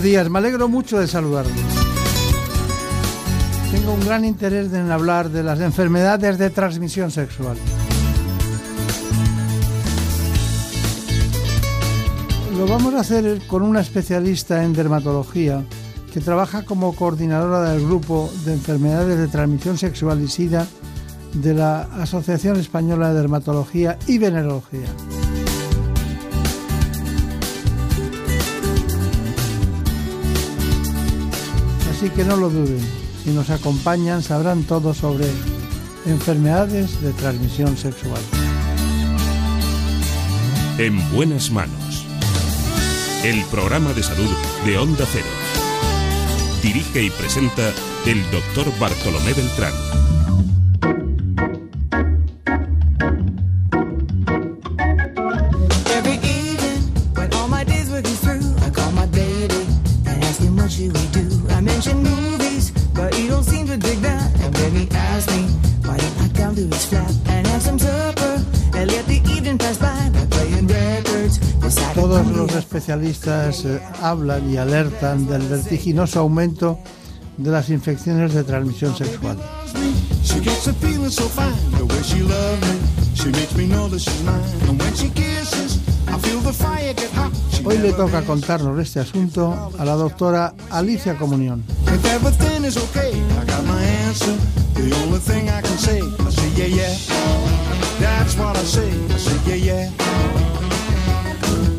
Buenos días, me alegro mucho de saludarles. Tengo un gran interés en hablar de las enfermedades de transmisión sexual. Lo vamos a hacer con una especialista en dermatología que trabaja como coordinadora del grupo de enfermedades de transmisión sexual y SIDA de la Asociación Española de Dermatología y Venerología. Así que no lo duden, si nos acompañan sabrán todo sobre enfermedades de transmisión sexual. En buenas manos. El programa de salud de Onda Cero. Dirige y presenta el doctor Bartolomé Beltrán. Especialistas eh, hablan y alertan del vertiginoso aumento de las infecciones de transmisión sexual. Hoy le toca contarnos este asunto a la doctora Alicia Comunión.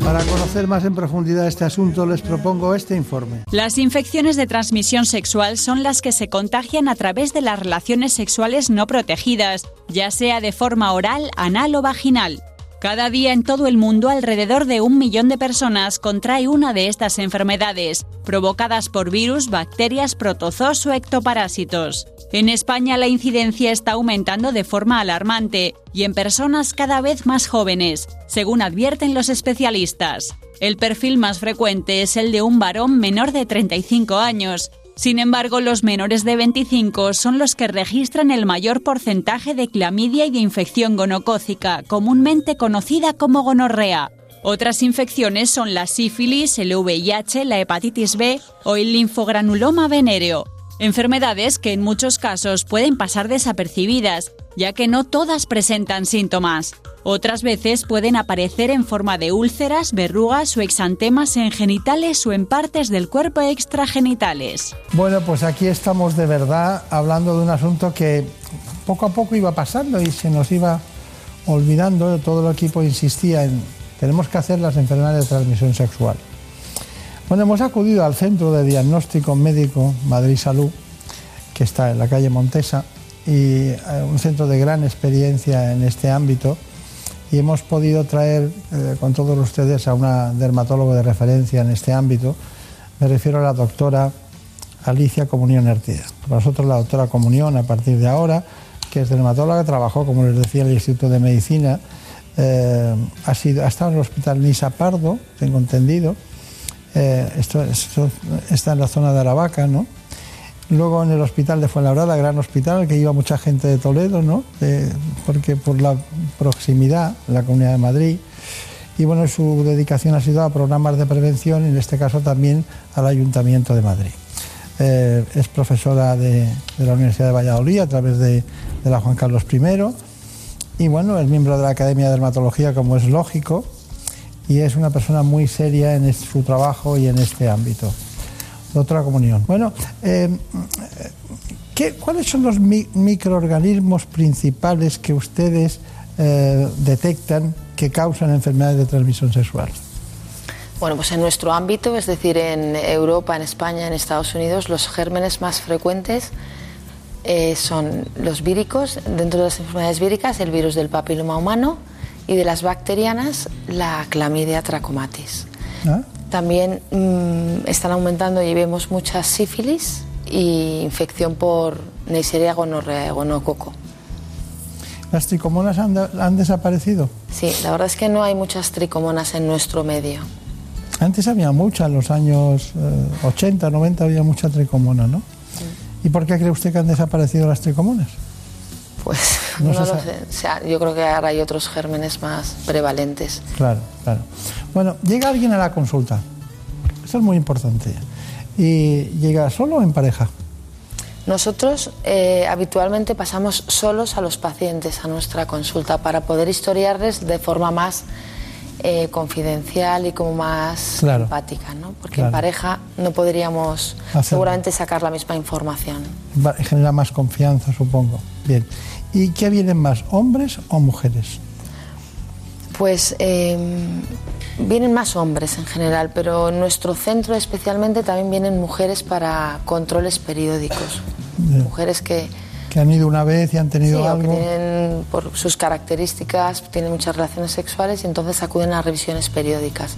Para conocer más en profundidad este asunto les propongo este informe. Las infecciones de transmisión sexual son las que se contagian a través de las relaciones sexuales no protegidas, ya sea de forma oral, anal o vaginal. Cada día en todo el mundo alrededor de un millón de personas contrae una de estas enfermedades, provocadas por virus, bacterias, protozoos o ectoparásitos. En España la incidencia está aumentando de forma alarmante y en personas cada vez más jóvenes, según advierten los especialistas. El perfil más frecuente es el de un varón menor de 35 años. Sin embargo, los menores de 25 son los que registran el mayor porcentaje de clamidia y de infección gonocócica, comúnmente conocida como gonorrea. Otras infecciones son la sífilis, el VIH, la hepatitis B o el linfogranuloma venéreo. Enfermedades que en muchos casos pueden pasar desapercibidas, ya que no todas presentan síntomas. Otras veces pueden aparecer en forma de úlceras, verrugas o exantemas en genitales o en partes del cuerpo extragenitales. Bueno, pues aquí estamos de verdad hablando de un asunto que poco a poco iba pasando y se nos iba olvidando. Todo el equipo insistía en tenemos que hacer las enfermedades de transmisión sexual. Bueno, hemos acudido al Centro de Diagnóstico Médico Madrid Salud, que está en la calle Montesa, y eh, un centro de gran experiencia en este ámbito. Y hemos podido traer eh, con todos ustedes a una dermatólogo de referencia en este ámbito. Me refiero a la doctora Alicia Comunión Artida. Para nosotros la doctora Comunión, a partir de ahora, que es dermatóloga, trabajó, como les decía, en el Instituto de Medicina, eh, ha, sido, ha estado en el Hospital Nisa Pardo, tengo entendido, eh, esto está en la zona de Aravaca, ¿no? Luego en el hospital de Fuenlabrada, gran hospital, al que iba mucha gente de Toledo, ¿no? Porque por la proximidad, la Comunidad de Madrid. Y bueno, su dedicación ha sido a programas de prevención, en este caso también al Ayuntamiento de Madrid. Eh, es profesora de, la Universidad de Valladolid a través de, de la Juan Carlos I. Y bueno, es miembro de la Academia de Dermatología, como es lógico, y es una persona muy seria en su trabajo y en este ámbito. Doctora Comunión. Bueno, eh, ¿qué- ¿cuáles son los mi- microorganismos principales que ustedes eh, detectan que causan enfermedades de transmisión sexual? Bueno, pues en nuestro ámbito, es decir, en Europa, en España, en Estados Unidos, los gérmenes más frecuentes eh, son los víricos, dentro de las enfermedades víricas, el virus del papiloma humano, y de las bacterianas la clamidia trachomatis. ¿Ah? También mm, están aumentando y vemos mucha sífilis y infección por Neisseria gonorrea, gonococo. ¿Las tricomonas han, de- han desaparecido? Sí, la verdad es que no hay muchas tricomonas en nuestro medio. Antes había mucha, en los años eh, 80, 90 había mucha tricomona, ¿no? ¿Y por qué cree usted que han desaparecido las tricomonas? Pues No lo sabe. sé. O sea, yo creo que ahora hay otros gérmenes más prevalentes. Claro, claro. Bueno, llega alguien a la consulta. Eso es muy importante. Y llega solo o en pareja. Nosotros eh, habitualmente pasamos solos a los pacientes a nuestra consulta para poder historiarles de forma más eh, confidencial y como más Claro. empática, ¿no? Porque Claro. en pareja no podríamos Hacerlo. seguramente sacar la misma información. Genera más confianza, supongo. Bien. ¿Y qué vienen más, hombres o mujeres? Pues eh, vienen más hombres en general, pero en nuestro centro especialmente también vienen mujeres para controles periódicos. Bien. Mujeres que, Que han ido una vez y han sí, tenido o que algo. tienen, por sus características, tienen muchas relaciones sexuales y entonces acuden a revisiones periódicas.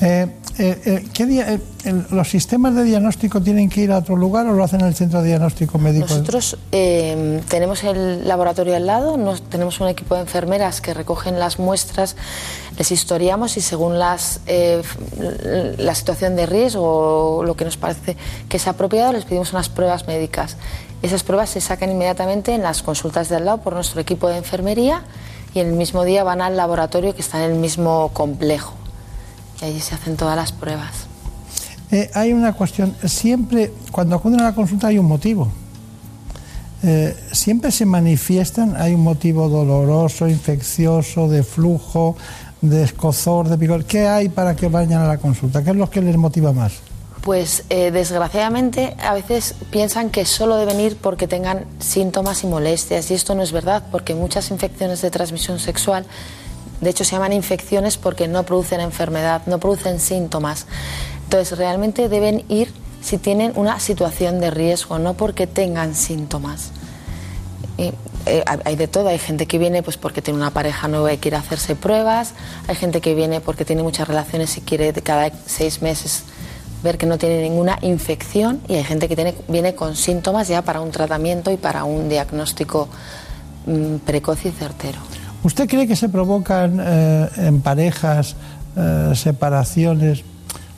Eh, eh, eh, ¿qué día- eh, el- ¿Los sistemas de diagnóstico tienen que ir a otro lugar o lo hacen en el centro de diagnóstico médico? Nosotros eh, tenemos el laboratorio al lado, tenemos un equipo de enfermeras que recogen las muestras, les historiamos y según las, la situación de riesgo o lo que nos parece que es apropiado, les pedimos unas pruebas médicas. Esas pruebas se sacan inmediatamente en las consultas de al lado por nuestro equipo de enfermería y el mismo día van al laboratorio que está en el mismo complejo. Y allí se hacen todas las pruebas. Eh, hay una cuestión, siempre, cuando acuden a la consulta hay un motivo. Eh, siempre se manifiestan, hay un motivo doloroso, infeccioso, de flujo, de escozor, de picor. ¿Qué hay para que vayan a la consulta? ¿Qué es lo que les motiva más? Pues eh, desgraciadamente a veces piensan que solo deben ir porque tengan síntomas y molestias y esto no es verdad porque muchas infecciones de transmisión sexual de hecho se llaman infecciones porque no producen enfermedad, no producen síntomas. Entonces realmente deben ir si tienen una situación de riesgo, no porque tengan síntomas. Eh, hay de todo, hay gente que viene pues porque tiene una pareja nueva y quiere hacerse pruebas, hay gente que viene porque tiene muchas relaciones y quiere cada seis meses ver que no tiene ninguna infección y hay gente que tiene, viene con síntomas ya para un tratamiento y para un diagnóstico mm, precoz y certero. ¿Usted cree que se provocan eh, en parejas eh, separaciones?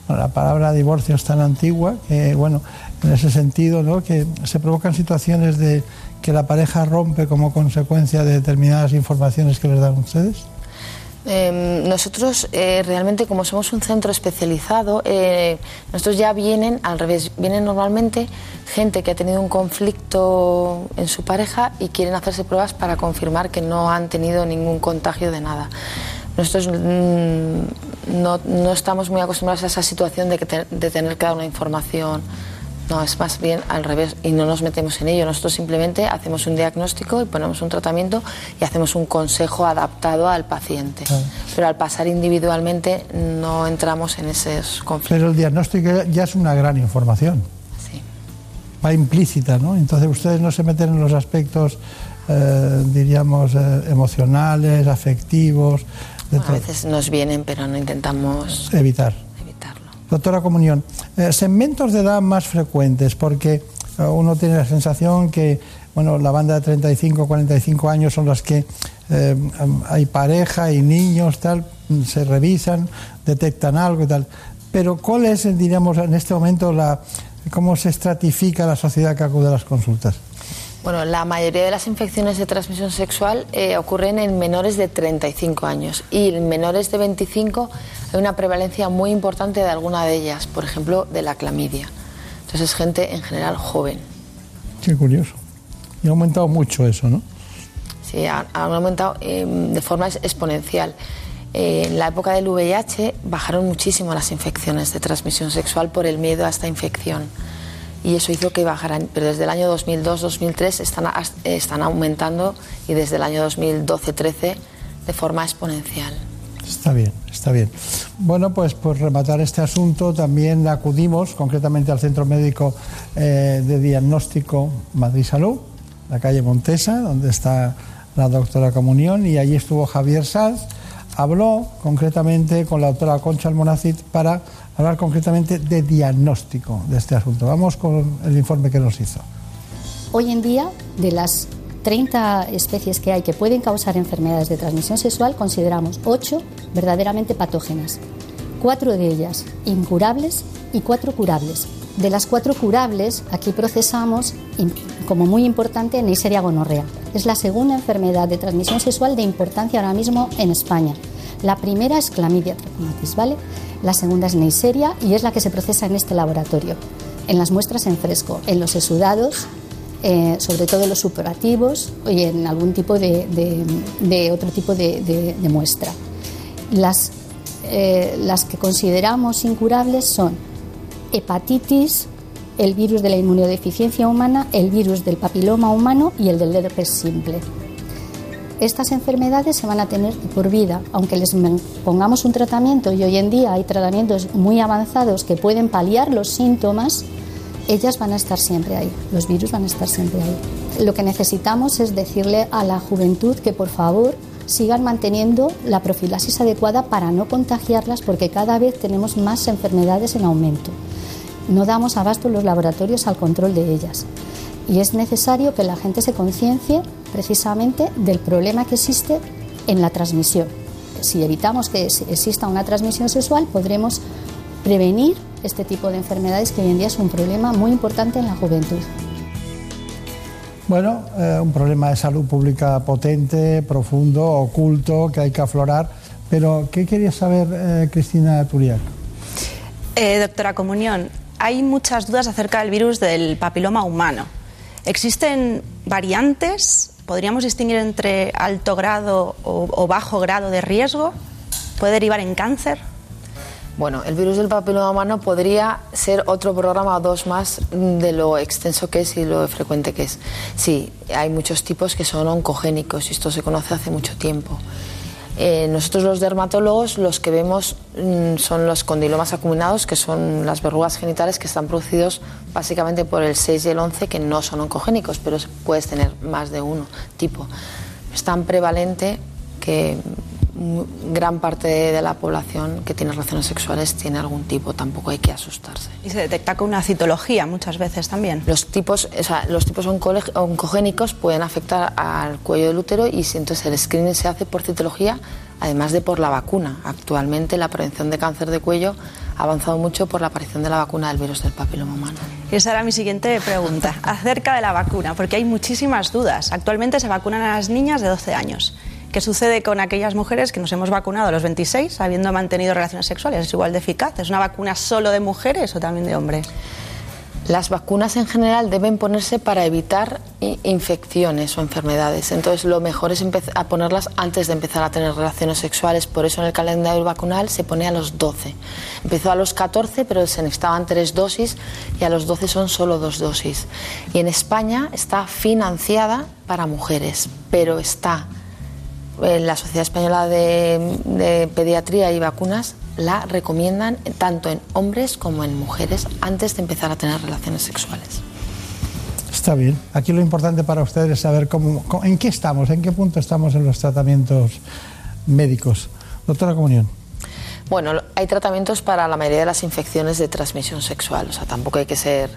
La palabra divorcio es tan antigua que, bueno, en ese sentido, ¿no? Que se provocan situaciones de que la pareja rompe como consecuencia de determinadas informaciones que les dan ustedes. Eh, nosotros eh, realmente como somos un centro especializado, eh, nosotros ya vienen al revés, vienen normalmente gente que ha tenido un conflicto en su pareja y quieren hacerse pruebas para confirmar que no han tenido ningún contagio de nada. Nosotros mm, no, estamos muy acostumbrados a esa situación de, que te- de tener que dar una información. No, es más bien al revés y no nos metemos en ello. Nosotros simplemente hacemos un diagnóstico y ponemos un tratamiento y hacemos un consejo adaptado al paciente. Pero al pasar individualmente no entramos en esos conflictos. Pero el diagnóstico ya es una gran información, Sí. va implícita, ¿no? Entonces ustedes no se meten en los aspectos, eh, diríamos, eh, emocionales, afectivos, Bueno, a veces nos vienen, pero no intentamos Evitar. Doctora Comunión, eh, segmentos de edad más frecuentes, porque eh, uno tiene la sensación que bueno, la banda de 35 45 años son las que eh, hay pareja y niños, tal, se revisan, detectan algo y tal. Pero ¿cuál es, diríamos, en este momento la cómo se estratifica la sociedad que acude a las consultas? Bueno, la mayoría de las infecciones de transmisión sexual eh, ocurren en menores de 35 años y en menores de 25 hay una prevalencia muy importante de alguna de ellas, por ejemplo, de la clamidia. Entonces es gente en general joven. Qué curioso. Y ha aumentado mucho eso, ¿no? Sí, han, han aumentado eh, de forma exponencial. Eh, en la época del VIH bajaron muchísimo las infecciones de transmisión sexual por el miedo a esta infección. Y eso hizo que bajaran, pero desde el año 2002-2003 están, están aumentando y desde el año 2012-13 de forma exponencial. Está bien, está bien. Bueno, pues por rematar este asunto, también acudimos concretamente al Centro Médico eh, de Diagnóstico Madrid Salud, la calle Montesa, donde está la doctora Comunión y allí estuvo Javier Sanz. Habló concretamente con la doctora Concha Almonacid para hablar concretamente de diagnóstico de este asunto. Vamos con el informe que nos hizo. Hoy en día, de las 30 especies que hay que pueden causar enfermedades de transmisión sexual, consideramos 8 verdaderamente patógenas. Cuatro de ellas incurables y cuatro curables. De las cuatro curables, aquí procesamos, como muy importante, Neisseria gonorrea. Es la segunda enfermedad de transmisión sexual de importancia ahora mismo en España. La primera es Clamidia trachomatis, ¿vale? La segunda es Neisseria y es la que se procesa en este laboratorio, en las muestras en fresco, en los exudados, eh, sobre todo los superativos y en algún tipo de, de otro tipo de, muestra. Las eh, las que consideramos incurables son hepatitis, el virus de la inmunodeficiencia humana, el virus del papiloma humano y el del herpes simple. Estas enfermedades se van a tener por vida, aunque les pongamos un tratamiento y hoy en día hay tratamientos muy avanzados que pueden paliar los síntomas, ellas van a estar siempre ahí, los virus van a estar siempre ahí. Lo que necesitamos es decirle a la juventud que por favor sigan manteniendo la profilaxis adecuada para no contagiarlas porque cada vez tenemos más enfermedades en aumento. No damos abasto en los laboratorios al control de ellas y es necesario que la gente se conciencie precisamente del problema que existe en la transmisión. Si evitamos que exista una transmisión sexual, podremos prevenir este tipo de enfermedades que hoy en día es un problema muy importante en la juventud. Bueno, eh, un problema de salud pública potente, profundo, oculto, que hay que aflorar. Pero, ¿qué quería saber eh, Cristina Turiac? Eh, doctora Comunión, hay muchas dudas acerca del virus del papiloma humano. ¿Existen variantes? ¿Podríamos distinguir entre alto grado o bajo grado de riesgo? ¿Puede derivar en cáncer? Bueno, el virus del papiloma humano podría ser otro programa o dos más de lo extenso que es y lo frecuente que es. Sí, hay muchos tipos que son oncogénicos y esto se conoce hace mucho tiempo. Eh, nosotros los dermatólogos los que vemos mm, son los condilomas acuminados, que son las verrugas genitales que están producidos básicamente por el 6 y el 11, que no son oncogénicos, pero puedes tener más de uno tipo. Es tan prevalente que gran parte de la población que tiene relaciones sexuales tiene algún tipo, tampoco hay que asustarse. Y se detecta con una citología muchas veces también. Los tipos, o sea, los tipos oncogénicos pueden afectar al cuello del útero y si entonces el screening se hace por citología, además de por la vacuna. Actualmente la prevención de cáncer de cuello ha avanzado mucho por la aparición de la vacuna del virus del papiloma humano. Esa era mi siguiente pregunta, acerca de la vacuna, porque hay muchísimas dudas. Actualmente se vacunan a las niñas de 12 años. ¿Qué sucede con aquellas mujeres que nos hemos vacunado a los 26 habiendo mantenido relaciones sexuales? ¿Es igual de eficaz? ¿Es una vacuna solo de mujeres o también de hombres? Las vacunas en general deben ponerse para evitar infecciones o enfermedades. Entonces, lo mejor es a ponerlas antes de empezar a tener relaciones sexuales. Por eso, en el calendario vacunal se pone a los 12. Empezó a los 14, pero se necesitaban tres dosis y a los 12 son solo dos dosis. Y en España está financiada para mujeres, pero está la Sociedad Española de, Pediatría y Vacunas la recomiendan tanto en hombres como en mujeres antes de empezar a tener relaciones sexuales. Está bien. Aquí lo importante para ustedes es saber cómo, en qué estamos, en qué punto estamos en los tratamientos médicos. Doctora Comunión. Bueno, hay tratamientos para la mayoría de las infecciones de transmisión sexual, o sea, tampoco hay que ser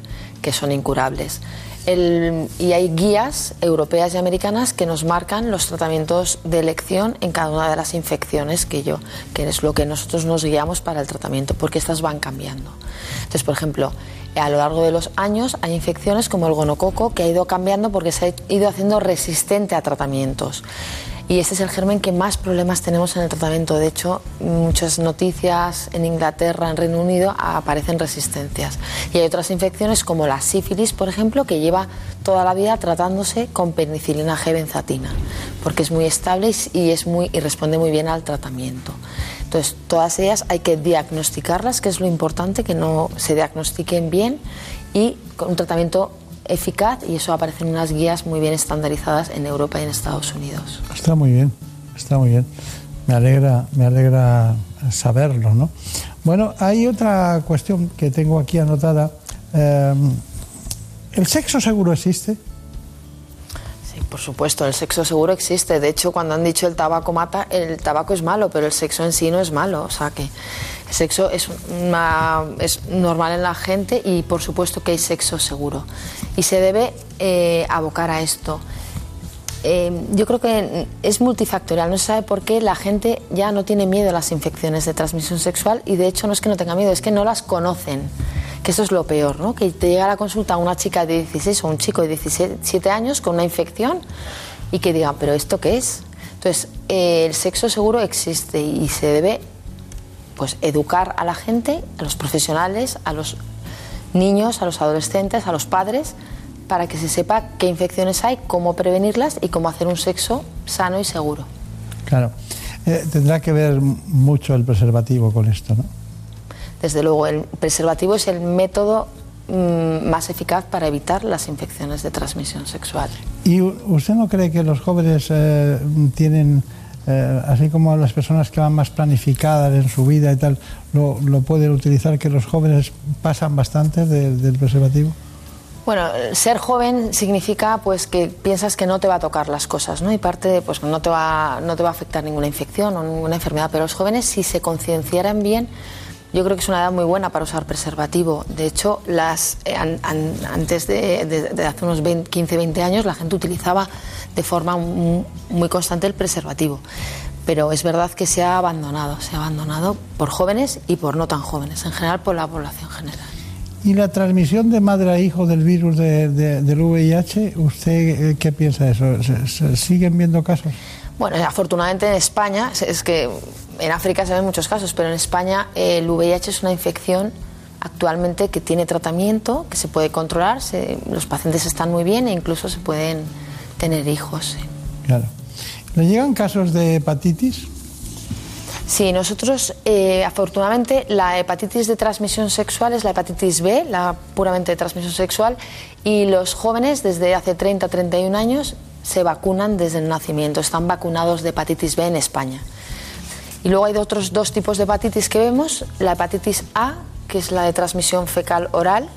que son incurables y hay guías europeas y americanas que nos marcan los tratamientos de elección en cada una de las infecciones que yo, que es lo que nosotros nos guiamos para el tratamiento, porque estas van cambiando. Entonces, por ejemplo, a lo largo de los años hay infecciones como el gonococo que ha ido cambiando porque se ha ido haciendo resistente a tratamientos y este es el germen que más problemas tenemos en el tratamiento. De hecho, muchas noticias en Inglaterra, en Reino Unido, aparecen resistencias. Y hay otras infecciones como la sífilis, por ejemplo, que lleva toda la vida tratándose con penicilina G benzatina, porque es muy estable y, es muy, y responde muy bien al tratamiento. Entonces, todas ellas hay que diagnosticarlas, que es lo importante, que no se diagnostiquen bien y con un tratamiento eficaz y eso aparece en unas guías muy bien estandarizadas en Europa y en Estados Unidos. Está muy bien, está muy bien. Me alegra, me alegra saberlo, ¿no? Bueno, hay otra cuestión que tengo aquí anotada. Eh, ¿El sexo seguro existe? Sí. Por supuesto, el sexo seguro existe. De hecho, cuando han dicho el tabaco mata, el tabaco es malo, pero el sexo en sí no es malo. O sea que el sexo es, una- es normal en la gente y por supuesto que hay sexo seguro. Y se debe eh, abocar a esto. Eh, yo creo que es multifactorial. No se sabe por qué la gente ya no tiene miedo a las infecciones de transmisión sexual y de hecho no es que no tenga miedo, es que no las conocen. Que eso es lo peor, ¿no? Que te llega a la consulta una chica de 16 o un chico de 17 años con una infección y que digan, ¿pero esto qué es? Entonces, eh, el sexo seguro existe y se debe pues educar a la gente, a los profesionales, a los niños, a los adolescentes, a los padres, para que se sepa qué infecciones hay, cómo prevenirlas y cómo hacer un sexo sano y seguro. Claro. Eh, tendrá que ver mucho el preservativo con esto, ¿no? Desde luego, el preservativo es el método mm, más eficaz para evitar las infecciones de transmisión sexual. ¿Y usted no cree que los jóvenes eh, tienen, eh, así como las personas que van más planificadas en su vida y tal, lo, lo pueden utilizar, que los jóvenes pasan bastante de- del preservativo? Bueno, ser joven significa pues que piensas que no te va a tocar las cosas, ¿no? Y parte de pues no te va no te va a afectar ninguna infección o ninguna enfermedad, pero los jóvenes si se concienciaran bien, yo creo que es una edad muy buena para usar preservativo. De hecho, las eh, an- an- antes de, de- de hace unos 20, 15, 20 años la gente utilizaba de forma mu- muy constante el preservativo. Pero es verdad que se ha abandonado, se ha abandonado por jóvenes y por no tan jóvenes, en general por la población general. ¿Y la transmisión de madre a hijo del virus de- de- del VIH, usted eh, qué piensa de eso? ¿Se, se siguen viendo casos? Bueno, afortunadamente en España, es- es que en África se ven muchos casos, pero en España el VIH es una infección actualmente que tiene tratamiento, que se puede controlar, se- los pacientes están muy bien e incluso se pueden tener hijos. sí. Claro. ¿Le llegan casos de hepatitis? Sí, nosotros eh, afortunadamente la hepatitis de transmisión sexual es la hepatitis B, la puramente de transmisión sexual, y los jóvenes desde hace 30 31 años se vacunan desde el nacimiento, están vacunados de hepatitis B en España. Y luego hay otros dos tipos de hepatitis que vemos, la hepatitis A, que es la de transmisión fecal oral,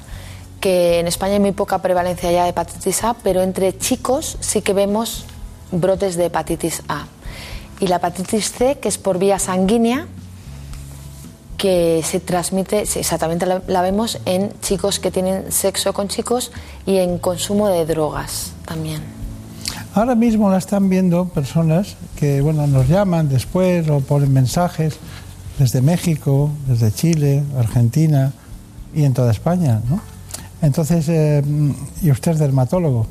que en España hay muy poca prevalencia ya de hepatitis A, pero entre chicos sí que vemos brotes de hepatitis A. Y la hepatitis C, que es por vía sanguínea, que se transmite, exactamente la vemos en chicos que tienen sexo con chicos y en consumo de drogas también. Ahora mismo la están viendo personas que bueno, nos llaman después o ponen mensajes desde México, desde Chile, Argentina y en toda España. ¿no? Entonces, eh, y usted es dermatólogo,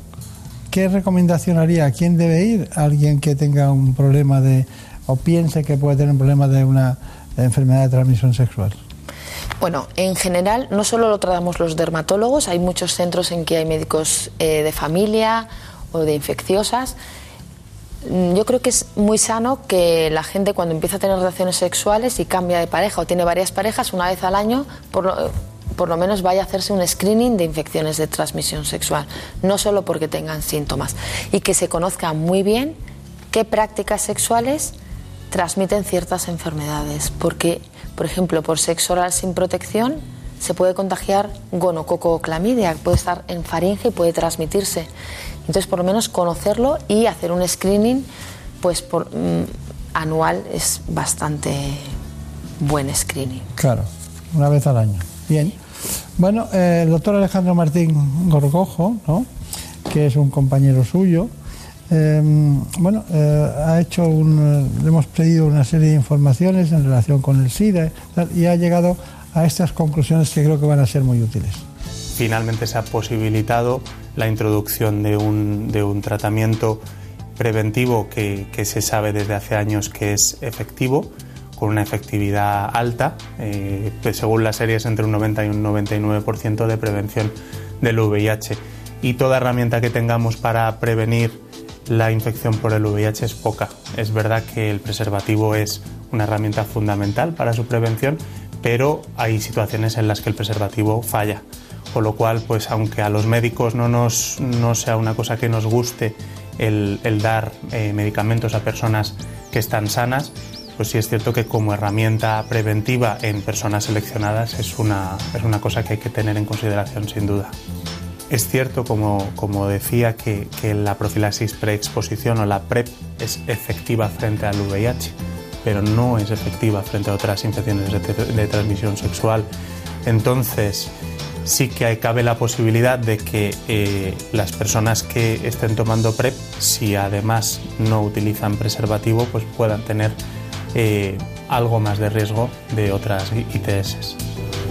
¿qué recomendación haría? ¿A quién debe ir? ¿Alguien que tenga un problema de o piense que puede tener un problema de una enfermedad de transmisión sexual? Bueno, en general no solo lo tratamos los dermatólogos, hay muchos centros en que hay médicos eh, de familia o de infecciosas. Mm, Yo creo que es muy sano que la gente cuando empieza a tener relaciones sexuales y cambia de pareja o tiene varias parejas, una vez al año, por lo, menos vaya a hacerse un screening de infecciones de transmisión sexual, no solo porque tengan síntomas, y que se conozca muy bien qué prácticas sexuales transmiten ciertas enfermedades, porque, por ejemplo, por sexo oral sin protección se puede contagiar gonococo clamidia, puede estar en faringe y puede transmitirse. Entonces, por lo menos conocerlo y hacer un screening, pues por, mm, anual es bastante buen screening. Claro, una vez al año. Bien. Bueno, eh, el doctor Alejandro Martín Gorgojo, ¿no? que es un compañero suyo, eh, bueno, eh, ha hecho un, eh, le hemos pedido una serie de informaciones en relación con el SIDA y ha llegado a estas conclusiones que creo que van a ser muy útiles. Finalmente se ha posibilitado la introducción de un, de un tratamiento preventivo que, que se sabe desde hace años que es efectivo, con una efectividad alta, eh, pues según las series entre un 90 y un 99% de prevención del VIH. Y toda herramienta que tengamos para prevenir la infección por el VIH es poca. Es verdad que el preservativo es una herramienta fundamental para su prevención, pero hay situaciones en las que el preservativo falla. Con lo cual, pues aunque a los médicos no, nos, no sea una cosa que nos guste el, el dar eh, medicamentos a personas que están sanas, pues sí es cierto que como herramienta preventiva en personas seleccionadas es una, es una cosa que hay que tener en consideración sin duda. es cierto, como, como decía, que, que, la profilaxis preexposición o la PrEP es efectiva frente al VIH, pero no es efectiva frente a otras infecciones de, de transmisión sexual. Entonces, sí que cabe la posibilidad de que eh, las personas que estén tomando PrEP, si además no utilizan preservativo, pues puedan tener eh, algo más de riesgo de otras ITS.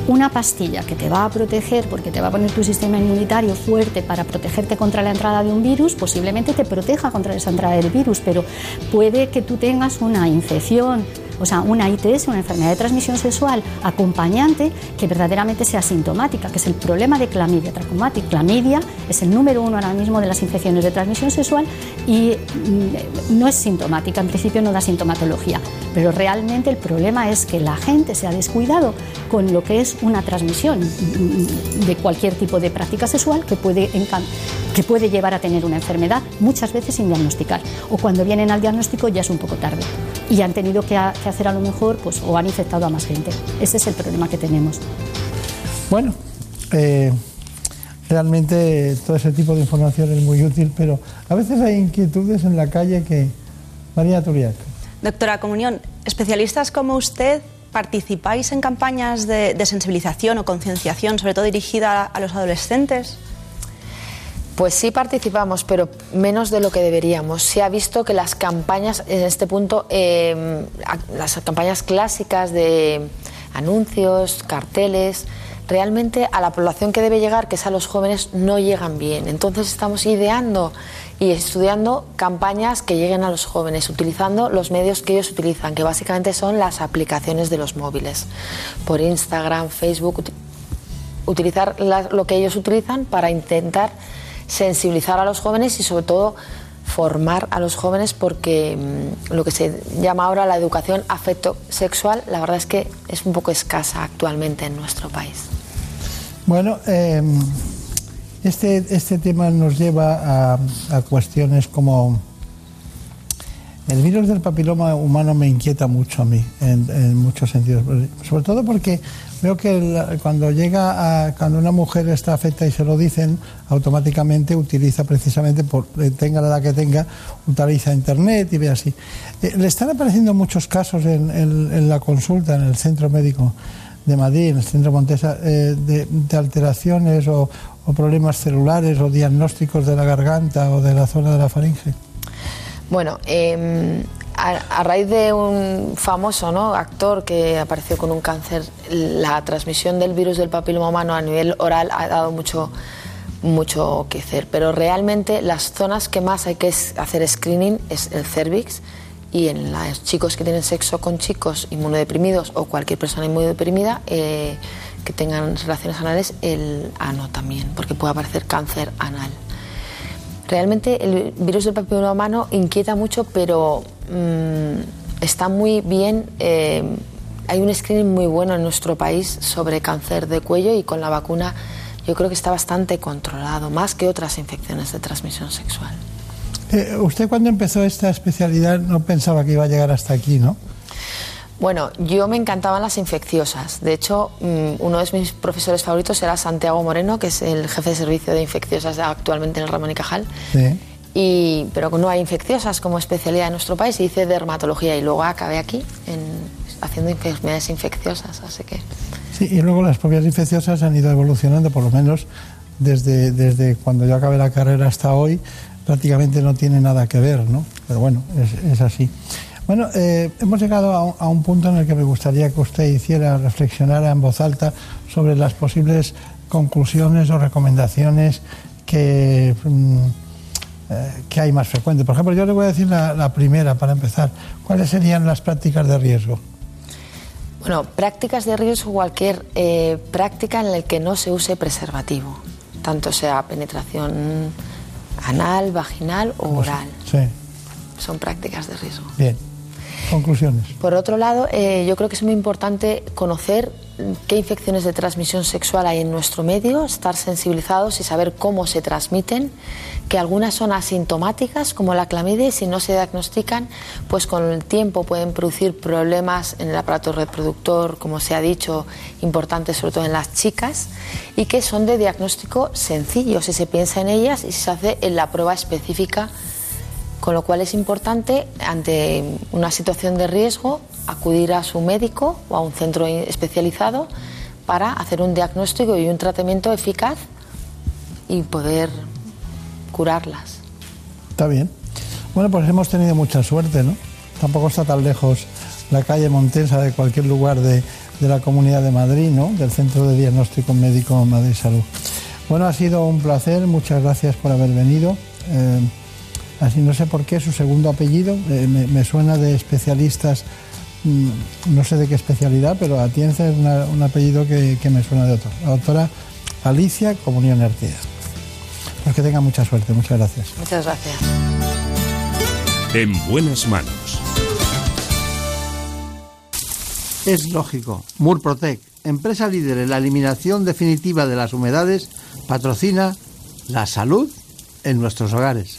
Una pastilla que te va a proteger porque te va a poner tu sistema inmunitario fuerte para protegerte contra la entrada de un virus, posiblemente te proteja contra esa entrada del virus, pero puede que tú tengas una infección o sea, una ITS, una enfermedad de transmisión sexual acompañante que verdaderamente sea sintomática, que es el problema de clamidia trachomatic. Clamidia es el número uno ahora mismo de las infecciones de transmisión sexual y mm, no es sintomática, en principio no da sintomatología, pero realmente el problema es que la gente se ha descuidado con lo que es una transmisión mm, de cualquier tipo de práctica sexual que puede, que puede llevar a tener una enfermedad muchas veces sin diagnosticar. O cuando vienen al diagnóstico ya es un poco tarde. Y han tenido que, hacer a lo mejor pues, o han infectado a más gente. Ese es el problema que tenemos. Bueno, eh, realmente todo ese tipo de información es muy útil, pero a veces hay inquietudes en la calle que... María Turiac. Doctora Comunión, especialistas como usted participáis en campañas de, de sensibilización o concienciación, sobre todo dirigida a los adolescentes. Pues sí participamos, pero menos de lo que deberíamos. Se ha visto que las campañas, en este punto, eh, las campañas clásicas de anuncios, carteles, realmente a la población que debe llegar, que es a los jóvenes, no llegan bien. Entonces estamos ideando y estudiando campañas que lleguen a los jóvenes, utilizando los medios que ellos utilizan, que básicamente son las aplicaciones de los móviles, por Instagram, Facebook, utilizar lo que ellos utilizan para intentar sensibilizar a los jóvenes y sobre todo formar a los jóvenes porque mm, lo que se llama ahora la educación afecto sexual, la verdad es que es un poco escasa actualmente en nuestro país. Bueno, em, este, este tema nos lleva a, cuestiones como el virus del papiloma humano me inquieta mucho a mí en, en muchos sentidos, sobre todo porque Veo que cuando llega a, cuando una mujer está afecta y se lo dicen, automáticamente utiliza precisamente, por, eh, tenga la edad que tenga, utiliza internet y ve así. Eh, le están apareciendo muchos casos en, la consulta, en el centro médico de Madrid, en el centro Montesa, eh, de, alteraciones o, o problemas celulares o diagnósticos de la garganta o de la zona de la faringe. Bueno, eh, a, raíz de un famoso ¿no? actor que apareció con un cáncer, la transmisión del virus del papiloma humano a nivel oral ha dado mucho, mucho que hacer. Pero realmente las zonas que más hay que hacer screening es el cervix y en los chicos que tienen sexo con chicos inmunodeprimidos o cualquier persona inmunodeprimida eh, que tengan relaciones anales, el ano también, porque puede aparecer cáncer anal. Realmente el virus del papiloma humano inquieta mucho, pero mm, está muy bien. Eh, hay un screening muy bueno en nuestro país sobre cáncer de cuello y con la vacuna yo creo que está bastante controlado, más que otras infecciones de transmisión sexual. Eh, usted cuando empezó esta especialidad no pensaba que iba a llegar hasta aquí, ¿no? Bueno, yo me encantaban las infecciosas. De hecho, mm, uno de mis profesores favoritos era Santiago Moreno, que es el jefe de servicio de infecciosas actualmente en el Ramón y Cajal. Sí. Y, pero no hay infecciosas como especialidad en nuestro país, hice dermatología y luego acabé aquí haciendo enfermedades infecciosas, así que... Sí, y luego las propias infecciosas han ido evolucionando, por lo menos desde, desde cuando yo acabé la carrera hasta hoy, prácticamente no tiene nada que ver, ¿no? Pero bueno, es, es así. Bueno, eh, hemos llegado a un, punto en el que me gustaría que usted hiciera, reflexionara en voz alta sobre las posibles conclusiones o recomendaciones que, mm, eh, que hay más frecuentes. Por ejemplo, yo le voy a decir la, primera para empezar. ¿Cuáles serían las prácticas de riesgo? Bueno, prácticas de riesgo, cualquier eh, práctica en la que no se use preservativo, tanto sea penetración anal, vaginal o oral. Sí. Son prácticas de riesgo. Bien. Conclusiones. Por otro lado, eh, yo creo que es muy importante conocer qué infecciones de transmisión sexual hay en nuestro medio, estar sensibilizados y saber cómo se transmiten, que algunas son asintomáticas, como la clamidia, y si no se diagnostican, pues con el tiempo pueden producir problemas en el aparato reproductor, como se ha dicho, importantes sobre todo en las chicas, y que son de diagnóstico sencillo si se piensa en ellas y si se hace en la prueba específica con lo cual es importante, ante una situación de riesgo, acudir a su médico o a un centro especializado para hacer un diagnóstico y un tratamiento eficaz y poder curarlas. Está bien. Bueno, pues hemos tenido mucha suerte, ¿no? Tampoco está tan lejos la calle Montensa de cualquier lugar de, de la Comunidad de Madrid, ¿no? Del Centro de Diagnóstico Médico Madrid Salud. Bueno, ha sido un placer, muchas gracias por haber venido. Eh, así no sé por qué su segundo apellido eh, me, me suena de especialistas, mm, no sé de qué especialidad, pero Atienza es una- un apellido que, que me suena de otro. La doctora Alicia Comunión Artieda. Pues que tenga mucha suerte, muchas gracias. Muchas gracias. En buenas manos. Es lógico. Murprotec, empresa líder en la eliminación definitiva de las humedades, patrocina la salud en nuestros hogares.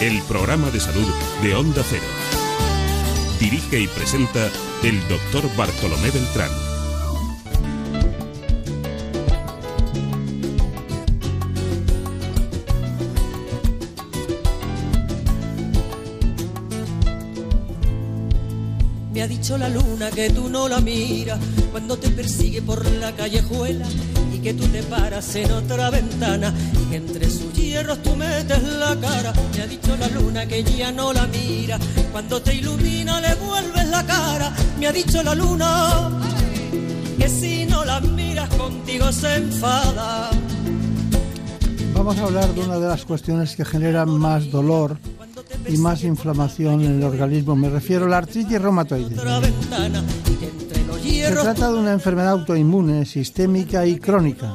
El programa de salud de Onda Cero. Dirige y presenta el doctor Bartolomé Beltrán. Me ha dicho la luna que tú no la miras cuando te persigue por la callejuela que tú te paras en otra ventana y que entre sus hierros tú metes la cara. Me ha dicho la luna que ya no la mira cuando te ilumina le vuelves la cara. Me ha dicho la luna que si no la miras contigo se enfada. Vamos a hablar de una de las cuestiones que generan más dolor y más inflamación en el organismo. Me refiero a la artritis reumatoide. Se trata de una enfermedad autoinmune, sistémica y crónica.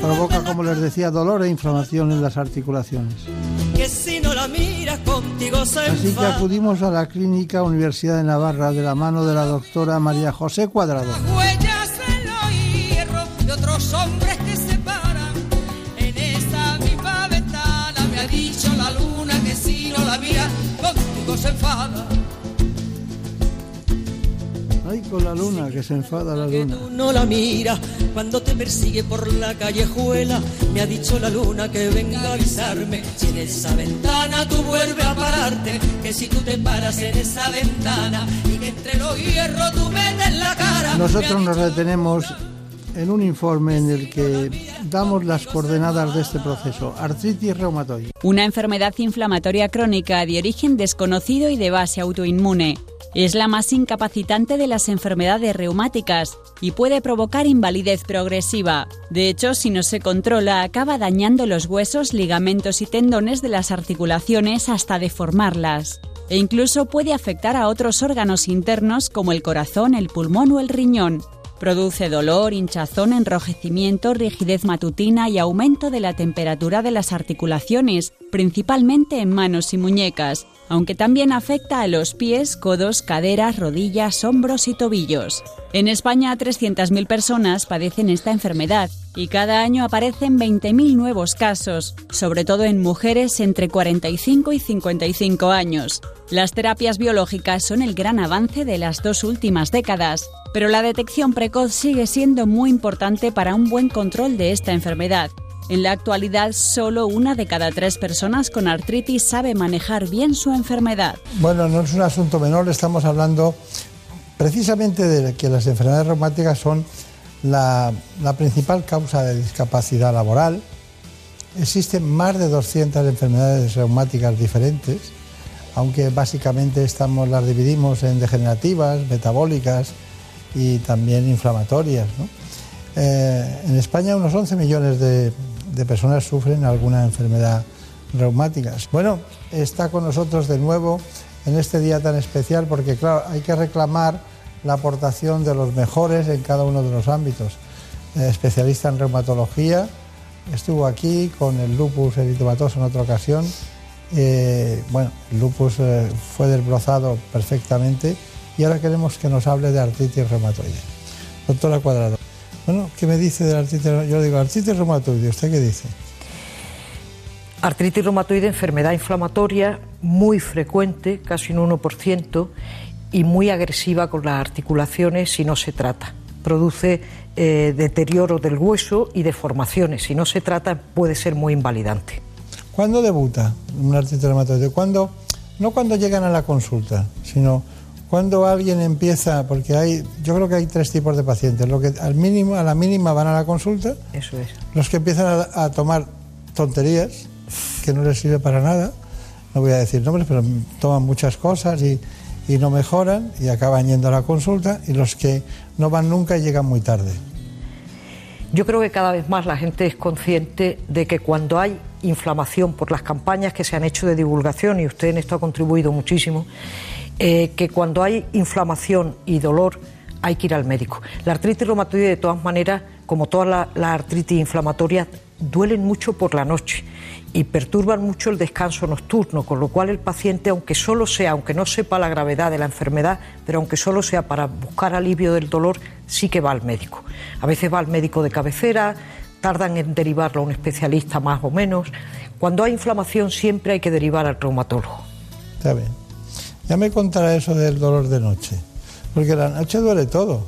Provoca, como les decía, dolor e inflamación en las articulaciones. Así que acudimos a la Clínica Universidad de Navarra de la mano de la doctora María José Cuadrado. la luna que si no la mira contigo se enfada. Ay, con la luna, que se enfada la luna. Tú no la miras cuando te persigue por la callejuela. Me ha dicho la luna que venga a avisarme si en esa ventana tú vuelves a pararte. Que si tú te paras en esa ventana y que entre los hierros tú metes la cara. Nosotros nos detenemos en un informe en el que damos las coordenadas de este proceso. Artritis reumatoide. Una enfermedad inflamatoria crónica de origen desconocido y de base autoinmune. Es la más incapacitante de las enfermedades reumáticas y puede provocar invalidez progresiva. De hecho, si no se controla, acaba dañando los huesos, ligamentos y tendones de las articulaciones hasta deformarlas. E incluso puede afectar a otros órganos internos como el corazón, el pulmón o el riñón. Produce dolor, hinchazón, enrojecimiento, rigidez matutina y aumento de la temperatura de las articulaciones, principalmente en manos y muñecas, aunque también afecta a los pies, codos, caderas, rodillas, hombros y tobillos. En España, 300.000 personas padecen esta enfermedad y cada año aparecen 20.000 nuevos casos, sobre todo en mujeres entre 45 y 55 años. Las terapias biológicas son el gran avance de las dos últimas décadas, pero la detección precoz sigue siendo muy importante para un buen control de esta enfermedad. En la actualidad, solo una de cada tres personas con artritis sabe manejar bien su enfermedad. Bueno, no es un asunto menor, estamos hablando precisamente de que las enfermedades reumáticas son la, principal causa de discapacidad laboral. Existen más de 200 enfermedades reumáticas diferentes, aunque básicamente estamos, las dividimos en degenerativas, metabólicas y también inflamatorias. Eh, en España unos 11 millones de, personas sufren alguna enfermedad reumática. Bueno, está con nosotros de nuevo en este día tan especial porque, claro, hay que reclamar la aportación de los mejores en cada uno de los ámbitos. Eh, especialista en reumatología, estuvo aquí con el lupus eritematoso en otra ocasión. Eh, bueno, el lupus fue desbrozado perfectamente y ahora queremos que nos hable de artritis reumatoide. Doctora Cuadrado, bueno, ¿qué me dice de la artritis? Yo digo, artritis reumatoide, ¿usted qué dice? Artritis reumatoide, enfermedad inflamatoria muy frecuente, casi un 1%, y muy agresiva con las articulaciones si no se trata. Produce eh, deterioro del hueso y deformaciones. Si no se trata, puede ser muy invalidante. ¿Cuándo debuta un artritis reumatoide? ¿Cuándo? No cuando llegan a la consulta, sino cuando alguien empieza, porque hay, yo creo que hay tres tipos de pacientes, lo que al mínimo, a la mínima van a la consulta, Eso es. los que empiezan a, a tomar tonterías que no les sirve para nada, no voy a decir nombres, pero toman muchas cosas y, y no mejoran y acaban yendo a la consulta, y los que no van nunca y llegan muy tarde. Yo creo que cada vez más la gente es consciente de que cuando hay inflamación por las campañas que se han hecho de divulgación, y usted en esto ha contribuido muchísimo, eh, que cuando hay inflamación y dolor hay que ir al médico. La artritis reumatoide, de todas maneras, como todas las la artritis inflamatorias, duelen mucho por la noche y perturban mucho el descanso nocturno, con lo cual el paciente, aunque solo sea, aunque no sepa la gravedad de la enfermedad, pero aunque solo sea para buscar alivio del dolor, sí que va al médico. A veces va al médico de cabecera, tardan en derivarlo a un especialista más o menos. Cuando hay inflamación siempre hay que derivar al reumatólogo. Está bien. Ya me contará eso del dolor de noche, porque la noche duele todo.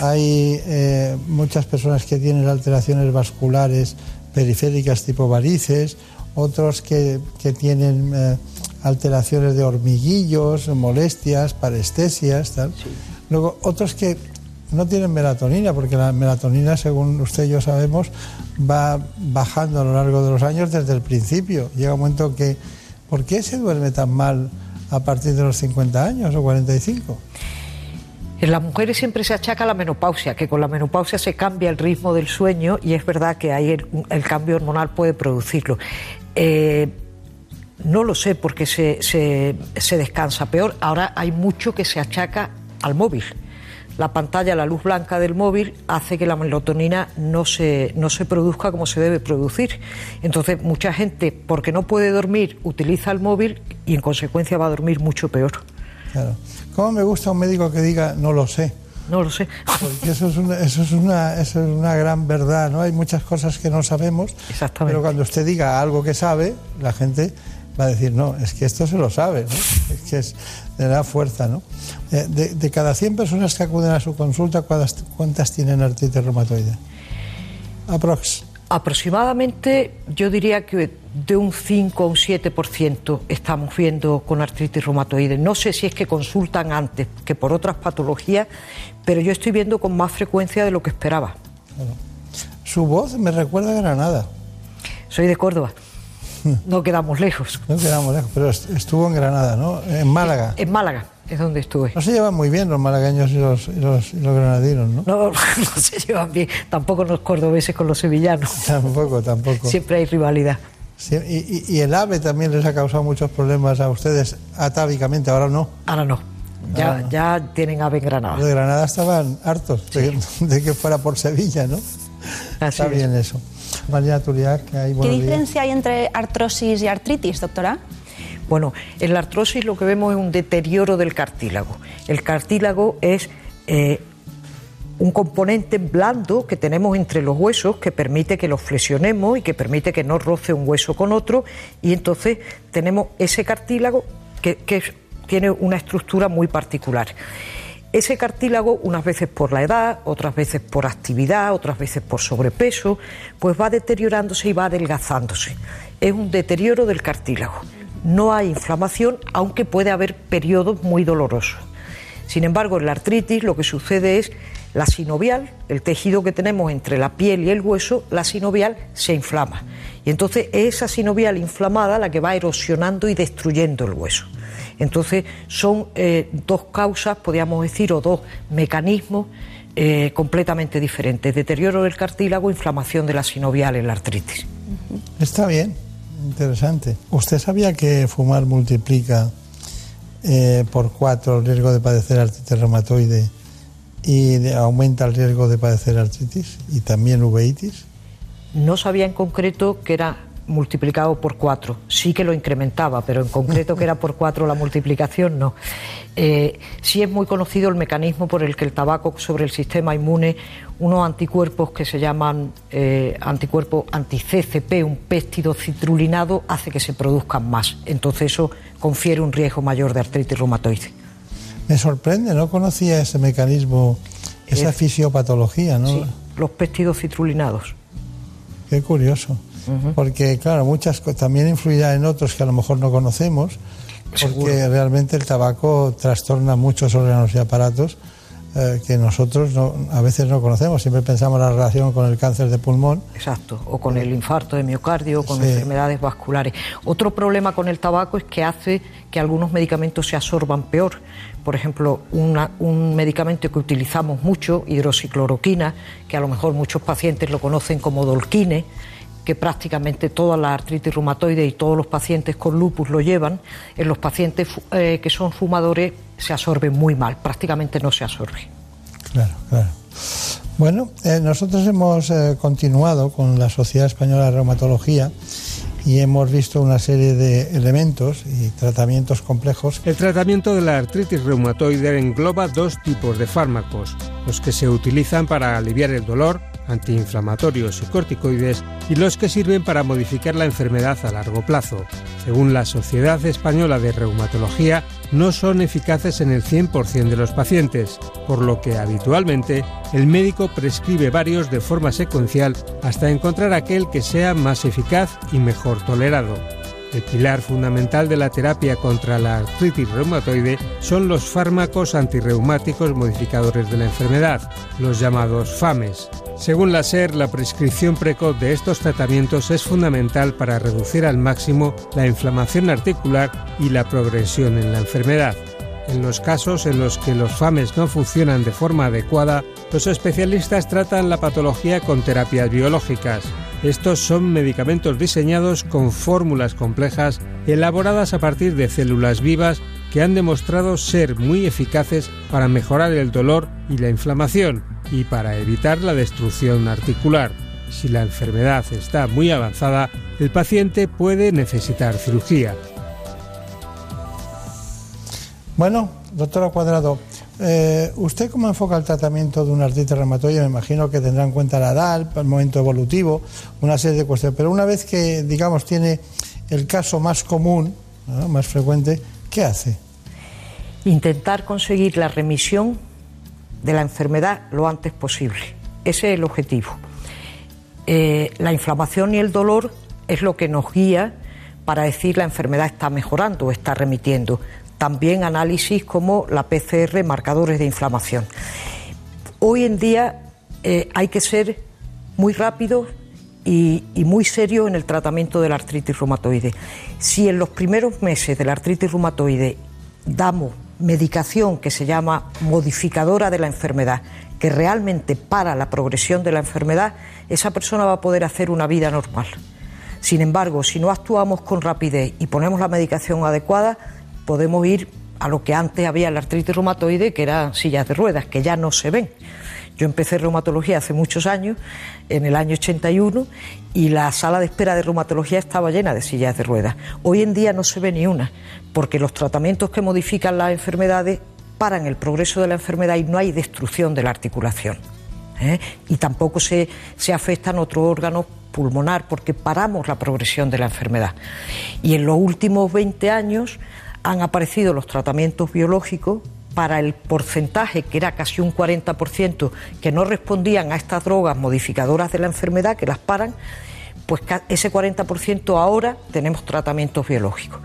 Hay eh, muchas personas que tienen alteraciones vasculares periféricas tipo varices, otros que, que tienen eh, alteraciones de hormiguillos, molestias, parestesias, tal. Luego otros que no tienen melatonina, porque la melatonina, según usted y yo sabemos, va bajando a lo largo de los años desde el principio. Llega un momento que, ¿por qué se duerme tan mal a partir de los 50 años o 45? En las mujeres siempre se achaca la menopausia, que con la menopausia se cambia el ritmo del sueño y es verdad que ahí el, el cambio hormonal puede producirlo. Eh, no lo sé porque se, se, se descansa peor. Ahora hay mucho que se achaca al móvil. La pantalla, la luz blanca del móvil hace que la melatonina no se, no se produzca como se debe producir. Entonces, mucha gente, porque no puede dormir, utiliza el móvil y en consecuencia va a dormir mucho peor. Claro. ¿Cómo me gusta un médico que diga no lo sé? No lo sé. Porque eso es una, eso es una, eso es una gran verdad, ¿no? Hay muchas cosas que no sabemos, Exactamente. pero cuando usted diga algo que sabe, la gente va a decir, no, es que esto se lo sabe, ¿no? Es que es, le da fuerza, ¿no? Eh, De, de cada 100 personas que acuden a su consulta, ¿cuántas, cuántas tienen artritis reumatoide? Aprox. Aproximadamente yo diría que de un 5 a un 7% estamos viendo con artritis reumatoide. No sé si es que consultan antes que por otras patologías, pero yo estoy viendo con más frecuencia de lo que esperaba. Su voz me recuerda a Granada. Soy de Córdoba. No quedamos lejos. No quedamos lejos, pero est- estuvo en Granada, ¿no? En Málaga. En Málaga es donde estuve. No se llevan muy bien los malagueños y los, y los, y los granadinos, ¿no? No, no se llevan bien. Tampoco los cordobeses con los sevillanos. Tampoco, tampoco. Siempre hay rivalidad. Sí, y, y- y el AVE también les ha causado muchos problemas a ustedes atávicamente, ahora no. Ahora no. Ya, Ahora no. ya tienen ave en Granada. Los de Granada estaban hartos de, de que fuera por Sevilla, ¿no? Así Está es. bien eso. María Turiac, que hay ¿Qué diferencia hay entre artrosis y artritis, doctora? Bueno, en la artrosis lo que vemos es un deterioro del cartílago. El cartílago es eh, un componente blando que tenemos entre los huesos que permite que los flexionemos y que permite que no roce un hueso con otro y entonces tenemos ese cartílago que, tiene una estructura muy particular. Ese cartílago, unas veces por la edad, otras veces por actividad, otras veces por sobrepeso, pues va deteriorándose y va adelgazándose. Es un deterioro del cartílago. No hay inflamación, aunque puede haber periodos muy dolorosos. Sin embargo, en la artritis lo que sucede es La sinovial, el tejido que tenemos entre la piel y el hueso, la sinovial se inflama. Y entonces es esa sinovial inflamada la que va erosionando y destruyendo el hueso. Entonces son eh, dos causas, podríamos decir, o dos mecanismos eh, completamente diferentes. Deterioro del cartílago, inflamación de la sinovial en la artritis. Está bien, interesante. ¿Usted sabía que fumar multiplica eh, por cuatro el riesgo de padecer artritis reumatoide y aumenta el riesgo de padecer artritis y también uveitis? No sabía en concreto que era multiplicado por cuatro. Sí que lo incrementaba, pero en concreto que era por cuatro la multiplicación, no. Eh, sí es muy conocido el mecanismo por el que el tabaco sobre el sistema inmune, unos anticuerpos que se llaman eh, anticuerpos anti-CCP, un péptido citrulinado, hace que se produzcan más. Entonces eso confiere un riesgo mayor de artritis reumatoide. Me sorprende, no conocía ese mecanismo, esa Es- fisiopatología, ¿no? Sí, los péptidos citrulinados. Qué curioso. Porque, claro, muchas también influirá en otros que a lo mejor no conocemos, porque realmente el tabaco trastorna muchos órganos y aparatos eh, que nosotros no- a veces no conocemos. Siempre pensamos la relación con el cáncer de pulmón. Exacto, o con el infarto de miocardio, o con Sí. enfermedades vasculares. Otro problema con el tabaco es que hace que algunos medicamentos se absorban peor. Por ejemplo, una- un medicamento que utilizamos mucho, hidroxicloroquina, que a lo mejor muchos pacientes lo conocen como dolquine, que prácticamente toda la artritis reumatoide y todos los pacientes con lupus lo llevan, en los pacientes eh, que son fumadores se absorbe muy mal, prácticamente no se absorbe. Claro, claro. Bueno, eh, nosotros hemos eh, continuado con la Sociedad Española de Reumatología y hemos visto una serie de elementos y tratamientos complejos. El tratamiento de la artritis reumatoide engloba dos tipos de fármacos, los que se utilizan para aliviar el dolor, antiinflamatorios y corticoides, y los que sirven para modificar la enfermedad a largo plazo. Según la Sociedad Española de Reumatología, no son eficaces en el 100% de los pacientes, por lo que habitualmente el médico prescribe varios de forma secuencial hasta encontrar aquel que sea más eficaz y mejor tolerado. El pilar fundamental de la terapia contra la artritis reumatoide son los fármacos antirreumáticos modificadores de la enfermedad, los llamados FAMES. Según la SER, la prescripción precoz de estos tratamientos es fundamental para reducir al máximo la inflamación articular y la progresión en la enfermedad. En los casos en los que los FAMES no funcionan de forma adecuada, los especialistas tratan la patología con terapias biológicas. Estos son medicamentos diseñados con fórmulas complejas elaboradas a partir de células vivas que han demostrado ser muy eficaces para mejorar el dolor y la inflamación y para evitar la destrucción articular. Si la enfermedad está muy avanzada, el paciente puede necesitar cirugía. Bueno, doctora Cuadrado, eh, ¿usted cómo enfoca el tratamiento de una artritis reumatoide? Me imagino que tendrá en cuenta la edad, el momento evolutivo, una serie de cuestiones. Pero una vez que, digamos, tiene el caso más común, más frecuente, ¿qué hace? intentar conseguir la remisión de la enfermedad lo antes posible. Ese es el objetivo. Eh, la inflamación y el dolor es lo que nos guía para decir la enfermedad está mejorando o está remitiendo. También análisis como la PCR, marcadores de inflamación. Hoy en día eh, hay que ser muy rápido y, y muy serio en el tratamiento de la artritis reumatoide. Si en los primeros meses de la artritis reumatoide damos medicación que se llama modificadora de la enfermedad, que realmente para la progresión de la enfermedad, esa persona va a poder hacer una vida normal. Sin embargo, si no actuamos con rapidez y ponemos la medicación adecuada, podemos ir a lo que antes había la artritis reumatoide, que eran sillas de ruedas, que ya no se ven. Yo empecé reumatología hace muchos años, en el año 81, y la sala de espera de reumatología estaba llena de sillas de ruedas. Hoy en día no se ve ni una, porque los tratamientos que modifican las enfermedades paran el progreso de la enfermedad y no hay destrucción de la articulación. ¿eh? Y tampoco se, se afectan otros órganos pulmonar porque paramos la progresión de la enfermedad. Y en los últimos 20 años han aparecido los tratamientos biológicos para el porcentaje, que era casi un 40%, que no respondían a estas drogas modificadoras de la enfermedad, que las paran, pues ese 40% ahora tenemos tratamientos biológicos.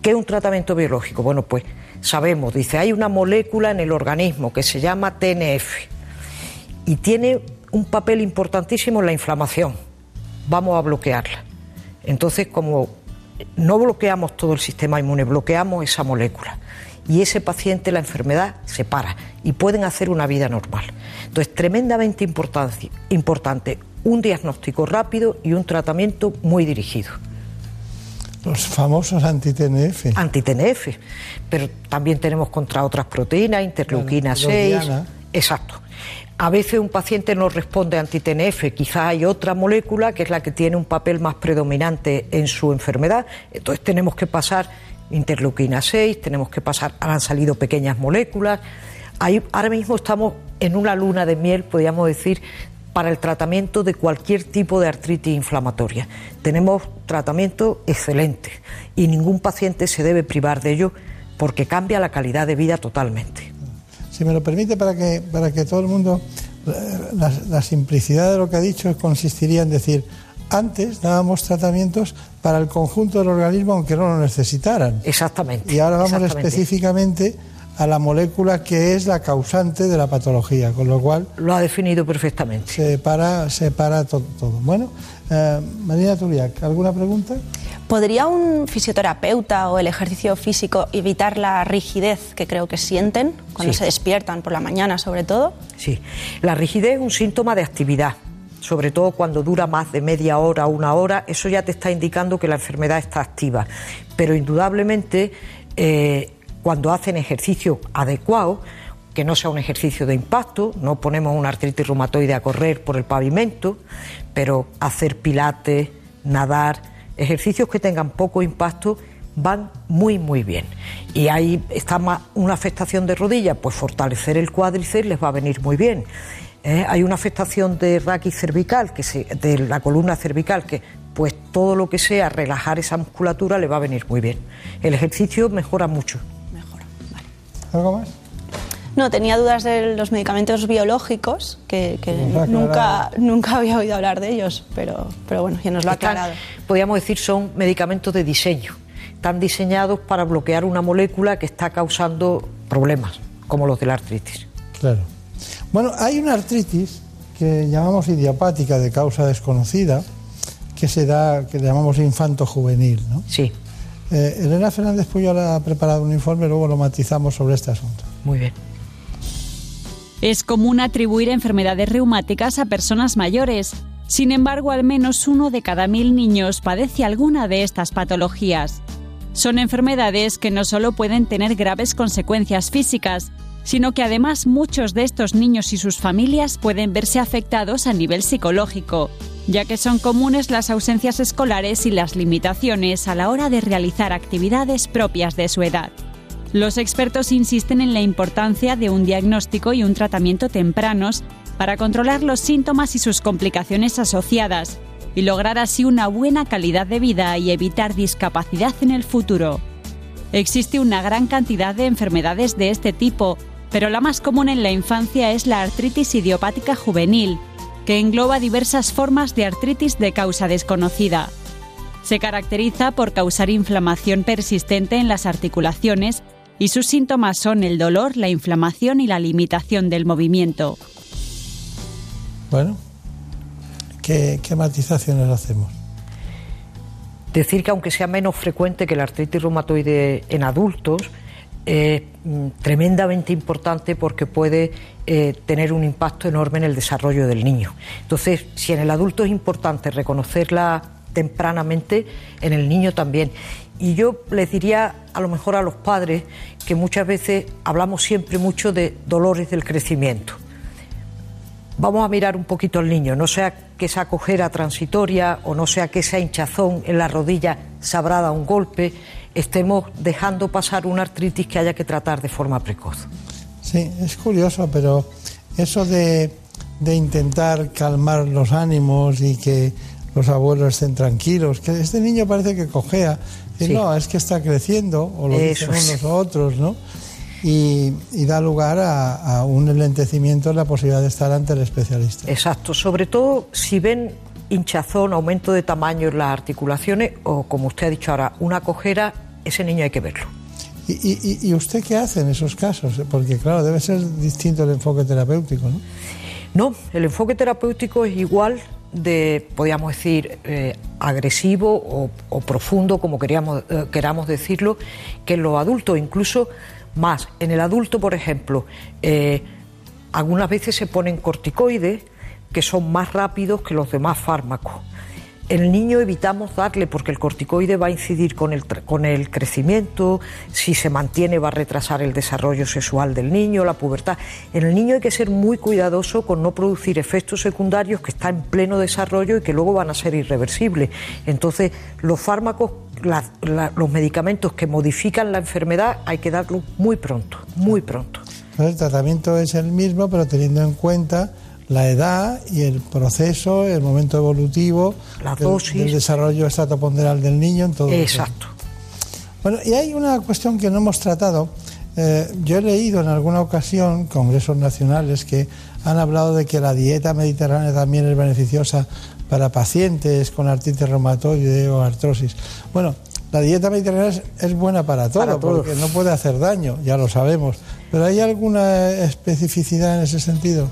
¿Qué es un tratamiento biológico? Bueno, pues sabemos, dice, hay una molécula en el organismo que se llama TNF y tiene un papel importantísimo en la inflamación. Vamos a bloquearla. Entonces, como no bloqueamos todo el sistema inmune, bloqueamos esa molécula. Y ese paciente, la enfermedad se para y pueden hacer una vida normal. Entonces, tremendamente importante, un diagnóstico rápido y un tratamiento muy dirigido. Los famosos anti-TNF. Anti-TNF, pero también tenemos contra otras proteínas, interleuquina Claro, 6. Diana. Exacto. A veces un paciente no responde a anti-TNF, quizás hay otra molécula que es la que tiene un papel más predominante en su enfermedad. Entonces tenemos que pasar interleuquina 6, tenemos que pasar, han salido pequeñas moléculas. Ahora mismo estamos en una luna de miel, podríamos decir, para el tratamiento de cualquier tipo de artritis inflamatoria. Tenemos tratamiento excelente y ningún paciente se debe privar de ello porque cambia la calidad de vida totalmente. Si me lo permite, para que, para que todo el mundo. La, la simplicidad de lo que ha dicho consistiría en decir: antes dábamos tratamientos para el conjunto del organismo, aunque no lo necesitaran. Exactamente. Y ahora vamos específicamente a la molécula que es la causante de la patología, con lo cual. Lo ha definido perfectamente. Se para, se para to- todo. Bueno, eh, Marina Tuliak, ¿alguna pregunta? ¿Podría un fisioterapeuta o el ejercicio físico evitar la rigidez que creo que sienten cuando Sí. se despiertan por la mañana, sobre todo? Sí, la rigidez es un síntoma de actividad, sobre todo cuando dura más de media hora o una hora, eso ya te está indicando que la enfermedad está activa. Pero indudablemente, eh, cuando hacen ejercicio adecuado, que no sea un ejercicio de impacto, no ponemos una artritis reumatoide a correr por el pavimento, pero hacer pilates, nadar, ejercicios que tengan poco impacto van muy muy bien. Y ahí está más una afectación de rodilla, pues fortalecer el cuádriceps les va a venir muy bien. ¿eh? Hay una afectación de raquis cervical, que se, de la columna cervical, que pues todo lo que sea relajar esa musculatura le va a venir muy bien. El ejercicio mejora mucho. ¿Algo más? No, tenía dudas de los medicamentos biológicos, que, nunca, nunca había oído hablar de ellos, pero, pero bueno, ya nos lo ha Están- aclarado. podríamos decir, son medicamentos de diseño. Están diseñados para bloquear una molécula que está causando problemas, como los de la artritis. Claro. Bueno, hay una artritis que llamamos idiopática de causa desconocida, que se da, que llamamos infanto juvenil, ¿no? Sí. Eh, Elena Fernández Puyol ha preparado un informe, luego lo matizamos sobre este asunto. Muy bien. Es común atribuir enfermedades reumáticas a personas mayores. Sin embargo, al menos uno de cada mil niños padece alguna de estas patologías. Son enfermedades que no solo pueden tener graves consecuencias físicas, sino que además muchos de estos niños y sus familias pueden verse afectados a nivel psicológico, ya que son comunes las ausencias escolares y las limitaciones a la hora de realizar actividades propias de su edad. Los expertos insisten en la importancia de un diagnóstico y un tratamiento tempranos para controlar los síntomas y sus complicaciones asociadas y lograr así una buena calidad de vida y evitar discapacidad en el futuro. Existe una gran cantidad de enfermedades de este tipo, pero la más común en la infancia es la artritis idiopática juvenil, que engloba diversas formas de artritis de causa desconocida. Se caracteriza por causar inflamación persistente en las articulaciones y sus síntomas son el dolor, la inflamación y la limitación del movimiento. Bueno, ¿qué, qué matizaciones hacemos? Decir que aunque sea menos frecuente que la artritis reumatoide en adultos, es mm, tremendamente importante porque puede eh, tener un impacto enorme en el desarrollo del niño. Entonces, si en el adulto es importante reconocerla tempranamente, en el niño también. Y yo les diría a lo mejor a los padres que muchas veces hablamos siempre mucho de dolores del crecimiento. Vamos a mirar un poquito al niño, no sea que esa cojera transitoria o no sea que esa hinchazón en la rodilla dado un golpe, estemos dejando pasar una artritis que haya que tratar de forma precoz. Sí, es curioso, pero eso de, de intentar calmar los ánimos y que los abuelos estén tranquilos, que este niño parece que cojea, y Sí. no, es que está creciendo, o lo Eso dicen unos u otros, ¿no? Y, y da lugar a, a un enlentecimiento en la posibilidad de estar ante el especialista. Exacto, sobre todo si ven hinchazón, aumento de tamaño en las articulaciones o, como usted ha dicho ahora, una cojera, ese niño hay que verlo. ¿Y, y- y usted qué hace en esos casos? Porque claro, debe ser distinto el enfoque terapéutico, ¿no? No, el enfoque terapéutico es igual de, podríamos decir, eh, agresivo o, profundo, como queríamos, eh, queramos decirlo, que en los adultos, incluso más. En el adulto, por ejemplo, eh, algunas veces se ponen corticoides que son más rápidos que los demás fármacos. El niño evitamos darle porque el corticoide va a incidir con el, con el crecimiento, si se mantiene va a retrasar el desarrollo sexual del niño, la pubertad. En el niño hay que ser muy cuidadoso con no producir efectos secundarios que están en pleno desarrollo y que luego van a ser irreversibles. Entonces, los fármacos, la, los medicamentos que modifican la enfermedad hay que darlos muy pronto, muy pronto. El tratamiento es el mismo, pero teniendo en cuenta la edad y el proceso, el momento evolutivo, la dosis. Del, del desarrollo estatoponderal del niño, en todo Exacto. Bueno, y hay una cuestión que no hemos tratado. Eh, yo he leído en alguna ocasión congresos nacionales que han hablado de que la dieta mediterránea también es beneficiosa para pacientes con artritis reumatoide o artrosis. Bueno, la dieta mediterránea es, es buena para todo, Para todo. porque no puede hacer daño, ya lo sabemos. Pero ¿hay alguna especificidad en ese sentido?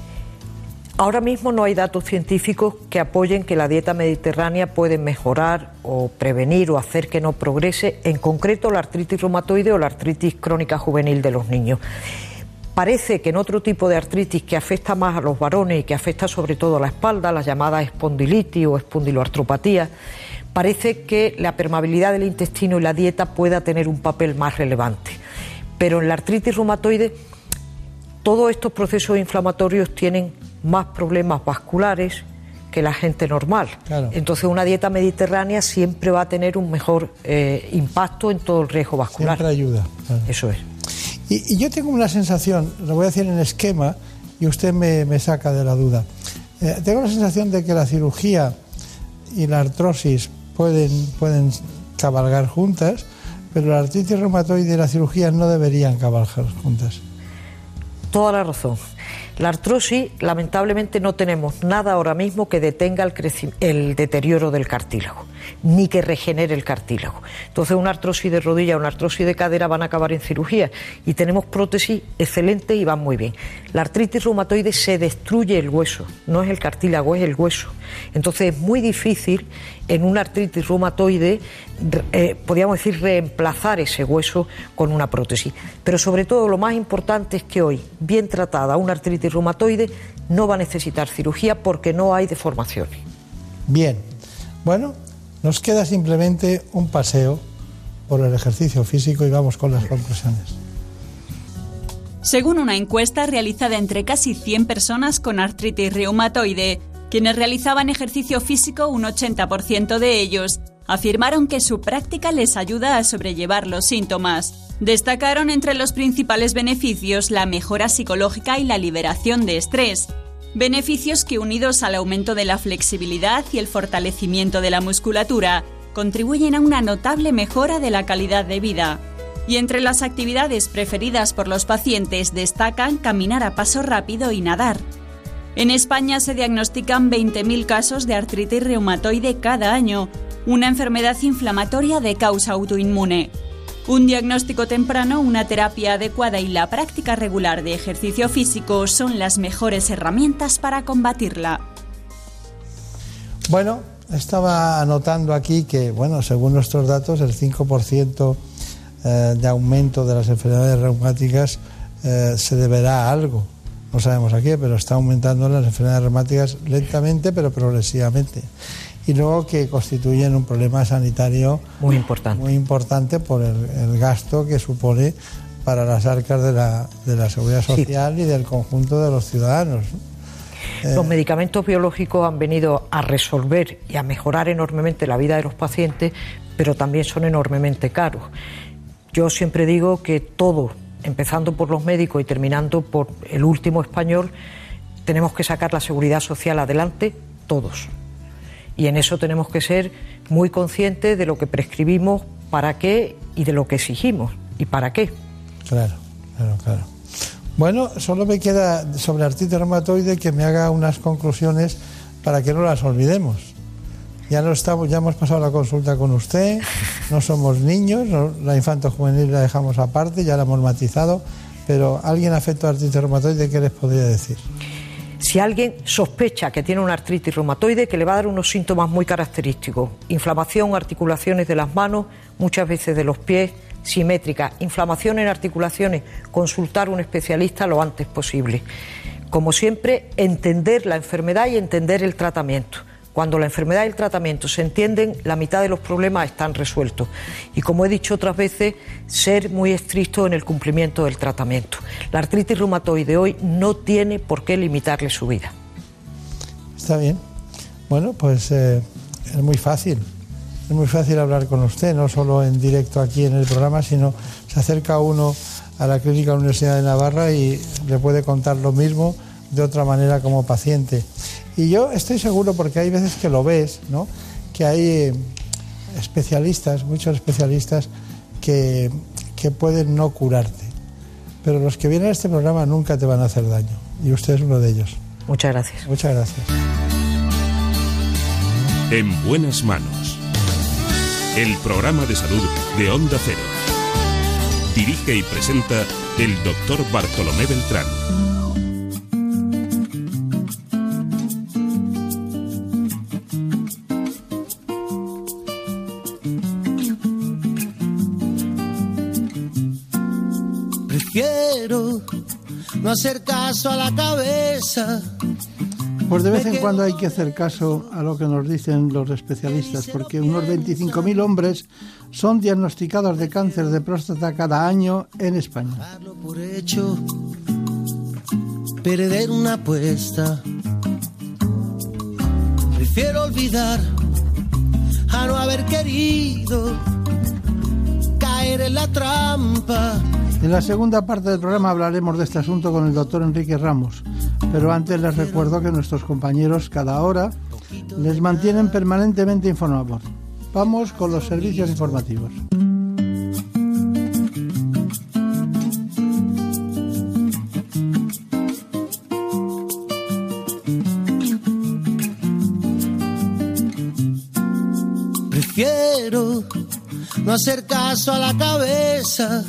Ahora mismo no hay datos científicos que apoyen que la dieta mediterránea puede mejorar o prevenir o hacer que no progrese, en concreto la artritis reumatoide o la artritis crónica juvenil de los niños. Parece que en otro tipo de artritis que afecta más a los varones y que afecta sobre todo a la espalda, la llamada espondilitis o espondiloartropatía, parece que la permeabilidad del intestino y la dieta pueda tener un papel más relevante. Pero en la artritis reumatoide todos estos procesos inflamatorios tienen más problemas vasculares que la gente normal. Claro. Entonces una dieta mediterránea siempre va a tener un mejor eh, impacto en todo el riesgo vascular. Siempre ayuda. Claro. Eso es. Y, y, yo tengo una sensación, lo voy a decir en esquema y usted me, me saca de la duda. Eh, tengo la sensación de que la cirugía y la artrosis pueden, pueden cabalgar juntas, pero la artritis reumatoide y la cirugía no deberían cabalgar juntas. Toda la razón. La artrosis, lamentablemente, no tenemos nada ahora mismo que detenga el, el, deterioro del cartílago, ni que regenere el cartílago. Entonces, una artrosis de rodilla una artrosis de cadera van a acabar en cirugía y tenemos prótesis excelentes y van muy bien. La artritis reumatoide se destruye el hueso, no es el cartílago, es el hueso. Entonces, es muy difícil en una artritis reumatoide, eh, podríamos decir, reemplazar ese hueso con una prótesis. Pero sobre todo lo más importante es que hoy, bien tratada una artritis reumatoide, no va a necesitar cirugía porque no hay deformaciones. Bien, bueno, nos queda simplemente un paseo por el ejercicio físico y vamos con las conclusiones. Según una encuesta realizada entre casi 100 personas con artritis reumatoide, quienes realizaban ejercicio físico, un 80% de ellos, afirmaron que su práctica les ayuda a sobrellevar los síntomas. Destacaron entre los principales beneficios la mejora psicológica y la liberación de estrés, beneficios que unidos al aumento de la flexibilidad y el fortalecimiento de la musculatura, contribuyen a una notable mejora de la calidad de vida. Y entre las actividades preferidas por los pacientes destacan caminar a paso rápido y nadar. En España se diagnostican 20.000 casos de artritis reumatoide cada año, una enfermedad inflamatoria de causa autoinmune. Un diagnóstico temprano, una terapia adecuada y la práctica regular de ejercicio físico son las mejores herramientas para combatirla. Bueno, estaba anotando aquí que, bueno, según nuestros datos, el 5% de aumento de las enfermedades reumáticas eh, se deberá a algo no sabemos a qué, pero está aumentando las enfermedades reumáticas lentamente pero progresivamente. Y luego que constituyen un problema sanitario muy importante, muy importante por el, el gasto que supone para las arcas de la, de la seguridad social sí. y del conjunto de los ciudadanos. Los eh, medicamentos biológicos han venido a resolver y a mejorar enormemente la vida de los pacientes, pero también son enormemente caros. Yo siempre digo que todo empezando por los médicos y terminando por el último español, tenemos que sacar la seguridad social adelante todos. Y en eso tenemos que ser muy conscientes de lo que prescribimos, para qué y de lo que exigimos y para qué. Claro, claro, claro. Bueno, solo me queda sobre artritis reumatoide que me haga unas conclusiones para que no las olvidemos. Ya no estamos, ya hemos pasado la consulta con usted, no somos niños, no, la infanto juvenil la dejamos aparte, ya la hemos matizado, pero alguien afecto a artritis reumatoide, ¿qué les podría decir? Si alguien sospecha que tiene una artritis reumatoide, que le va a dar unos síntomas muy característicos, inflamación, articulaciones de las manos, muchas veces de los pies, simétrica, inflamación en articulaciones, consultar un especialista lo antes posible. Como siempre, entender la enfermedad y entender el tratamiento. Cuando la enfermedad y el tratamiento se entienden, la mitad de los problemas están resueltos. Y como he dicho otras veces, ser muy estricto en el cumplimiento del tratamiento. La artritis reumatoide hoy no tiene por qué limitarle su vida. Está bien. Bueno, pues eh, es muy fácil. Es muy fácil hablar con usted, no solo en directo aquí en el programa, sino se acerca uno a la Clínica de la Universidad de Navarra y le puede contar lo mismo de otra manera como paciente. Y yo estoy seguro, porque hay veces que lo ves, ¿no? que hay eh, especialistas, muchos especialistas, que, que pueden no curarte. Pero los que vienen a este programa nunca te van a hacer daño. Y usted es uno de ellos. Muchas gracias. Muchas gracias. En buenas manos. El programa de salud de Onda Cero. Dirige y presenta el doctor Bartolomé Beltrán. No hacer caso a la cabeza. Pues de vez en cuando hay que hacer caso a lo que nos dicen los especialistas, porque unos 25.000 hombres son diagnosticados de cáncer de próstata cada año en España. Darlo por hecho, perder una apuesta. Prefiero olvidar a no haber querido caer en la trampa. En la segunda parte del programa hablaremos de este asunto con el doctor Enrique Ramos, pero antes les recuerdo que nuestros compañeros cada hora les mantienen permanentemente informados. Vamos con los servicios informativos. Prefiero no hacer caso a la cabeza.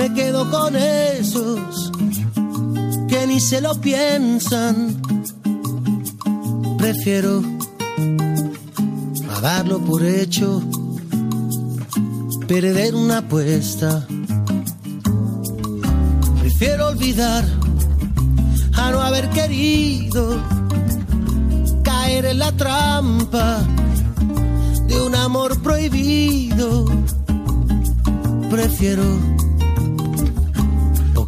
Me quedo con esos que ni se lo piensan. Prefiero a darlo por hecho, perder una apuesta. Prefiero olvidar a no haber querido caer en la trampa de un amor prohibido. Prefiero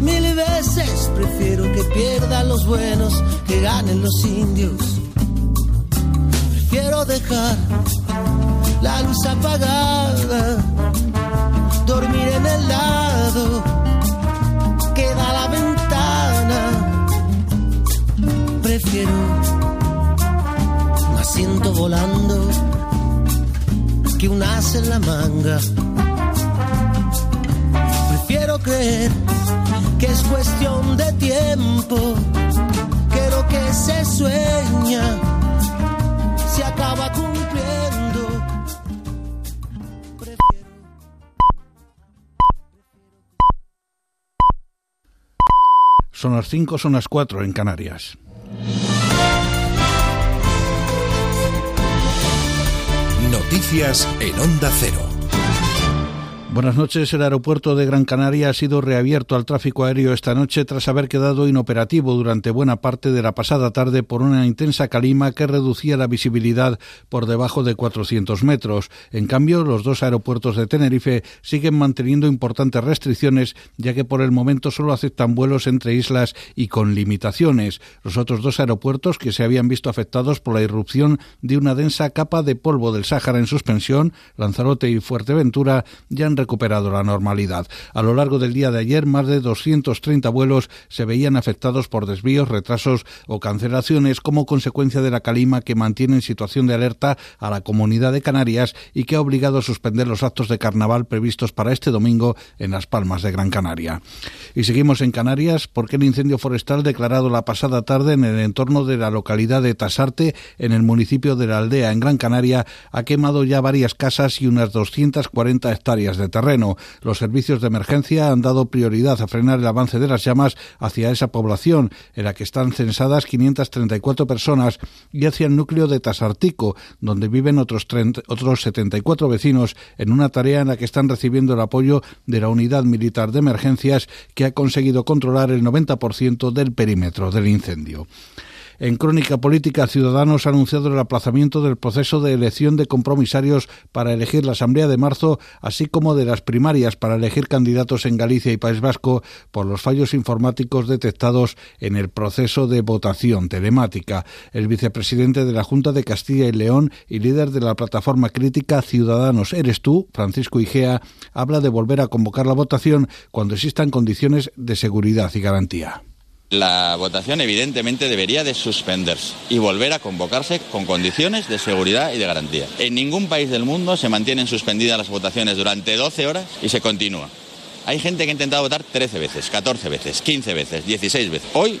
Mil veces prefiero que pierdan los buenos, que ganen los indios. Prefiero dejar la luz apagada, dormir en el lado que da la ventana. Prefiero un asiento volando que un as en la manga. Prefiero creer es cuestión de tiempo, que lo que se sueña se acaba cumpliendo. Son las 5, son las 4 en Canarias. Noticias en Onda Cero. Buenas noches. El aeropuerto de Gran Canaria ha sido reabierto al tráfico aéreo esta noche tras haber quedado inoperativo durante buena parte de la pasada tarde por una intensa calima que reducía la visibilidad por debajo de 400 metros. En cambio, los dos aeropuertos de Tenerife siguen manteniendo importantes restricciones, ya que por el momento solo aceptan vuelos entre islas y con limitaciones. Los otros dos aeropuertos que se habían visto afectados por la irrupción de una densa capa de polvo del Sáhara en suspensión, Lanzarote y Fuerteventura, ya han recuperado la normalidad. A lo largo del día de ayer, más de 230 vuelos se veían afectados por desvíos, retrasos o cancelaciones como consecuencia de la calima que mantiene en situación de alerta a la comunidad de Canarias y que ha obligado a suspender los actos de carnaval previstos para este domingo en Las Palmas de Gran Canaria. Y seguimos en Canarias porque el incendio forestal declarado la pasada tarde en el entorno de la localidad de Tasarte, en el municipio de la Aldea, en Gran Canaria, ha quemado ya varias casas y unas 240 hectáreas de terreno. Los servicios de emergencia han dado prioridad a frenar el avance de las llamas hacia esa población, en la que están censadas 534 personas, y hacia el núcleo de Tasartico, donde viven otros, 30, otros 74 vecinos, en una tarea en la que están recibiendo el apoyo de la Unidad Militar de Emergencias, que ha conseguido controlar el 90% del perímetro del incendio. En Crónica Política, Ciudadanos ha anunciado el aplazamiento del proceso de elección de compromisarios para elegir la Asamblea de marzo, así como de las primarias para elegir candidatos en Galicia y País Vasco por los fallos informáticos detectados en el proceso de votación telemática. El vicepresidente de la Junta de Castilla y León y líder de la plataforma crítica Ciudadanos Eres tú, Francisco Igea, habla de volver a convocar la votación cuando existan condiciones de seguridad y garantía. La votación evidentemente debería de suspenderse y volver a convocarse con condiciones de seguridad y de garantía. En ningún país del mundo se mantienen suspendidas las votaciones durante 12 horas y se continúa. Hay gente que ha intentado votar 13 veces, 14 veces, 15 veces, 16 veces. Hoy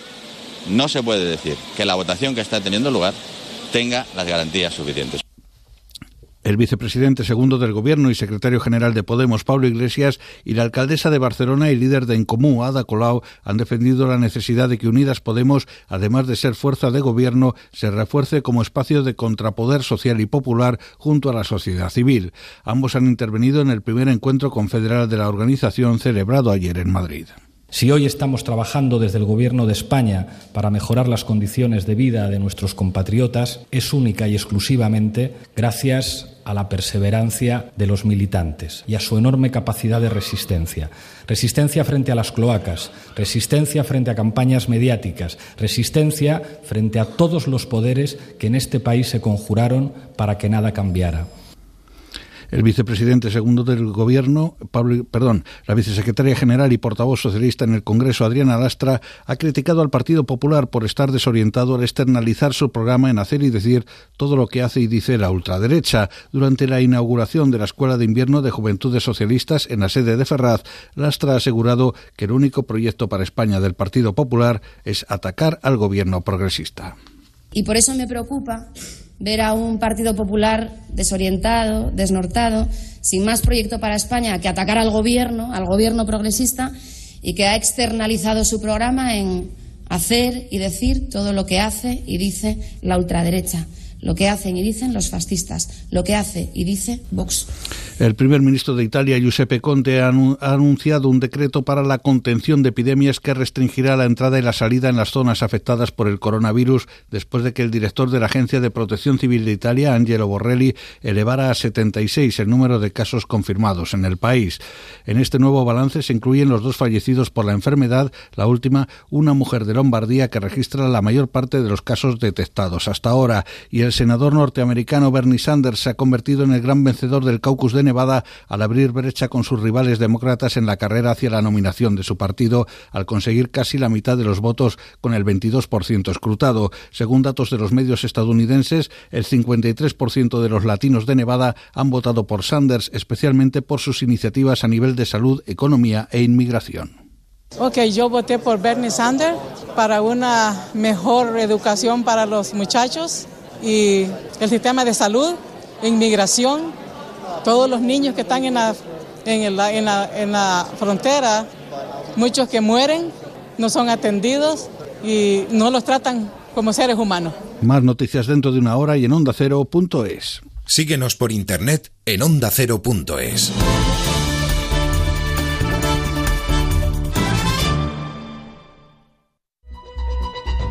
no se puede decir que la votación que está teniendo lugar tenga las garantías suficientes. El vicepresidente segundo del Gobierno y secretario general de Podemos, Pablo Iglesias, y la alcaldesa de Barcelona y líder de Encomú, Ada Colau, han defendido la necesidad de que Unidas Podemos, además de ser fuerza de gobierno, se refuerce como espacio de contrapoder social y popular junto a la sociedad civil. Ambos han intervenido en el primer encuentro confederal de la organización celebrado ayer en Madrid. Si hoy estamos trabajando desde el Gobierno de España para mejorar las condiciones de vida de nuestros compatriotas, es única y exclusivamente gracias a la perseverancia de los militantes y a su enorme capacidad de resistencia. Resistencia frente a las cloacas, resistencia frente a campañas mediáticas, resistencia frente a todos los poderes que en este país se conjuraron para que nada cambiara. El vicepresidente segundo del Gobierno, Pablo, perdón, la vicesecretaria general y portavoz socialista en el Congreso, Adriana Lastra, ha criticado al Partido Popular por estar desorientado al externalizar su programa en hacer y decir todo lo que hace y dice la ultraderecha. Durante la inauguración de la Escuela de Invierno de Juventudes Socialistas en la sede de Ferraz, Lastra ha asegurado que el único proyecto para España del Partido Popular es atacar al gobierno progresista. Y por eso me preocupa ver a un Partido Popular desorientado, desnortado, sin más proyecto para España que atacar al gobierno, al gobierno progresista, y que ha externalizado su programa en hacer y decir todo lo que hace y dice la ultraderecha lo que hacen y dicen los fascistas, lo que hace y dice Vox. El primer ministro de Italia, Giuseppe Conte, ha anunciado un decreto para la contención de epidemias que restringirá la entrada y la salida en las zonas afectadas por el coronavirus después de que el director de la Agencia de Protección Civil de Italia, Angelo Borrelli, elevara a 76 el número de casos confirmados en el país. En este nuevo balance se incluyen los dos fallecidos por la enfermedad, la última, una mujer de Lombardía que registra la mayor parte de los casos detectados hasta ahora, y el senador norteamericano Bernie Sanders se ha convertido en el gran vencedor del caucus de Nevada al abrir brecha con sus rivales demócratas en la carrera hacia la nominación de su partido, al conseguir casi la mitad de los votos con el 22% escrutado. Según datos de los medios estadounidenses, el 53% de los latinos de Nevada han votado por Sanders, especialmente por sus iniciativas a nivel de salud, economía e inmigración. Ok, yo voté por Bernie Sanders para una mejor educación para los muchachos y el sistema de salud, inmigración, todos los niños que están en la, en la, en la, en la frontera, muchos que mueren, no son atendidos y no los tratan como seres humanos. Más noticias dentro de una hora y en ondacero.es. Síguenos por internet en ondacero.es.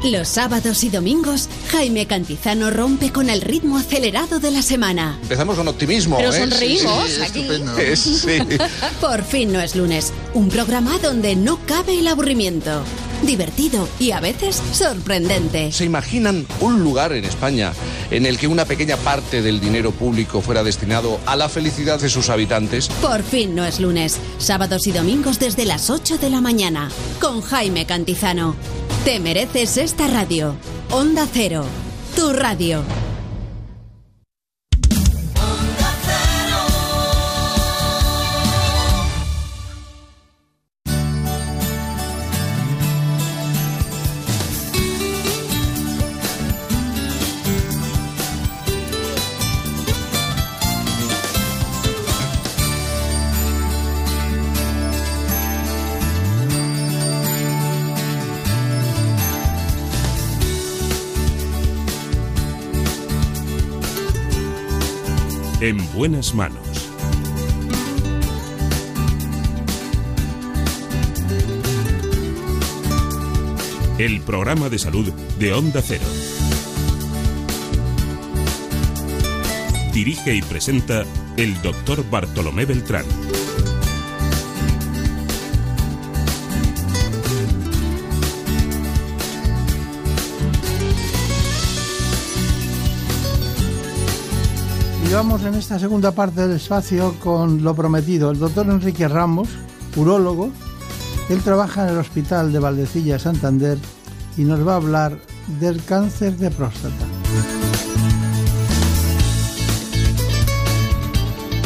Los sábados y domingos, Jaime Cantizano rompe con el ritmo acelerado de la semana. Empezamos con optimismo. Pero ¿eh? sonreímos Sí, sí, aquí. estupendo. Es- sí. Por fin no es lunes, un programa donde no cabe el aburrimiento. divertido y a veces sorprendente. ¿Se imaginan un lugar en España en el que una pequeña parte del dinero público fuera destinado a la felicidad de sus habitantes? Por fin no es lunes, sábados y domingos desde las 8 de la mañana, con Jaime Cantizano. Te mereces esta radio. Onda Cero, tu radio. En buenas manos. El programa de salud de Onda Cero. Dirige y presenta el doctor Bartolomé Beltrán. Vamos en esta segunda parte del espacio con lo prometido. El doctor Enrique Ramos, urólogo, él trabaja en el Hospital de Valdecilla, Santander, y nos va a hablar del cáncer de próstata.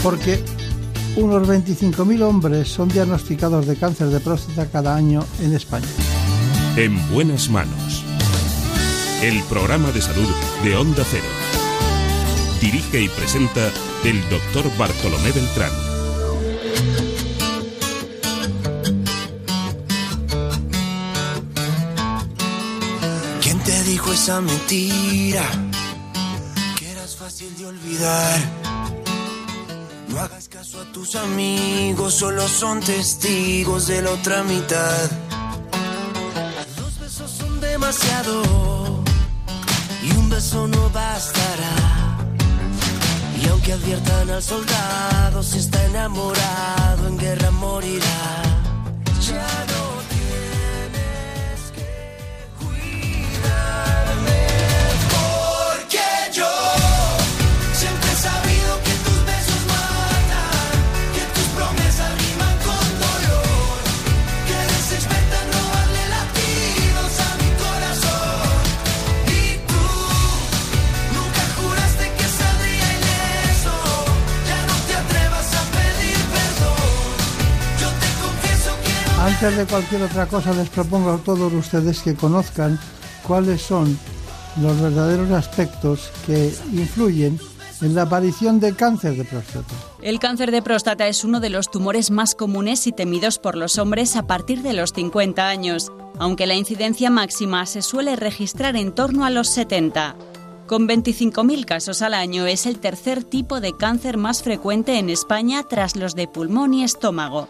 Porque unos 25.000 hombres son diagnosticados de cáncer de próstata cada año en España. En buenas manos. El programa de salud de Onda Cero. Dirige y presenta el doctor Bartolomé Beltrán. ¿Quién te dijo esa mentira? Que eras fácil de olvidar. No hagas caso a tus amigos, solo son testigos de la otra mitad. Dos besos son demasiado aunque adviertan al soldado, si está enamorado, en guerra morirá. Antes de cualquier otra cosa, les propongo a todos ustedes que conozcan cuáles son los verdaderos aspectos que influyen en la aparición de cáncer de próstata. El cáncer de próstata es uno de los tumores más comunes y temidos por los hombres a partir de los 50 años, aunque la incidencia máxima se suele registrar en torno a los 70. Con 25.000 casos al año es el tercer tipo de cáncer más frecuente en España tras los de pulmón y estómago.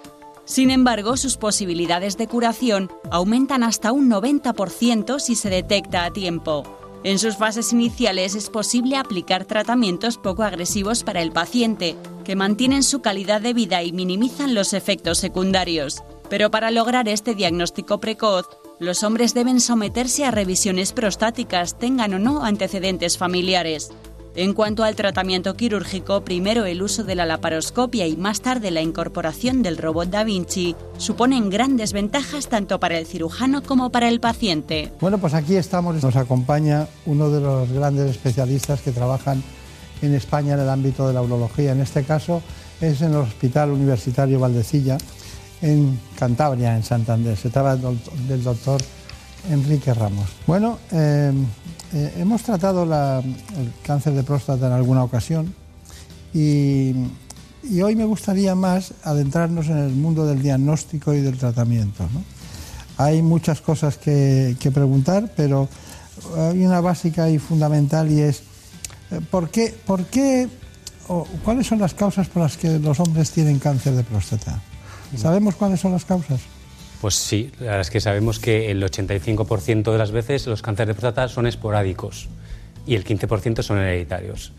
Sin embargo, sus posibilidades de curación aumentan hasta un 90% si se detecta a tiempo. En sus fases iniciales es posible aplicar tratamientos poco agresivos para el paciente, que mantienen su calidad de vida y minimizan los efectos secundarios. Pero para lograr este diagnóstico precoz, los hombres deben someterse a revisiones prostáticas, tengan o no antecedentes familiares. En cuanto al tratamiento quirúrgico, primero el uso de la laparoscopia y más tarde la incorporación del robot Da Vinci suponen grandes ventajas tanto para el cirujano como para el paciente. Bueno, pues aquí estamos, nos acompaña uno de los grandes especialistas que trabajan en España en el ámbito de la urología. En este caso es en el Hospital Universitario Valdecilla, en Cantabria, en Santander. Se trata del doct- del doctor Enrique Ramos. Bueno, eh, eh, hemos tratado la- el cáncer de próstata en alguna ocasión y, y hoy me gustaría más adentrarnos en el mundo del diagnóstico y del tratamiento. ¿no? Hay muchas cosas que, que preguntar, pero hay una básica y fundamental y es eh, ¿por qué, por qué o cuáles son las causas por las que los hombres tienen cáncer de próstata? ¿Sabemos cuáles son las causas? Pues sí, la verdad es que sabemos que el 85% de las veces los cánceres de próstata son esporádicos y el 15% son hereditarios.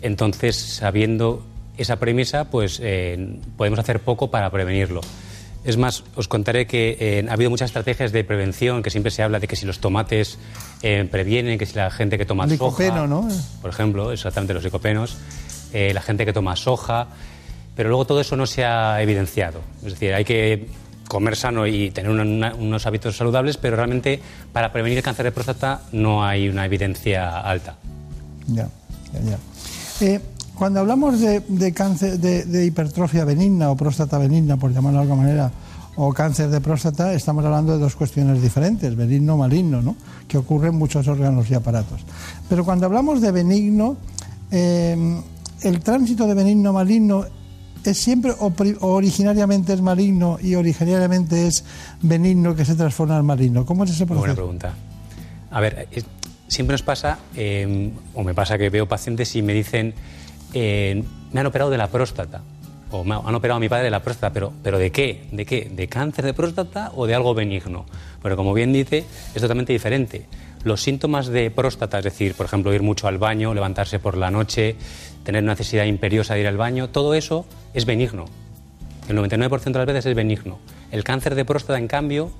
Entonces, sabiendo esa premisa, pues eh, podemos hacer poco para prevenirlo. Es más, os contaré que eh, ha habido muchas estrategias de prevención, que siempre se habla de que si los tomates eh, previenen, que si la gente que toma Licopeno, soja, ¿no? por ejemplo, exactamente los licopenos, eh, la gente que toma soja, pero luego todo eso no se ha evidenciado. Es decir, hay que comer sano y tener unos hábitos saludables, pero realmente para prevenir el cáncer de próstata no hay una evidencia alta. Ya, ya, ya. Eh, cuando hablamos de, cáncer, de, de hipertrofia benigna o próstata benigna, por llamarlo de alguna manera, o cáncer de próstata, estamos hablando de dos cuestiones diferentes, benigno maligno, ¿no? que ocurre en muchos órganos y aparatos. Pero cuando hablamos de benigno, eh, el tránsito de benigno maligno es siempre originariamente es maligno y originariamente es benigno que se transforma en maligno. ¿Cómo es ese Muy buena proceso? pregunta. A ver, es- siempre nos pasa, eh, o me pasa que veo pacientes y me dicen, eh, me han operado de la próstata, o me han operado a mi padre de la próstata, pero, pero ¿de qué? ¿De qué? ¿De cáncer de próstata o de algo benigno? Pero como bien dice, es totalmente diferente. Los síntomas de próstata, es decir, por ejemplo, ir mucho al baño, levantarse por la noche, tener necesidad imperiosa de ir al baño, todo eso es benigno. El 99% de las veces es benigno. El cáncer de próstata, en cambio,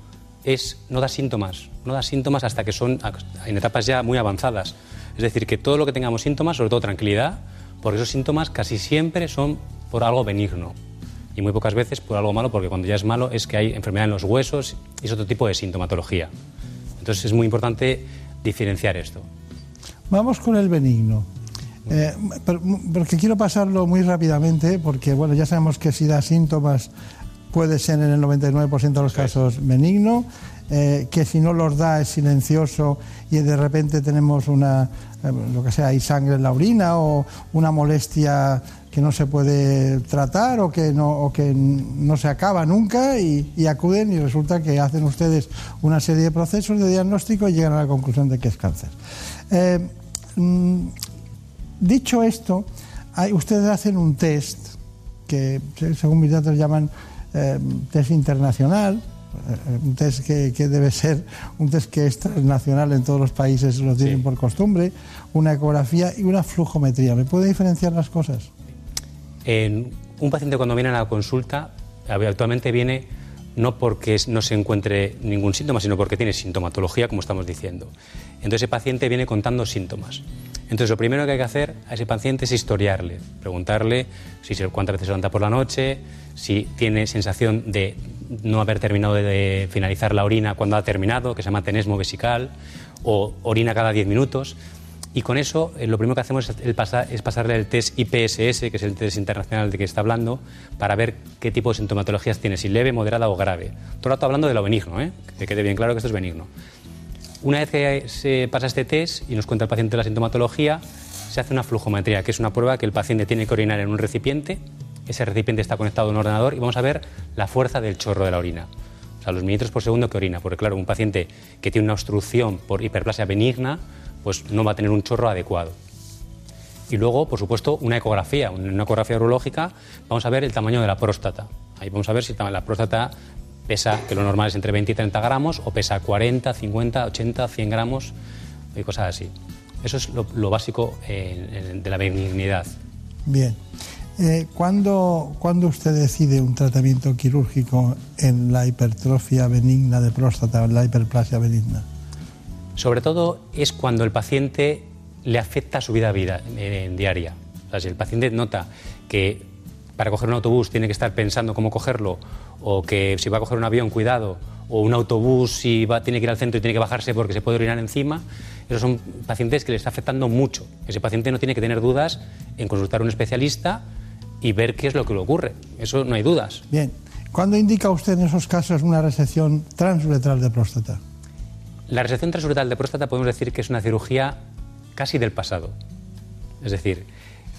es, no da síntomas. No da síntomas hasta que son en etapas ya muy avanzadas. Es decir, que todo lo que tengamos síntomas, sobre todo tranquilidad, porque esos síntomas casi siempre son por algo benigno. Y muy pocas veces por algo malo, porque cuando ya es malo es que hay enfermedad en los huesos y es otro tipo de sintomatología. Entonces es muy importante diferenciar esto. Vamos con el benigno. Eh, porque quiero pasarlo muy rápidamente, porque bueno, ya sabemos que si da síntomas puede ser en el 99% de los casos benigno, eh, que si no los da es silencioso y de repente tenemos una, eh, lo que sea, hay sangre en la orina o una molestia que no se puede tratar o que no, o que no se acaba nunca y, y acuden y resulta que hacen ustedes una serie de procesos de diagnóstico y llegan a la conclusión de que es cáncer. Eh, mm, Dicho esto, hay- ustedes hacen un test que, se- según mis datos, llaman eh, test internacional, eh, un test que, que debe ser un test que es transnacional en todos los países, lo tienen por costumbre, una ecografía y una flujometría. ¿Me puede diferenciar las cosas? En un paciente cuando viene a la consulta, habitualmente viene no porque no se encuentre ningún síntoma, sino porque tiene sintomatología, como estamos diciendo. Entonces ese paciente viene contando síntomas. Entonces lo primero que hay que hacer a ese paciente es historiarle, preguntarle si cuántas veces se levanta por la noche, si tiene sensación de no haber terminado de finalizar la orina cuando ha terminado, que se llama tenesmo vesical, o orina cada 10 minutos. Y con eso, eh, lo primero que hacemos es, el pasa- es pasarle el test IPSS, que es el test internacional de que está hablando, para ver qué tipo de sintomatologías tiene, si leve, moderada o grave. Todo el rato hablando de lo benigno, ¿eh? que quede bien claro que esto es benigno. Una vez que se pasa este test y nos cuenta el paciente la sintomatología, se hace una flujometría, que es una prueba que el paciente tiene que orinar en un recipiente. Ese recipiente está conectado a un ordenador y vamos a ver la fuerza del chorro de la orina. O sea, los mililitros por segundo que orina. Porque, claro, un paciente que tiene una obstrucción por hiperplasia benigna, pues no va a tener un chorro adecuado. Y luego, por supuesto, una ecografía. Una ecografía urológica vamos a ver el tamaño de la próstata. Ahí vamos a ver si la próstata pesa, que lo normal es entre 20 y 30 gramos, o pesa 40, 50, 80, 100 gramos y cosas así. Eso es lo, básico eh, de la benignidad. Bien. Eh, ¿cuándo, cuándo usted decide un tratamiento quirúrgico en la hipertrofia benigna de próstata, en la hiperplasia benigna? Sobre todo es cuando el paciente le afecta su vida, vida eh, diaria. O sea, si el paciente nota que para coger un autobús tiene que estar pensando cómo cogerlo, o que si va a coger un avión, cuidado, o un autobús si va, tiene que ir al centro y tiene que bajarse porque se puede orinar encima, esos son pacientes que le está afectando mucho. Ese paciente no tiene que tener dudas en consultar a un especialista y ver qué es lo que le ocurre. Eso no hay dudas. Bien. ¿Cuándo indica usted en esos casos una resección transuretral de próstata? La resección transuretral de próstata podemos decir que es una cirugía casi del pasado. Es decir,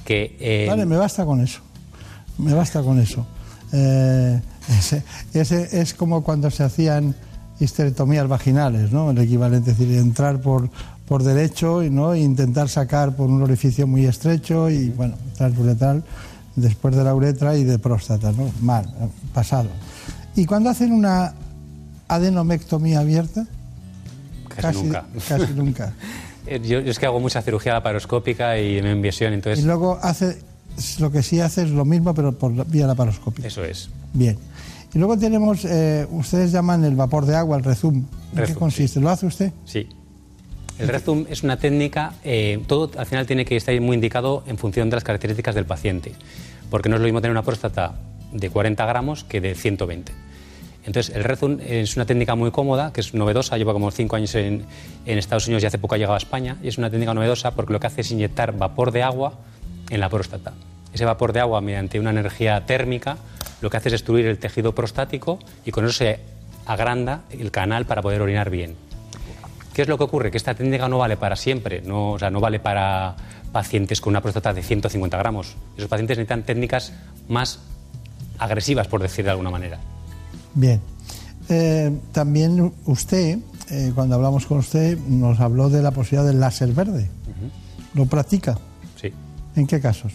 que... eh, Vale, me basta con eso. Me basta con eso. Eh, ese, ese es como cuando se hacían histerectomías vaginales, ¿no? El equivalente, es decir, entrar por, por derecho y ¿no? E intentar sacar por un orificio muy estrecho y, bueno, transuretral después de la uretra y de próstata, ¿no? Mal, pasado. ¿Y cuando hacen una adenomectomía abierta? Casi nunca. Casi nunca. eh, yo, yo es que hago mucha cirugía laparoscópica y me enviación, Y entonces... luego hace, lo que sí hace es lo mismo, pero por la- vía laparoscópica. Eso es. Bien. Y luego tenemos, eh, ustedes llaman el vapor de agua, el rezum. ¿En qué consiste? ¿Lo hace usted? Sí. El Rezum es una técnica, eh, todo al final tiene que estar muy indicado en función de las características del paciente, porque no es lo mismo tener una próstata de 40 gramos que de 120. Entonces, el Rezum es una técnica muy cómoda, que es novedosa, lleva como 5 años en, en Estados Unidos y hace poco ha llegado a España, y es una técnica novedosa porque lo que hace es inyectar vapor de agua en la próstata. Ese vapor de agua, mediante una energía térmica, lo que hace es destruir el tejido prostático y con eso se agranda el canal para poder orinar bien. ¿Qué es lo que ocurre? Que esta técnica no vale para siempre, no, o sea, no vale para pacientes con una próstata de 150 gramos. Esos pacientes necesitan técnicas más agresivas, por decir de alguna manera. Bien. Eh, también usted, eh, cuando hablamos con usted, nos habló de la posibilidad del láser verde. ¿Lo practica? Sí. ¿En qué casos?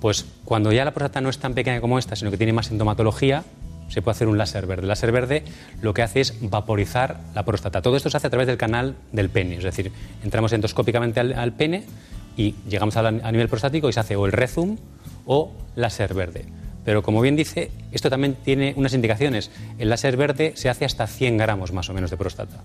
Pues cuando ya la próstata no es tan pequeña como esta, sino que tiene más sintomatología, se puede hacer un láser verde. El láser verde lo que hace es vaporizar la próstata. Todo esto se hace a través del canal del pene, es decir, entramos endoscópicamente al, al pene y llegamos a, la- a nivel prostático y se hace o el rezum o láser verde. Pero como bien dice, esto también tiene unas indicaciones. El láser verde se hace hasta 100 gramos más o menos de próstata.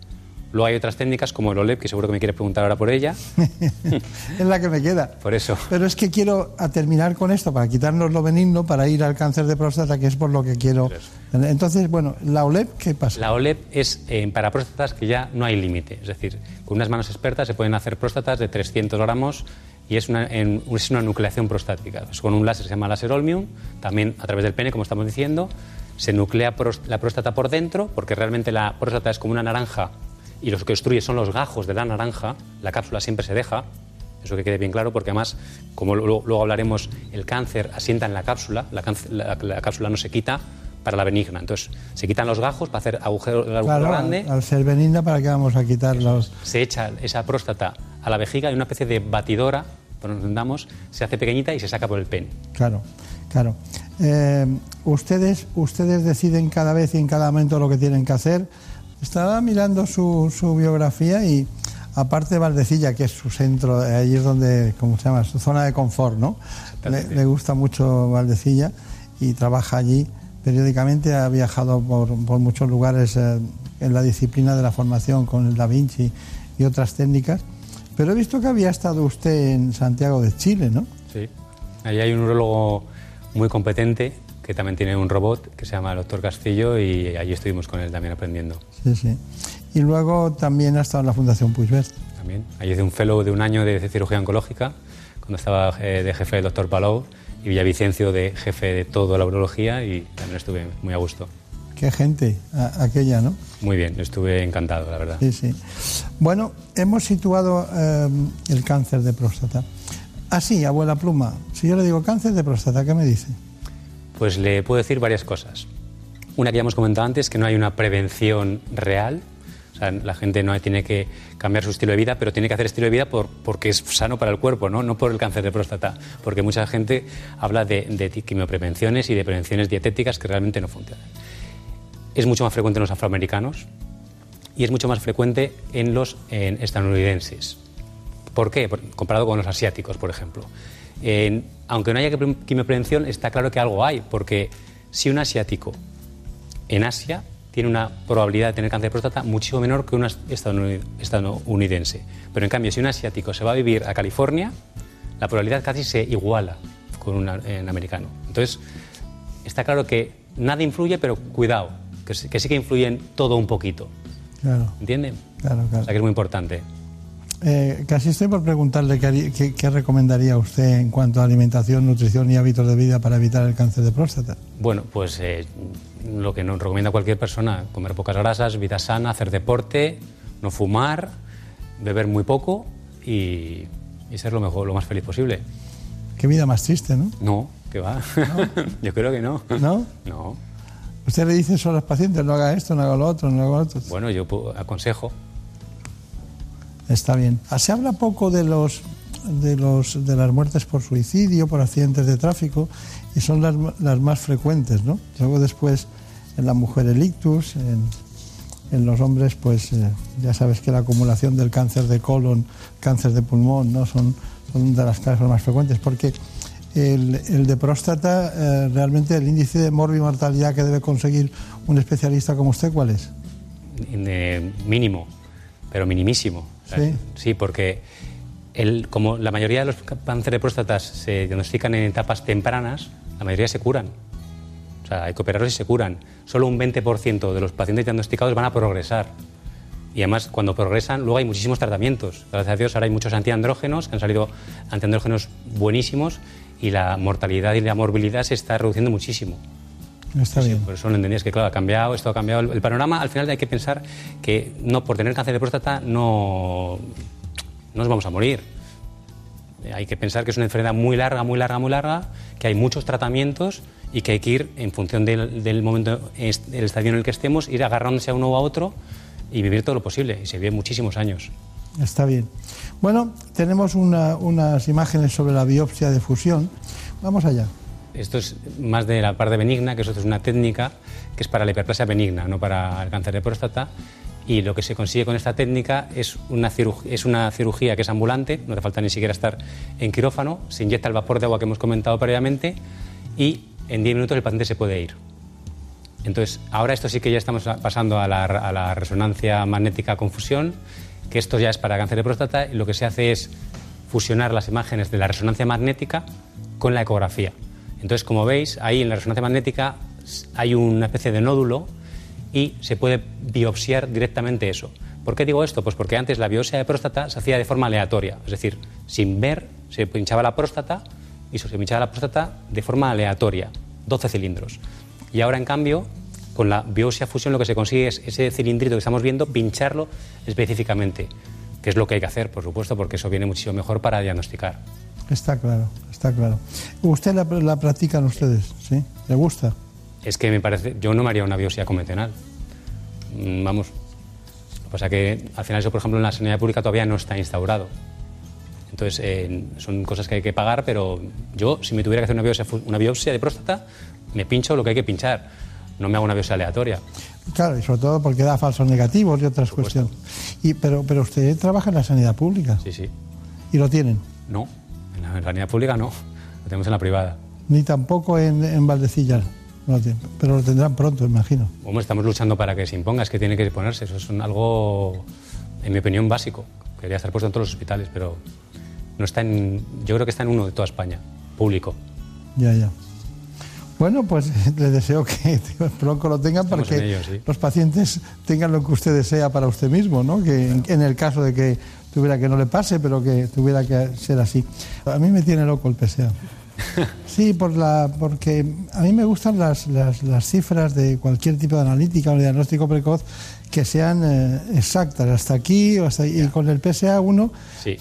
Luego hay otras técnicas como el OLED, que seguro que me quiere preguntar ahora por ella. es la que me queda. Por eso. Pero es que quiero a terminar con esto, para quitarnos lo benigno, para ir al cáncer de próstata, que es por lo que quiero. Entonces, bueno, la OLEP, ¿qué pasa? La OLEP es eh, para próstatas que ya no hay límite. Es decir, con unas manos expertas se pueden hacer próstatas de 300 gramos y es una, en- es una nucleación prostática. Es con un láser que se llama láser Olmium, también a través del pene, como estamos diciendo. Se nuclea la próstata por dentro, porque realmente la próstata es como una naranja y lo que obstruye son los gajos de la naranja. La cápsula siempre se deja. Eso que quede bien claro, porque además, como luego, luego hablaremos, el cáncer asienta en la cápsula, la, la- la cápsula no se quita para la benigna. Entonces, se quitan los gajos para hacer agujero, el agujero Claro, grande, al, al ser benigna, ¿para qué vamos a quitar los...? se echa esa próstata a la vejiga y una especie de batidora, por nos entendamos, se hace pequeñita y se saca por el pene. Claro, claro. Eh, ustedes, ustedes deciden cada vez y en cada momento lo que tienen que hacer. Estaba mirando su, su biografía y aparte de Valdecilla, que es su centro, ahí es donde, ¿cómo se llama? Su zona de confort, ¿no? Le, le gusta mucho Valdecilla y trabaja allí periódicamente. Ha viajado por, por muchos lugares eh, en la disciplina de la formación con el Da Vinci y otras técnicas. Pero he visto que había estado usted en Santiago de Chile, ¿no? Sí. Allí hay un urologo muy competente que también tiene un robot que se llama el doctor Castillo y allí estuvimos con él también aprendiendo. Sí, sí. Y luego también ha estado en la Fundación Puigvert. También. Allí hice un fellow de un año de cirugía oncológica cuando estaba eh, de jefe el doctor Palou y Villavicencio de jefe de toda la urología y también estuve muy a gusto. Qué gente, a- aquella, ¿no? Muy bien, estuve encantado, la verdad. Sí, sí. Bueno, hemos situado eh, el cáncer de próstata. Así, abuela pluma, si yo le digo cáncer de próstata, ¿qué me dice? Pues le puedo decir varias cosas. Una que ya hemos comentado antes, que no hay una prevención real. O sea, la gente no tiene que cambiar su estilo de vida, pero tiene que hacer estilo de vida por, porque es sano para el cuerpo, ¿no? no por el cáncer de próstata. Porque mucha gente habla de, de quimioprevenciones y de prevenciones dietéticas que realmente no funcionan. Es mucho más frecuente en los afroamericanos y es mucho más frecuente en los en estadounidenses. ¿Por qué? Comparado con los asiáticos, por ejemplo. Aunque no haya quimioprevención, está claro que algo hay, porque si un asiático en Asia tiene una probabilidad de tener cáncer de próstata muchísimo menor que un estadounidense. Pero en cambio, si un asiático se va a vivir a California, la probabilidad casi se iguala con un americano. Entonces, está claro que nada influye, pero cuidado, que, sí- que sí que influye en todo un poquito. Claro, ¿Entienden? claro, O claro. sea que es muy importante. Eh, casi estoy por preguntarle qué, qué- qué recomendaría usted en cuanto a alimentación, nutrición y hábitos de vida para evitar el cáncer de próstata. Bueno, pues eh, lo que nos recomienda cualquier persona, comer pocas grasas, vida sana, hacer deporte, no fumar, beber muy poco y, y ser lo mejor, lo más feliz posible. Qué vida más triste, ¿no? No, que va. Yo creo que no. ¿No? No. Usted le dice eso a los pacientes, no haga esto, no haga lo otro, no haga lo otro. Bueno, yo aconsejo. Está bien. Se habla poco de los de los de las muertes por suicidio, por accidentes de tráfico y son las, las más frecuentes, ¿no? Luego después en la mujer el ictus, en, en los hombres pues eh, ya sabes que la acumulación del cáncer de colon, cáncer de pulmón, ¿no? Son, son de las causas más frecuentes porque el, el de próstata, eh, realmente el índice de morbimortalidad que debe conseguir un especialista como usted, ¿cuál es? Eh, mínimo, pero minimísimo. Sí. Sí, porque el, como la mayoría de los cánceres de próstata se diagnostican en etapas tempranas, la mayoría se curan. O sea, hay que operarlos y se curan. Solo un 20% de los pacientes diagnosticados van a progresar. Y además, cuando progresan, luego hay muchísimos tratamientos. Gracias a Dios, ahora hay muchos antiandrógenos, que han salido antiandrógenos buenísimos, y la mortalidad y la morbilidad se está reduciendo muchísimo. Está bien. Por eso lo entendías que, claro, ha cambiado, esto ha cambiado. El, panorama, al final, hay que pensar que no por tener cáncer de próstata no, no nos vamos a morir. Eh, Hay que pensar que es una enfermedad muy larga, muy larga, muy larga, que hay muchos tratamientos y que hay que ir, en función del, del momento, del estadio en el que estemos, ir agarrándose a uno o a otro y vivir todo lo posible. Y se vive muchísimos años. Está bien. Bueno, tenemos una- unas imágenes sobre la biopsia de fusión. Vamos allá. Esto es más de la parte benigna, que eso es una técnica que es para la hiperplasia benigna, no para el cáncer de próstata. Y lo que se consigue con esta técnica es una, ciruj- es una cirugía que es ambulante, no hace falta ni siquiera estar en quirófano, se inyecta el vapor de agua que hemos comentado previamente y en 10 minutos el paciente se puede ir. Entonces, ahora esto sí que ya estamos pasando a la, a la resonancia magnética con fusión, que esto ya es para cáncer de próstata y lo que se hace es fusionar las imágenes de la resonancia magnética con la ecografía. Entonces, como veis, ahí en la resonancia magnética hay una especie de nódulo y se puede biopsiar directamente eso. ¿Por qué digo esto? Pues porque antes la biopsia de próstata se hacía de forma aleatoria, es decir, sin ver, se pinchaba la próstata y se pinchaba la próstata de forma aleatoria, 12 cilindros. Y ahora, en cambio, con la biopsia fusión lo que se consigue es ese cilindrito que estamos viendo, pincharlo específicamente, que es lo que hay que hacer, por supuesto, porque eso viene muchísimo mejor para diagnosticar. Está claro, está claro. ¿Usted la, la practican ustedes? ¿Sí? ¿Le gusta? Es que me parece, yo no me haría una biopsia convencional. Mm, Vamos. Lo que pasa que al final eso, por ejemplo, en la sanidad pública todavía no está instaurado. Entonces, eh, son cosas que hay que pagar, pero yo, si me tuviera que hacer una biopsia, una biopsia de próstata, me pincho lo que hay que pinchar. No me hago una biopsia aleatoria. Claro, y sobre todo porque da falsos negativos y otras cuestiones. Y, pero, pero usted trabaja en la sanidad pública. Sí, sí. ¿Y lo tienen? No, en la sanidad pública no. Lo tenemos en la privada. Ni tampoco en, en Valdecillas. No lo tienen. Pero lo tendrán pronto, imagino. Hombre, estamos luchando para que se imponga, es que tiene que ponerse. Eso es un- algo, en mi opinión, básico. Debería estar puesto en todos los hospitales, pero no está en. Yo creo que está en uno de toda España, público. Ya, ya. Bueno, pues le deseo que pronto lo tengan para Estamos que ello, sí. los pacientes tengan lo que usted desea para usted mismo, ¿no? Que en, en el caso de que tuviera que no le pase, pero que tuviera que ser así. A mí me tiene loco el PSA. Sí, por la, porque a mí me gustan las, las, las cifras de cualquier tipo de analítica o de diagnóstico precoz que sean eh, exactas, hasta aquí o hasta y con el PSA1 Sí.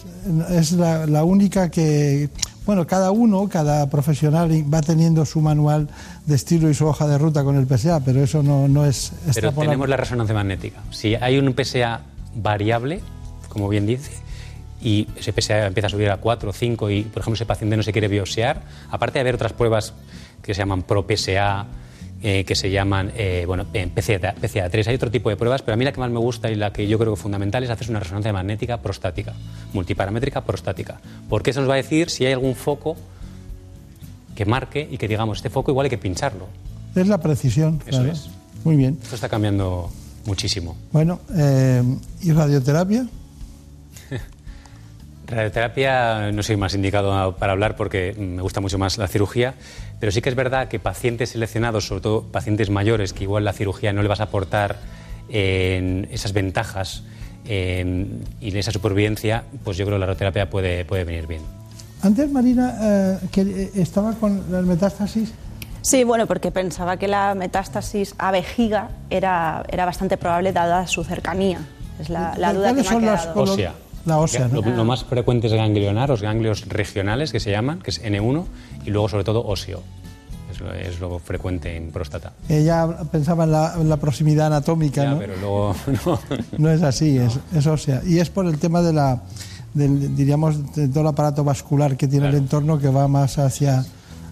es la, la única que, bueno, cada uno, cada profesional va teniendo su manual de estilo y su hoja de ruta con el PSA, pero eso no, no es Pero tenemos la resonancia magnética. Si hay un PSA variable, como bien dice, y ese PSA empieza a subir a 4 o 5 y, por ejemplo, ese paciente no se quiere biopsiar, aparte de haber otras pruebas que se llaman ProPSA, eh, que se llaman eh, bueno, PCA, PCA3, hay otro tipo de pruebas, pero a mí la que más me gusta y la que yo creo que es fundamental es hacer una resonancia magnética prostática, multiparamétrica prostática, porque eso nos va a decir si hay algún foco que marque y que digamos, este foco igual hay que pincharlo. Es la precisión, Eso claro. es. Muy bien. Esto está cambiando muchísimo. Bueno, eh, ¿y radioterapia? Radioterapia no soy más indicado para hablar porque me gusta mucho más la cirugía, pero sí que es verdad que pacientes seleccionados, sobre todo pacientes mayores, que igual la cirugía no le vas a aportar eh, esas ventajas eh, y esa supervivencia, pues yo creo que la radioterapia puede, puede venir bien. Antes, Marina, eh, que eh, estaba con las metástasis. Sí, bueno, porque pensaba que la metástasis a vejiga era, era bastante probable dada su cercanía. Es la, la duda que me ha ¿Cuáles son las quedado. Ósea. La ósea, ¿no? Lo, lo más frecuente es ganglionar, los ganglios regionales que se llaman, que es N1, y luego sobre todo óseo. Es lo, es lo frecuente en próstata. Ella pensaba en la, en la proximidad anatómica, Ya, ¿no? pero luego no. No es así, es, es ósea. Y es por el tema de la, del, diríamos, de todo el aparato vascular que tiene el entorno que va más hacia,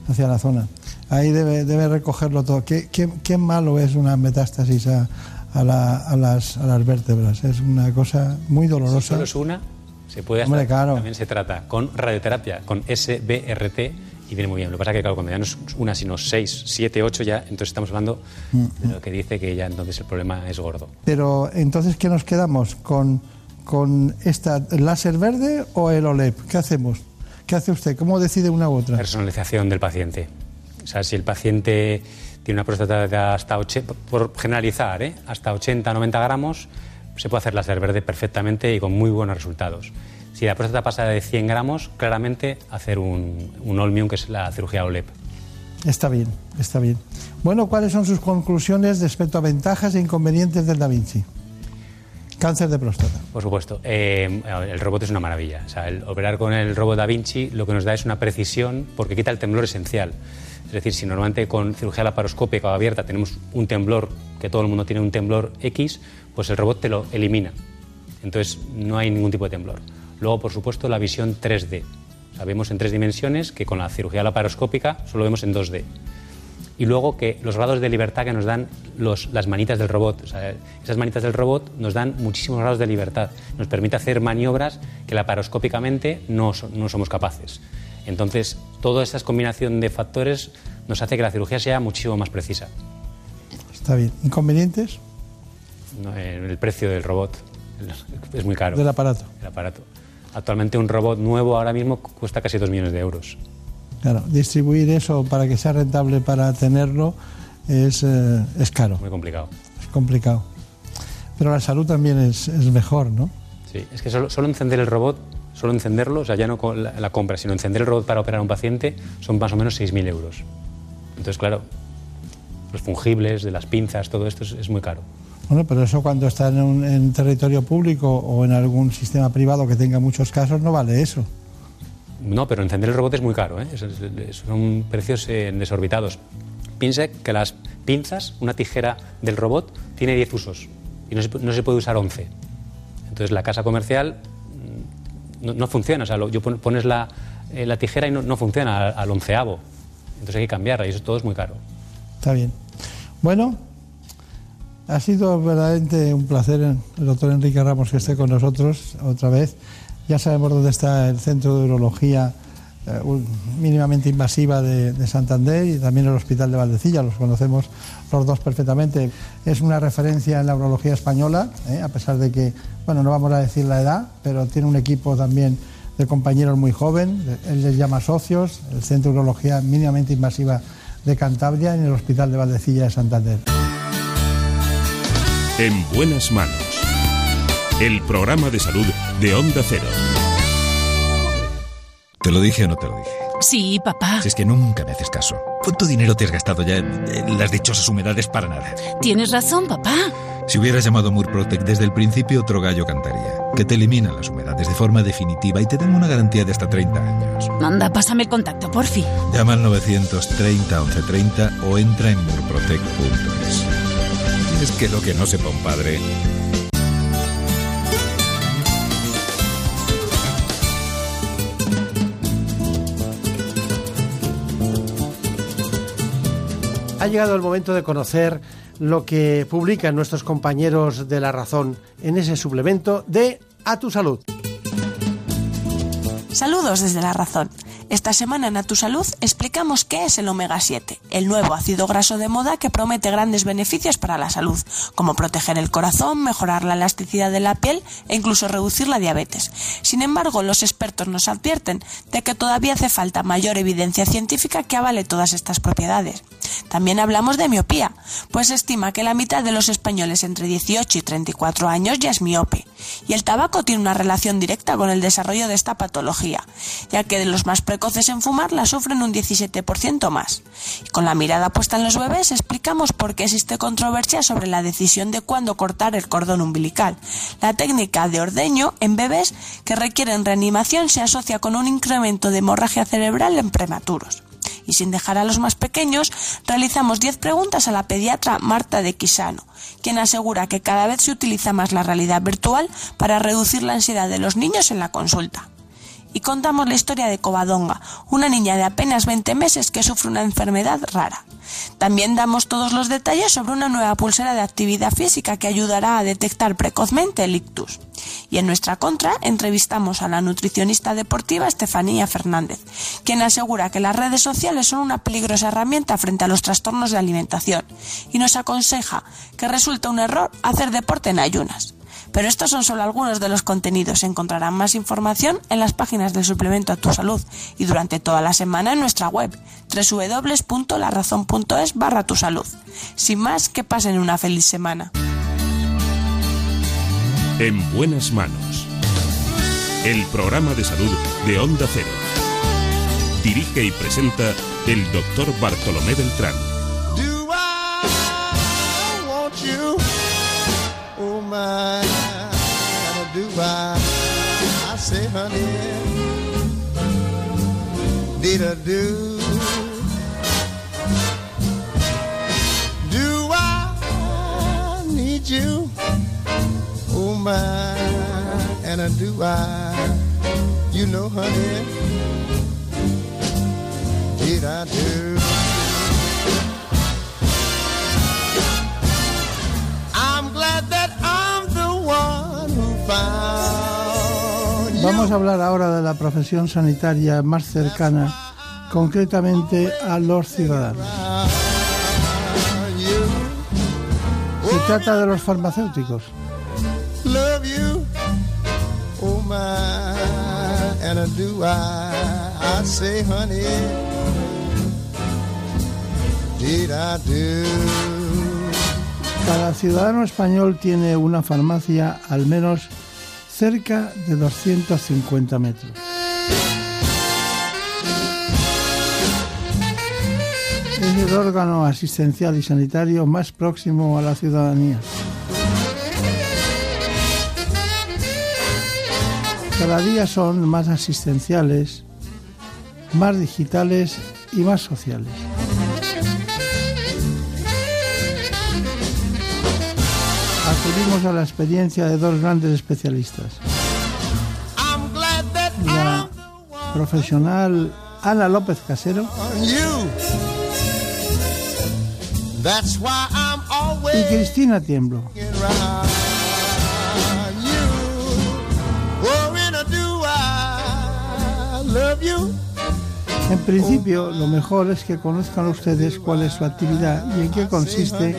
hacia la zona. Ahí debe, debe recogerlo todo. ¿Qué, qué, qué malo es una metástasis a, a, la- a las, a las vértebras? Es una cosa muy Si dolorosa. solo es una, se puede hacer. claro. También se trata con radioterapia, con SBRT y viene muy bien. Lo que pasa es que, claro, cuando ya no es una, sino seis, siete, ocho, ya, entonces estamos hablando de lo que dice que ya entonces el problema es gordo. Pero entonces, ¿qué nos quedamos? ¿Con, con esta láser verde o el OLED? ¿Qué hacemos? ¿Qué hace usted? ¿Cómo decide una u otra? Personalización del paciente. O sea, si el paciente tiene una próstata de hasta 80, por generalizar, ¿eh? hasta 80, 90 gramos, se puede hacer láser verde perfectamente y con muy buenos resultados. Si la próstata pasa de 100 gramos, claramente hacer un, un Olmium, que es la cirugía OLEP. Está bien, está bien. Bueno, ¿cuáles son sus conclusiones respecto a ventajas e inconvenientes del Da Vinci? Cáncer de próstata. Por supuesto. Eh, el robot es una maravilla. O sea, el operar con el robot Da Vinci lo que nos da es una precisión porque quita el temblor esencial. Es decir, si normalmente con cirugía laparoscópica o abierta tenemos un temblor, que todo el mundo tiene un temblor X, pues el robot te lo elimina. Entonces no hay ningún tipo de temblor. Luego, por supuesto, la visión 3D. Sabemos en tres dimensiones que con la cirugía laparoscópica solo vemos en 2D. Y luego que los grados de libertad que nos dan los, las manitas del robot. O sea, esas manitas del robot nos dan muchísimos grados de libertad. Nos permite hacer maniobras que laparoscópicamente no, no somos capaces. Entonces, toda esa combinación de factores nos hace que la cirugía sea muchísimo más precisa. Está bien. ¿Inconvenientes? ¿no? El precio del robot es muy caro. Del aparato. El aparato. Actualmente un robot nuevo ahora mismo cuesta casi 2 millones de euros. Claro, distribuir eso para que sea rentable para tenerlo es, eh, es caro, Muy complicado. es complicado. Pero la salud también es, es mejor, ¿no? Sí, es que solo, solo encender el robot, solo encenderlo, o sea, ya no con la, la compra, sino encender el robot para operar a un paciente, son más o menos 6.000 euros. Entonces, claro, los fungibles, de las pinzas, todo esto es, es muy caro. Bueno, pero eso cuando está en, un, en territorio público o en algún sistema privado que tenga muchos casos no vale eso. No, pero encender el robot es muy caro, ¿eh? Son precios eh, desorbitados. Piense que las pinzas, una tijera del robot, tiene 10 usos y no se, pu- no se puede usar 11. Entonces la casa comercial mm, no, no funciona, o sea, lo- yo pon- pones la, eh, la tijera y no, no funciona al, al onceavo. Entonces hay que cambiarla y eso todo es muy caro. Está bien. Bueno, ha sido verdaderamente un placer el doctor Enrique Ramos que esté con nosotros otra vez. Ya sabemos dónde está el Centro de Urología eh, mínimamente invasiva de, de Santander y también el Hospital de Valdecilla, los conocemos los dos perfectamente. Es una referencia en la urología española, eh, a pesar de que, bueno, no vamos a decir la edad, pero tiene un equipo también de compañeros muy joven, él les llama socios, el Centro de Urología mínimamente invasiva de Cantabria en el Hospital de Valdecilla de Santander. En buenas manos. El programa de salud de Onda Cero. ¿Te lo dije o no te lo dije? Sí, papá. Si es que nunca me haces caso. ¿Cuánto dinero te has gastado ya en en las dichosas humedades para nada? Tienes razón, papá. Si hubieras llamado Murprotec desde el principio, otro gallo cantaría. Que te eliminan las humedades de forma definitiva y te dan una garantía de hasta 30 años. Anda, pásame el contacto, porfi. Llama al 930 1130 o entra en murprotec.es. Es que lo que no sepa un padre. Ha llegado el momento de conocer lo que publican nuestros compañeros de La Razón en ese suplemento de A tu Salud. Saludos desde La Razón. Esta semana en A Tu Salud explicamos qué es el omega 7, el nuevo ácido graso de moda que promete grandes beneficios para la salud, como proteger el corazón, mejorar la elasticidad de la piel e incluso reducir la diabetes. Sin embargo, los expertos nos advierten de que todavía hace falta mayor evidencia científica que avale todas estas propiedades. También hablamos de miopía, pues se estima que la mitad de los españoles entre 18 y 34 años ya es miope, y el tabaco tiene una relación directa con el desarrollo de esta patología, ya que de los más precoces en fumar la sufren un 17% más. Con la mirada puesta en los bebés explicamos por qué existe controversia sobre la decisión de cuándo cortar el cordón umbilical. La técnica de ordeño en bebés que requieren reanimación se asocia con un incremento de hemorragia cerebral en prematuros. Y sin dejar a los más pequeños, realizamos 10 preguntas a la pediatra Marta de Quisano, quien asegura que cada vez se utiliza más la realidad virtual para reducir la ansiedad de los niños en la consulta. Y contamos la historia de Covadonga, una niña de apenas 20 meses que sufre una enfermedad rara. También damos todos los detalles sobre una nueva pulsera de actividad física que ayudará a detectar precozmente el ictus. Y en nuestra contra entrevistamos a la nutricionista deportiva Estefanía Fernández, quien asegura que las redes sociales son una peligrosa herramienta frente a los trastornos de alimentación y nos aconseja que resulta un error hacer deporte en ayunas. Pero estos son solo algunos de los contenidos. Encontrarán más información en las páginas del suplemento a tu salud y durante toda la semana en nuestra web www.larazón.es barra tu salud. Sin más, que pasen una feliz semana. En buenas manos. El programa de salud de Onda Cero. Dirige y presenta el doctor Bartolomé Beltrán. Oh my, I say, honey, did I do? Do I need you? Oh my, and I do I? You know, honey, did I do? Vamos a hablar ahora de la profesión sanitaria más cercana, concretamente a los ciudadanos. Se trata de los farmacéuticos. Cada ciudadano español tiene una farmacia al menos cerca de 250 metros. Es el órgano asistencial y sanitario más próximo a la ciudadanía. Cada día son más asistenciales, más digitales y más sociales. Acudimos a la experiencia de dos grandes especialistas. La profesional Ana López Casero y Cristina Tiemblo. Oh. En principio, lo mejor es que conozcan ustedes cuál es su actividad y en qué consiste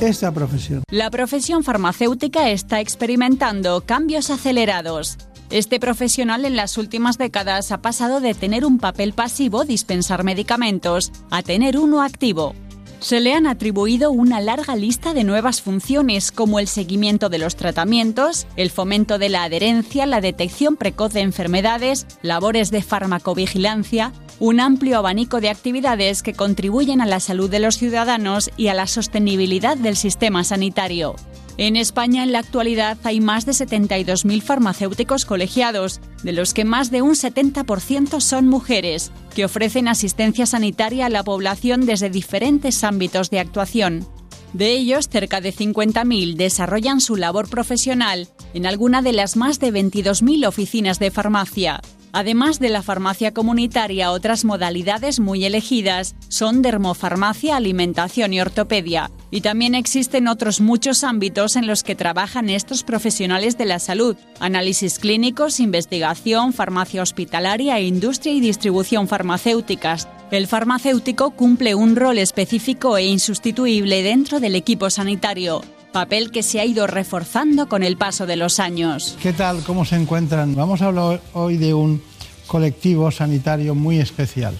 esta profesión. La profesión farmacéutica está experimentando cambios acelerados. Este profesional en las últimas décadas ha pasado de tener un papel pasivo, dispensar medicamentos, a tener uno activo. Se le han atribuido una larga lista de nuevas funciones como el seguimiento de los tratamientos, el fomento de la adherencia, la detección precoz de enfermedades, labores de farmacovigilancia, un amplio abanico de actividades que contribuyen a la salud de los ciudadanos y a la sostenibilidad del sistema sanitario. En España en la actualidad hay más de 72.000 farmacéuticos colegiados, de los que más de un 70% son mujeres, que ofrecen asistencia sanitaria a la población desde diferentes ámbitos de actuación. De ellos, cerca de 50.000 desarrollan su labor profesional en alguna de las más de 22.000 oficinas de farmacia. Además de la farmacia comunitaria, otras modalidades muy elegidas son dermofarmacia, alimentación y ortopedia. Y también existen otros muchos ámbitos en los que trabajan estos profesionales de la salud. Análisis clínicos, investigación, farmacia hospitalaria, industria y distribución farmacéuticas. El farmacéutico cumple un rol específico e insustituible dentro del equipo sanitario papel que se ha ido reforzando con el paso de los años. ¿Qué tal? ¿Cómo se encuentran? Vamos a hablar hoy de un colectivo sanitario muy especial.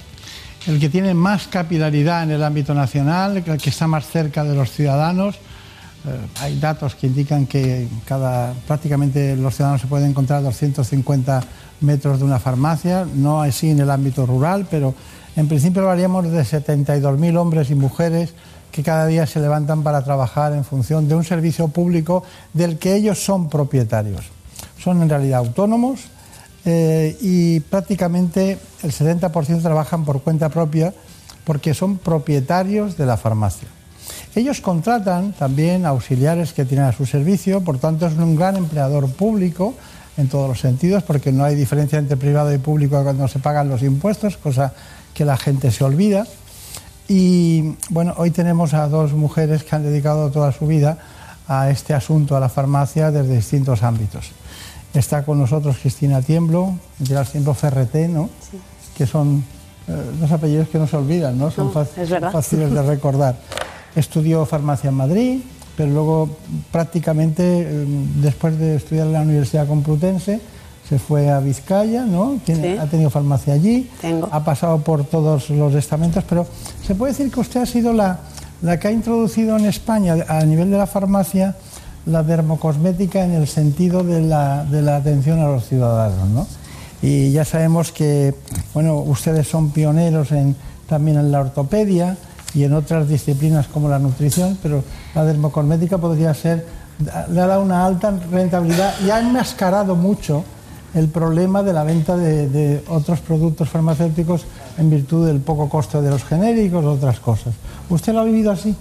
El que tiene más capilaridad en el ámbito nacional, el que está más cerca de los ciudadanos. Eh, hay datos que indican que cada, prácticamente los ciudadanos se pueden encontrar a 250 metros de una farmacia, no así en el ámbito rural, pero en principio hablaríamos de 72.000 hombres y mujeres que cada día se levantan para trabajar en función de un servicio público del que ellos son propietarios. Son en realidad autónomos eh, y prácticamente el 70% trabajan por cuenta propia porque son propietarios de la farmacia. Ellos contratan también auxiliares que tienen a su servicio, por tanto es un gran empleador público en todos los sentidos, porque no hay diferencia entre privado y público cuando se pagan los impuestos, cosa que la gente se olvida. Y bueno, hoy tenemos a dos mujeres que han dedicado toda su vida a este asunto, a la farmacia, desde distintos ámbitos. Está con nosotros Cristina Tiemblo, Gerard Tiemblo Ferreté, ¿no? Que son eh, apellidos que no se olvidan, ¿no? Son No, fáciles de recordar. Estudió farmacia en Madrid, pero luego prácticamente eh, después de estudiar en la Universidad Complutense se fue a Vizcaya, ¿no? Tiene- Sí. Ha tenido farmacia allí, ha pasado por todos los estamentos, pero se puede decir que usted ha sido la, la que ha introducido en España a nivel de la farmacia la dermocosmética en el sentido de la, de la atención a los ciudadanos, ¿no? Y ya sabemos que, bueno, ustedes son pioneros en, también en la ortopedia y en otras disciplinas como la nutrición, pero la dermocosmética podría ser, le ha dado una alta rentabilidad y ha enmascarado mucho el problema de la venta de, de otros productos farmacéuticos en virtud del poco costo de los genéricos otras cosas. ¿Usted lo ha vivido así?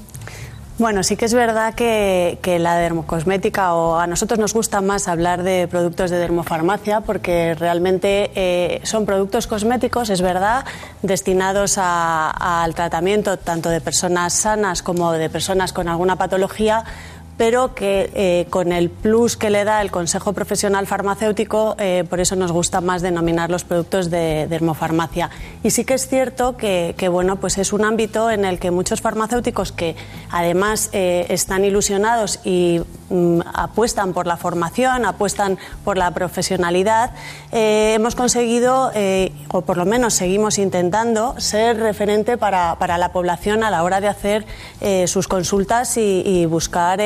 Bueno, sí que es verdad que, que la dermocosmética, o a nosotros nos gusta más hablar de productos de dermofarmacia, porque realmente eh, son productos cosméticos, es verdad, destinados a- al tratamiento tanto de personas sanas como de personas con alguna patología pero que eh, con el plus que le da el Consejo Profesional Farmacéutico, eh, por eso nos gusta más denominar los productos de dermofarmacia. Y sí que es cierto que, bueno, pues es un ámbito en el que muchos farmacéuticos que además eh, están ilusionados y mm, apuestan por la formación, apuestan por la profesionalidad, hemos conseguido, o por lo menos seguimos intentando, ser referente para, para la población a la hora de hacer sus consultas y buscar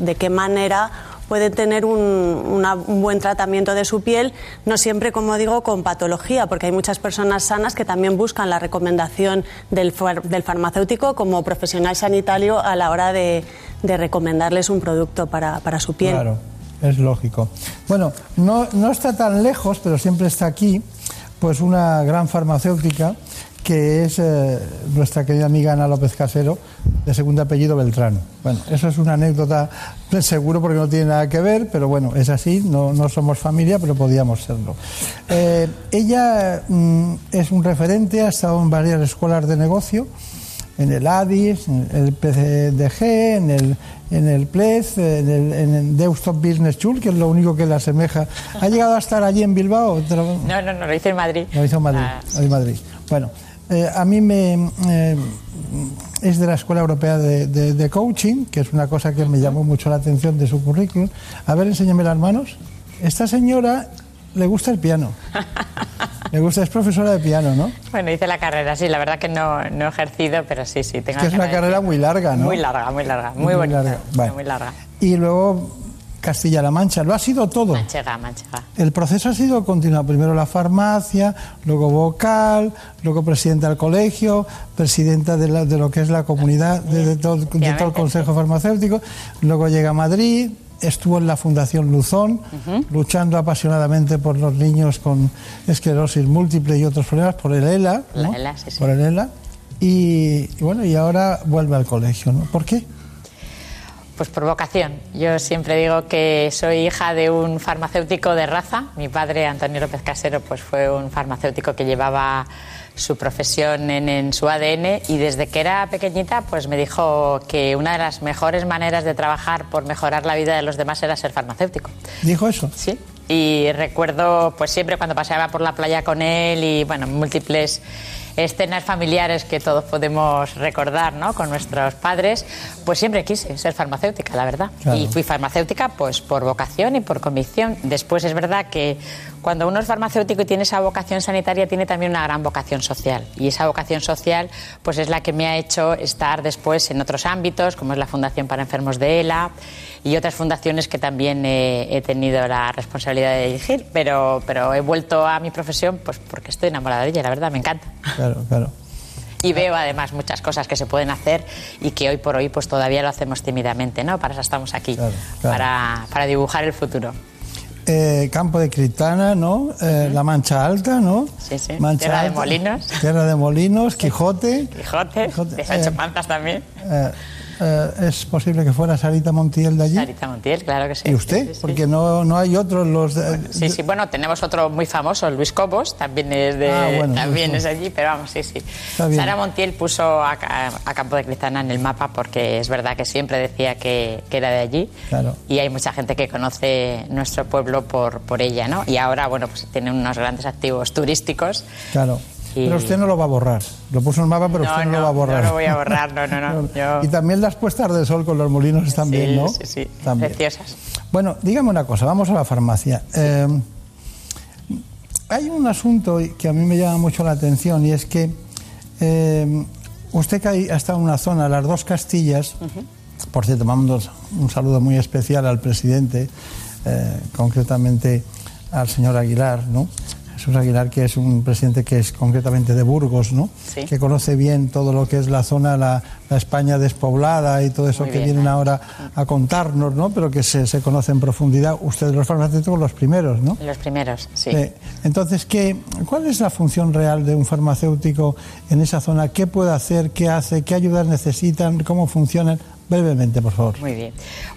de qué manera pueden tener un, un buen tratamiento de su piel, no siempre, como digo, con patología, porque hay muchas personas sanas que también buscan la recomendación del, del farmacéutico como profesional sanitario a la hora de, de recomendarles un producto para, para su piel. Claro, es lógico. Bueno, no, no está tan lejos, pero siempre está aquí, pues una gran farmacéutica que es eh, nuestra querida amiga Ana López Casero, de segundo apellido Beltrán. Bueno, eso es una anécdota seguro porque no tiene nada que ver, pero bueno, es así, no, no somos familia, pero podíamos serlo. Eh, ella mm, es un referente, ha estado en varias escuelas de negocio, en el ADIS, en el PCDG, en el, en el PLEZ, en el, en el Deusto Business School, que es lo único que le asemeja. ¿Ha llegado a estar allí en Bilbao? No, no, no, lo hice en Madrid. lo hizo en Madrid. Ah, en Madrid. Bueno, eh, a mí me eh, es de la Escuela Europea de, de- de Coaching, que es una cosa que me llamó mucho la atención de su currículum. A ver, enséñame las manos. Esta señora le gusta el piano. Le gusta, es profesora de piano, ¿no? Bueno, hice la carrera, sí, la verdad que no, no he ejercido, pero sí, sí, tengo Es que es una carrera muy larga, ¿no? Muy larga, muy larga, muy, bonita, larga. Muy larga. Y luego Castilla-La Mancha. Lo ha sido todo. Manchega, manchega. El proceso ha sido continuado. Primero la farmacia, luego vocal, luego presidenta del colegio, presidenta de, la- de lo que es la comunidad, de, de todo, de todo el Consejo Farmacéutico. Luego llega a Madrid, estuvo en la Fundación Luzón, luchando apasionadamente por los niños con esclerosis múltiple y otros problemas, por el ELA. La. ELA, sí, sí. Por el ELA. Y, y bueno, y ahora vuelve al colegio. ¿no? ¿Por qué? Pues por vocación. Yo siempre digo que soy hija de un farmacéutico de raza. Mi padre, Antonio López Casero, pues fue un farmacéutico que llevaba su profesión en, en su ADN y desde que era pequeñita pues me dijo que una de las mejores maneras de trabajar por mejorar la vida de los demás era ser farmacéutico. ¿Dijo eso? Sí. Y recuerdo, pues siempre cuando paseaba por la playa con él y, bueno, múltiples escenas familiares que todos podemos recordar, ¿no? Con nuestros padres, pues siempre quise ser farmacéutica, la verdad. Claro. Y fui farmacéutica, pues por vocación y por convicción. Después es verdad que cuando uno es farmacéutico y tiene esa vocación sanitaria, tiene también una gran vocación social. Y esa vocación social, pues es la que me ha hecho estar después en otros ámbitos, como es la Fundación para Enfermos de ELA y otras fundaciones que también eh, he tenido la responsabilidad de dirigir, pero, pero he vuelto a mi profesión pues porque estoy enamorada de ella, la verdad, me encanta. Claro, claro. Y veo además muchas cosas que se pueden hacer y que hoy por hoy pues todavía lo hacemos tímidamente, ¿no? Para eso estamos aquí, claro. Para, para dibujar el futuro. Eh, Campo de Criptana, ¿no? Eh, La Mancha Alta, ¿no? Sí, sí. Mancha Tierra de Alta, Molinos. Tierra de Molinos, Quijote. Quijote, de Sancho eh, Panzas también. Eh, es posible que fuera Sarita Montiel de allí. Sarita Montiel, claro que sí. ¿Y usted? Porque no, no hay otros los... de- Sí, sí, bueno, tenemos otro muy famoso, Luis Cobos, también es de, Ah, bueno, también es allí, pero vamos, sí, sí. Sara Montiel puso a, Ca- a Campo de Cristana en el mapa porque es verdad que siempre decía que, que era de allí Claro. y hay mucha gente que conoce nuestro pueblo por, por ella, ¿no? Y ahora, bueno, pues tiene unos grandes activos turísticos. Claro. Y- Pero usted no lo va a borrar. Lo puso en el mapa, pero No, usted no, no, lo va a borrar. no lo voy a borrar, no, no, no. Yo- Y también las puestas de sol con los molinos están bien, Sí, ¿no? sí, sí, También. preciosas. Bueno, dígame una cosa, vamos a la farmacia. Eh, hay un asunto que a mí me llama mucho la atención y es que eh, usted que ha estado en una zona, las dos Castillas, por cierto, mando un saludo muy especial al presidente, eh, concretamente al señor Aguilar, ¿no? Jesús Aguilar, que es un presidente que es concretamente de Burgos, ¿no? Sí. Que conoce bien todo lo que es la zona, la, la España despoblada y todo eso Muy que bien. vienen ahora a contarnos, ¿no? Pero que se, se conoce en profundidad. Ustedes los farmacéuticos los primeros, ¿no? Los primeros, sí. Eh, entonces, ¿qué, ¿cuál es la función real de un farmacéutico en esa zona? ¿Qué puede hacer? ¿Qué hace? ¿Qué ayudas necesitan? ¿Cómo funcionan? Brevemente, por favor. Muy bien.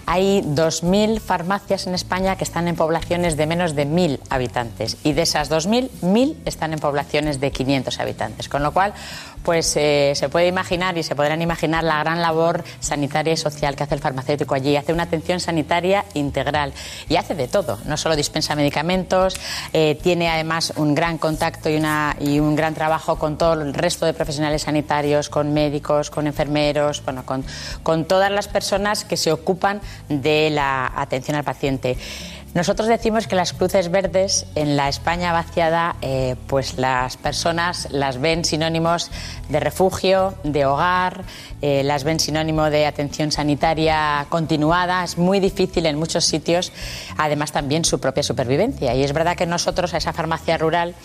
Hay 2.000 farmacias en España que están en poblaciones de menos de 1.000 habitantes y de esas 2.000, 1.000 están en poblaciones de 500 habitantes. Con lo cual, pues eh, se puede imaginar y se podrán imaginar la gran labor sanitaria y social que hace el farmacéutico allí. Hace una atención sanitaria integral y hace de todo. No solo dispensa medicamentos, eh, tiene además un gran contacto y, una, y un gran trabajo con todo el resto de profesionales sanitarios, con médicos, con enfermeros, bueno, con, con todas las personas que se ocupan de la atención al paciente. Nosotros decimos que las cruces verdes en la España vaciada, eh, pues las personas las ven sinónimos de refugio, de hogar, eh, las ven sinónimo de atención sanitaria continuada. Es muy difícil en muchos sitios, además también su propia supervivencia. Y es verdad que nosotros a esa farmacia rural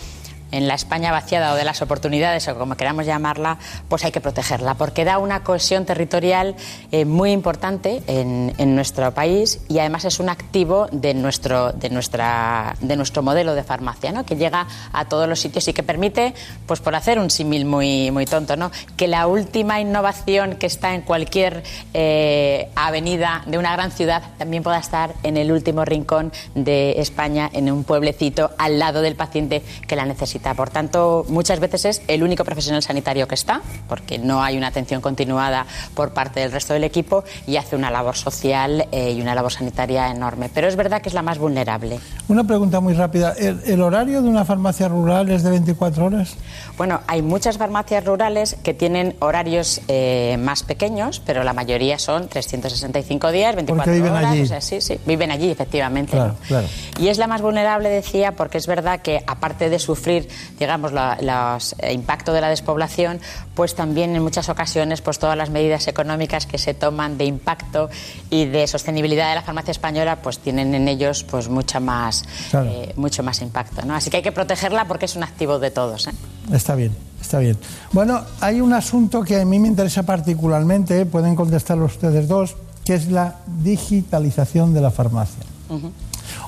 en la España vaciada o de las oportunidades, o como queramos llamarla, pues hay que protegerla, porque da una cohesión territorial eh, muy importante en, nuestro país y además es un activo de nuestro, de nuestra, de nuestro modelo de farmacia, ¿no? que llega a todos los sitios y que permite, pues por hacer un símil muy, muy tonto, ¿no? que la última innovación que está en cualquier eh, avenida de una gran ciudad también pueda estar en el último rincón de España, en un pueblecito, al lado del paciente que la necesita. Por tanto, muchas veces es el único profesional sanitario que está, porque no hay una atención continuada por parte del resto del equipo y hace una labor social eh, y una labor sanitaria enorme. Pero es verdad que es la más vulnerable. Una pregunta muy rápida. ¿El, el horario de una farmacia rural es de 24 horas? Bueno, hay muchas farmacias rurales que tienen horarios eh, más pequeños, pero la mayoría son 365 días, 24 viven horas. allí. o sea, sí, sí, viven allí, efectivamente. Claro, ¿no? claro. Y es la más vulnerable, decía, porque es verdad que aparte de sufrir, digamos, los eh, impacto de la despoblación, pues también en muchas ocasiones, pues todas las medidas económicas que se toman de impacto y de sostenibilidad de la farmacia española, pues tienen en ellos pues mucha más, Claro. eh, mucho más impacto, ¿no? Así que hay que protegerla porque es un activo de todos. ¿eh? Está bien, está bien. Bueno, hay un asunto que a mí me interesa particularmente, pueden contestarlo ustedes dos, que es la digitalización de la farmacia.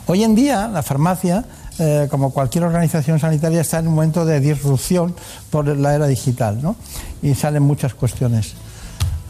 Hoy en día la farmacia, eh, como cualquier organización sanitaria, está en un momento de disrupción por la era digital, ¿no? Y salen muchas cuestiones.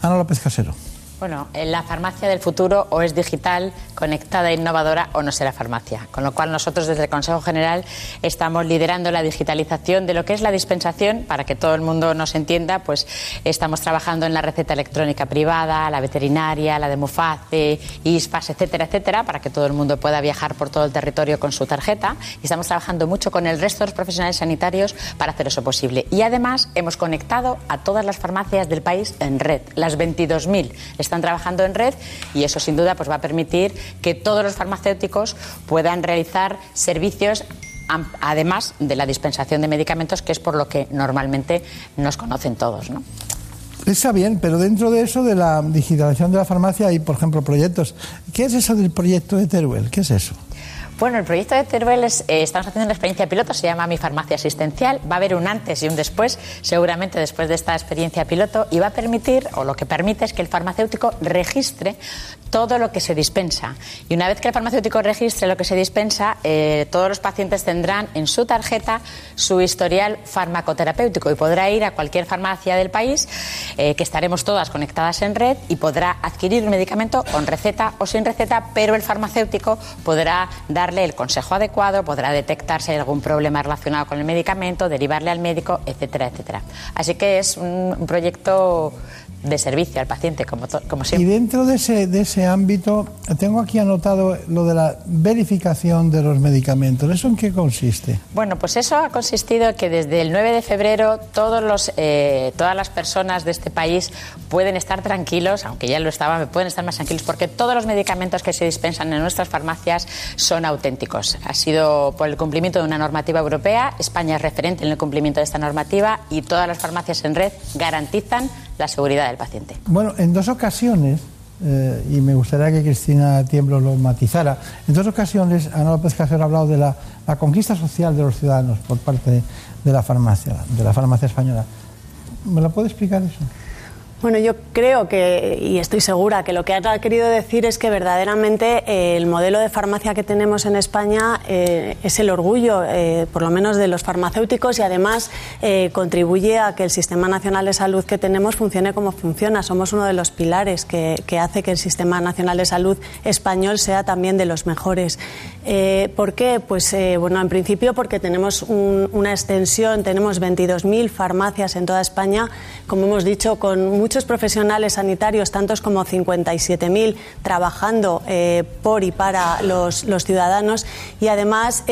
Ana López Casero. Bueno, en la farmacia del futuro o es digital, conectada e innovadora o no será farmacia. Con lo cual nosotros desde el Consejo General estamos liderando la digitalización de lo que es la dispensación, para que todo el mundo nos entienda, pues estamos trabajando en la receta electrónica privada, la veterinaria, la de Muface, ISPAS, etcétera, etcétera, para que todo el mundo pueda viajar por todo el territorio con su tarjeta. Y estamos trabajando mucho con el resto de los profesionales sanitarios para hacer eso posible. Y además hemos conectado a todas las farmacias del país en red, las 22.000 están trabajando en red y eso sin duda pues va a permitir que todos los farmacéuticos puedan realizar servicios además de la dispensación de medicamentos que es por lo que normalmente nos conocen todos, ¿no? Está bien, pero dentro de eso, de la digitalización de la farmacia, hay, por ejemplo, proyectos. ¿Qué es eso del proyecto de Teruel? ¿Qué es eso? Bueno, el proyecto de Teruel es, eh, estamos haciendo una experiencia piloto, se llama Mi Farmacia Asistencial. Va a haber un antes y un después, seguramente después de esta experiencia piloto, y va a permitir, o lo que permite es que el farmacéutico registre todo lo que se dispensa. Y una vez que el farmacéutico registre lo que se dispensa, eh, todos los pacientes tendrán en su tarjeta su historial farmacoterapéutico y podrá ir a cualquier farmacia del país, eh, que estaremos todas conectadas en red, y podrá adquirir un medicamento con receta o sin receta, pero el farmacéutico podrá darle el consejo adecuado, podrá detectar si hay algún problema relacionado con el medicamento, derivarle al médico, etcétera, etcétera. Así que es un, un proyecto de servicio al paciente, como, como Y siempre. dentro de ese, de ese ámbito, tengo aquí anotado lo de la verificación de los medicamentos. ¿Eso en qué consiste? Bueno, pues eso ha consistido que desde el 9 de febrero todos los, eh, todas las personas de este país pueden estar tranquilos, aunque ya lo estaban, pueden estar más tranquilos porque todos los medicamentos que se dispensan en nuestras farmacias son auténticos. Ha sido por el cumplimiento de una normativa europea, España es referente en el cumplimiento de esta normativa y todas las farmacias en red garantizan la seguridad del paciente. Bueno, en dos ocasiones, eh, y me gustaría que Cristina Tiemblo lo matizara, en dos ocasiones Ana López Casero ha hablado de la, la conquista social de los ciudadanos por parte de, la farmacia, de la farmacia española. ¿Me lo puede explicar eso? Bueno, yo creo que, y estoy segura, que lo que ha querido decir es que verdaderamente eh, el modelo de farmacia que tenemos en España eh, es el orgullo, eh, por lo menos de los farmacéuticos, y además contribuye a que el Sistema Nacional de Salud que tenemos funcione como funciona. Somos uno de los pilares que, que hace que el Sistema Nacional de Salud español sea también de los mejores. Eh, ¿Por qué? Pues eh, bueno, en principio porque tenemos un- una extensión, tenemos 22.000 farmacias en toda España, como hemos dicho, con muchos profesionales sanitarios, tantos como 57.000 trabajando eh, por y para los, ciudadanos y además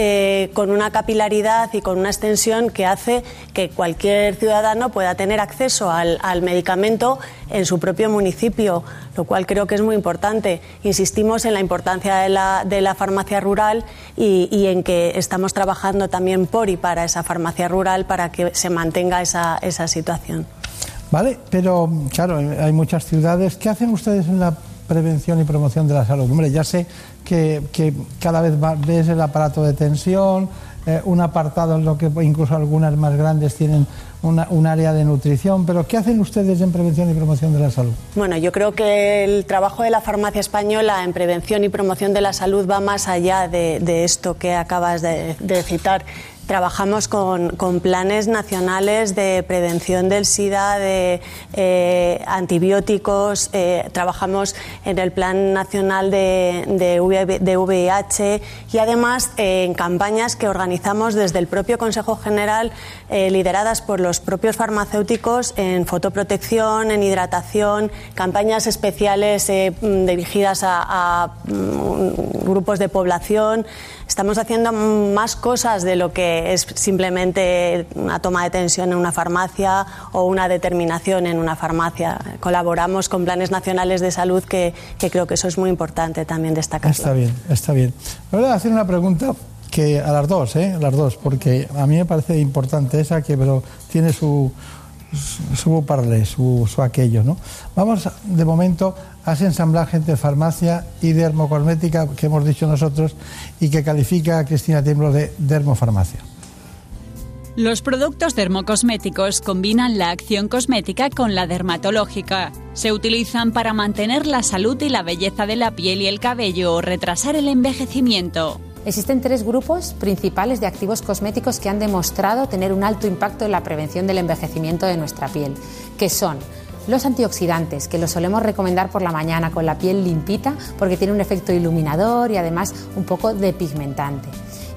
con una capilaridad y con una extensión que hace que cualquier ciudadano pueda tener acceso al medicamento en su propio municipio, lo cual creo que es muy importante. Insistimos en la importancia de la, de la farmacia rural y, y en que estamos trabajando también por y para esa farmacia rural para que se mantenga esa, esa situación. Vale, pero claro, hay muchas ciudades. ¿Qué hacen ustedes en la prevención y promoción de la salud? Hombre, ya sé que, que cada vez va- ves el aparato de tensión, eh, un apartado en lo que incluso algunas más grandes tienen una- un área de nutrición, pero ¿qué hacen ustedes en prevención y promoción de la salud? Bueno, yo creo que el trabajo de la farmacia española en prevención y promoción de la salud va más allá de, esto que acabas de citar. Trabajamos con, planes nacionales de prevención del SIDA, de eh, antibióticos, eh, trabajamos en el Plan Nacional de, de, VIH, y además eh, en campañas que organizamos desde el propio Consejo General, lideradas por los propios farmacéuticos en fotoprotección, en hidratación, campañas especiales mm, dirigidas a, a, mm, grupos de población. Estamos haciendo más cosas de lo que es simplemente una toma de tensión en una farmacia o una determinación en una farmacia. Colaboramos con planes nacionales de salud que, que creo que eso es muy importante también destacar. Está bien, está bien. Voy a hacer una pregunta que a las dos, ¿eh? A las dos, porque a mí me parece importante esa, que pero tiene su su- su parlé, su, su aquello, ¿no? Vamos de momento a ese ensamblaje entre farmacia y dermocosmética que hemos dicho nosotros y que califica a Cristina Tiemblo de dermofarmacia. Los productos dermocosméticos combinan la acción cosmética con la dermatológica. Se utilizan para mantener la salud y la belleza de la piel y el cabello o retrasar el envejecimiento. Existen tres grupos principales de activos cosméticos que han demostrado tener un alto impacto en la prevención del envejecimiento de nuestra piel, que son los antioxidantes, que los solemos recomendar por la mañana con la piel limpita porque tiene un efecto iluminador y además un poco depigmentante.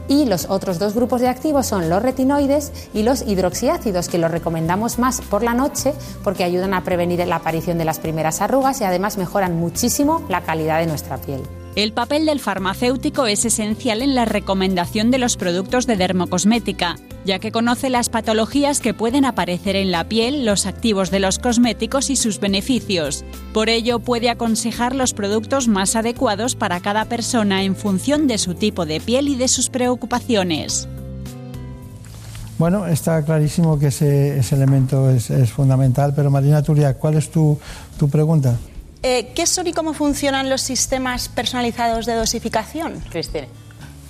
Y los otros dos grupos de activos son los retinoides y los hidroxiácidos, que los recomendamos más por la noche porque ayudan a prevenir la aparición de las primeras arrugas y además mejoran muchísimo la calidad de nuestra piel. El papel del farmacéutico es esencial en la recomendación de los productos de dermocosmética, ya que conoce las patologías que pueden aparecer en la piel, los activos de los cosméticos y sus beneficios. Por ello, puede aconsejar los productos más adecuados para cada persona en función de su tipo de piel y de sus preocupaciones. Bueno, está clarísimo que ese, elemento es, es fundamental, pero Marina Turia, ¿cuál es tu, tu pregunta? Eh, ¿Qué son y cómo funcionan los sistemas personalizados de dosificación? Cristina.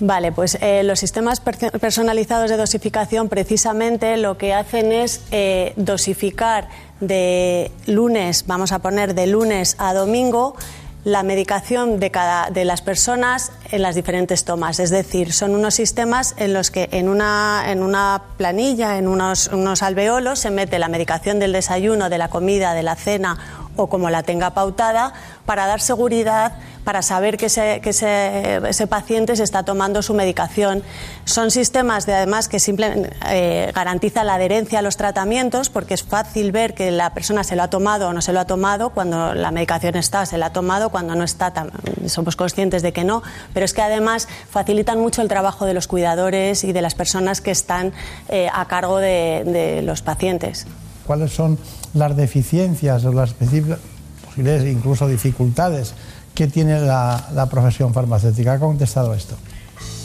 Vale, pues eh, los sistemas per- personalizados de dosificación precisamente lo que hacen es eh, dosificar de lunes, vamos a poner de lunes a domingo, la medicación de cada de las personas en las diferentes tomas. Es decir, son unos sistemas en los que en una, en una planilla, en unos, unos alveolos, se mete la medicación del desayuno, de la comida, de la cena o como la tenga pautada para dar seguridad, para saber que, ese, paciente se está tomando su medicación. Son sistemas de, además que simplemente eh, garantizan la adherencia a los tratamientos porque es fácil ver que la persona se lo ha tomado o no se lo ha tomado, cuando la medicación está se la ha tomado, cuando no está somos conscientes de que no, pero es que además facilitan mucho el trabajo de los cuidadores y de las personas que están eh, a cargo de- de los pacientes. ¿Cuáles son las deficiencias o las posibles incluso dificultades que tiene la, la profesión farmacéutica? ¿Ha contestado esto?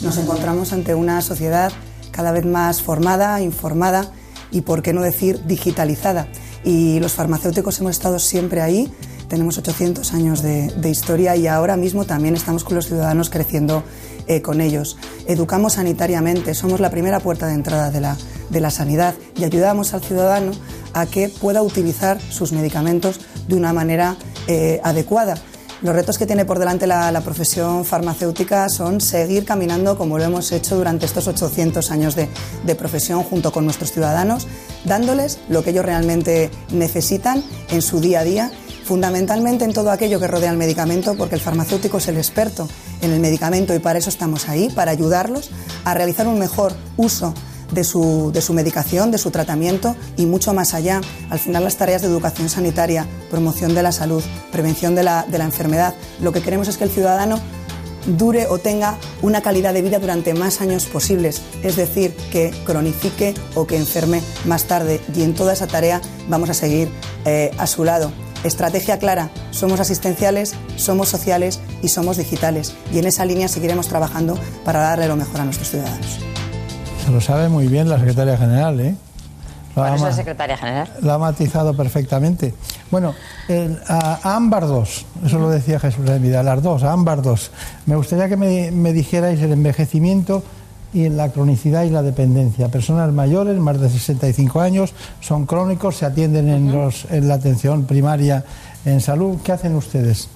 Nos encontramos ante una sociedad cada vez más formada, informada y, por qué no decir, digitalizada. Y los farmacéuticos hemos estado siempre ahí, tenemos 800 años de, de historia y ahora mismo también estamos con los ciudadanos creciendo eh, con ellos. Educamos sanitariamente, somos la primera puerta de entrada de la, de la sanidad y ayudamos al ciudadano a que pueda utilizar sus medicamentos de una manera eh, adecuada. Los retos que tiene por delante la, la profesión farmacéutica son seguir caminando como lo hemos hecho durante estos 800 años de, de profesión junto con nuestros ciudadanos, dándoles lo que ellos realmente necesitan en su día a día, fundamentalmente en todo aquello que rodea el medicamento, porque el farmacéutico es el experto en el medicamento y para eso estamos ahí, para ayudarlos a realizar un mejor uso de su, de su medicación, de su tratamiento y mucho más allá. Al final las tareas de educación sanitaria, promoción de la salud, prevención de la, de la enfermedad, lo que queremos es que el ciudadano dure o tenga una calidad de vida durante más años posibles, es decir, que cronifique o que enferme más tarde y en toda esa tarea vamos a seguir eh, a su lado. Estrategia clara, somos asistenciales, somos sociales y somos digitales y en esa línea seguiremos trabajando para darle lo mejor a nuestros ciudadanos. Se lo sabe muy bien la secretaria general, ¿eh? Lo es secretaria general. lo ha matizado perfectamente. Bueno, el- a, a Ámbar 2, eso lo decía Jesús de Vida, las dos, a Ámbar 2. Me gustaría que me, me dijerais el envejecimiento y la cronicidad y la dependencia. Personas mayores, más de 65 años, son crónicos, se atienden en, los, en la atención primaria en salud. ¿Qué hacen ustedes?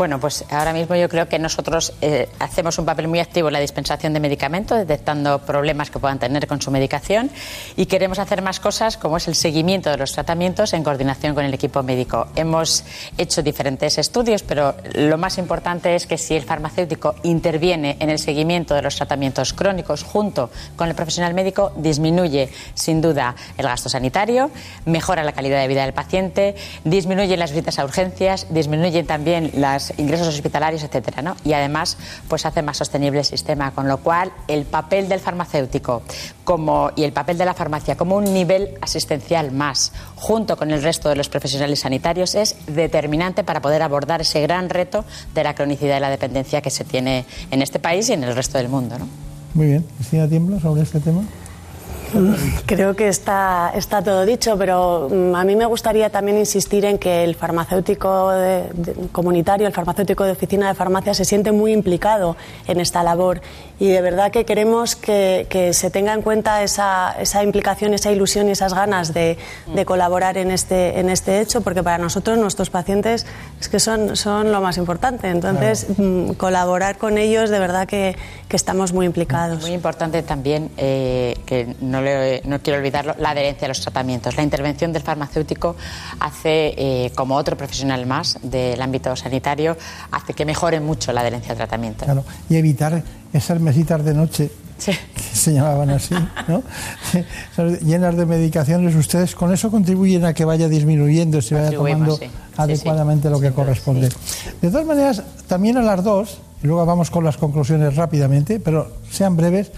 Bueno, pues ahora mismo yo creo que nosotros eh, hacemos un papel muy activo en la dispensación de medicamentos, detectando problemas que puedan tener con su medicación y queremos hacer más cosas como es el seguimiento de los tratamientos en coordinación con el equipo médico. Hemos hecho diferentes estudios, pero lo más importante es que si el farmacéutico interviene en el seguimiento de los tratamientos crónicos junto con el profesional médico, disminuye sin duda el gasto sanitario, mejora la calidad de vida del paciente, disminuye las visitas a urgencias, disminuyen también ingresos hospitalarios, etcétera, ¿no? Y además, pues hace más sostenible el sistema, con lo cual el papel del farmacéutico como, y el papel de la farmacia como un nivel asistencial más, junto con el resto de los profesionales sanitarios, es determinante para poder abordar ese gran reto de la cronicidad y la dependencia que se tiene en este país y en el resto del mundo, ¿no? Muy bien. Cristina Tiemblo, sobre este tema. Creo que está, está todo dicho, pero mm, a mí me gustaría también insistir en que el farmacéutico de- de- comunitario, el farmacéutico de oficina de farmacia, se siente muy implicado en esta labor y de verdad que queremos que, que se tenga en cuenta esa, esa implicación, esa ilusión y esas ganas de, de colaborar en este, en este hecho, porque para nosotros nuestros pacientes es que son, son lo más importante. Entonces, mm, colaborar con ellos, de verdad que, que estamos muy implicados. Muy importante también, eh, que no, le- no quiero olvidarlo, la adherencia a los tratamientos. La intervención del farmacéutico hace, eh, como otro profesional más del ámbito sanitario, hace que mejore mucho la adherencia al tratamiento. Claro, y evitar esas mesitas de noche que se llamaban así, ¿no? Llenas de medicaciones. Ustedes con eso contribuyen a que vaya disminuyendo y se vaya tomando sí. Sí, adecuadamente lo que corresponde. De todas maneras, también a las dos, y luego vamos con las conclusiones rápidamente, pero sean breves.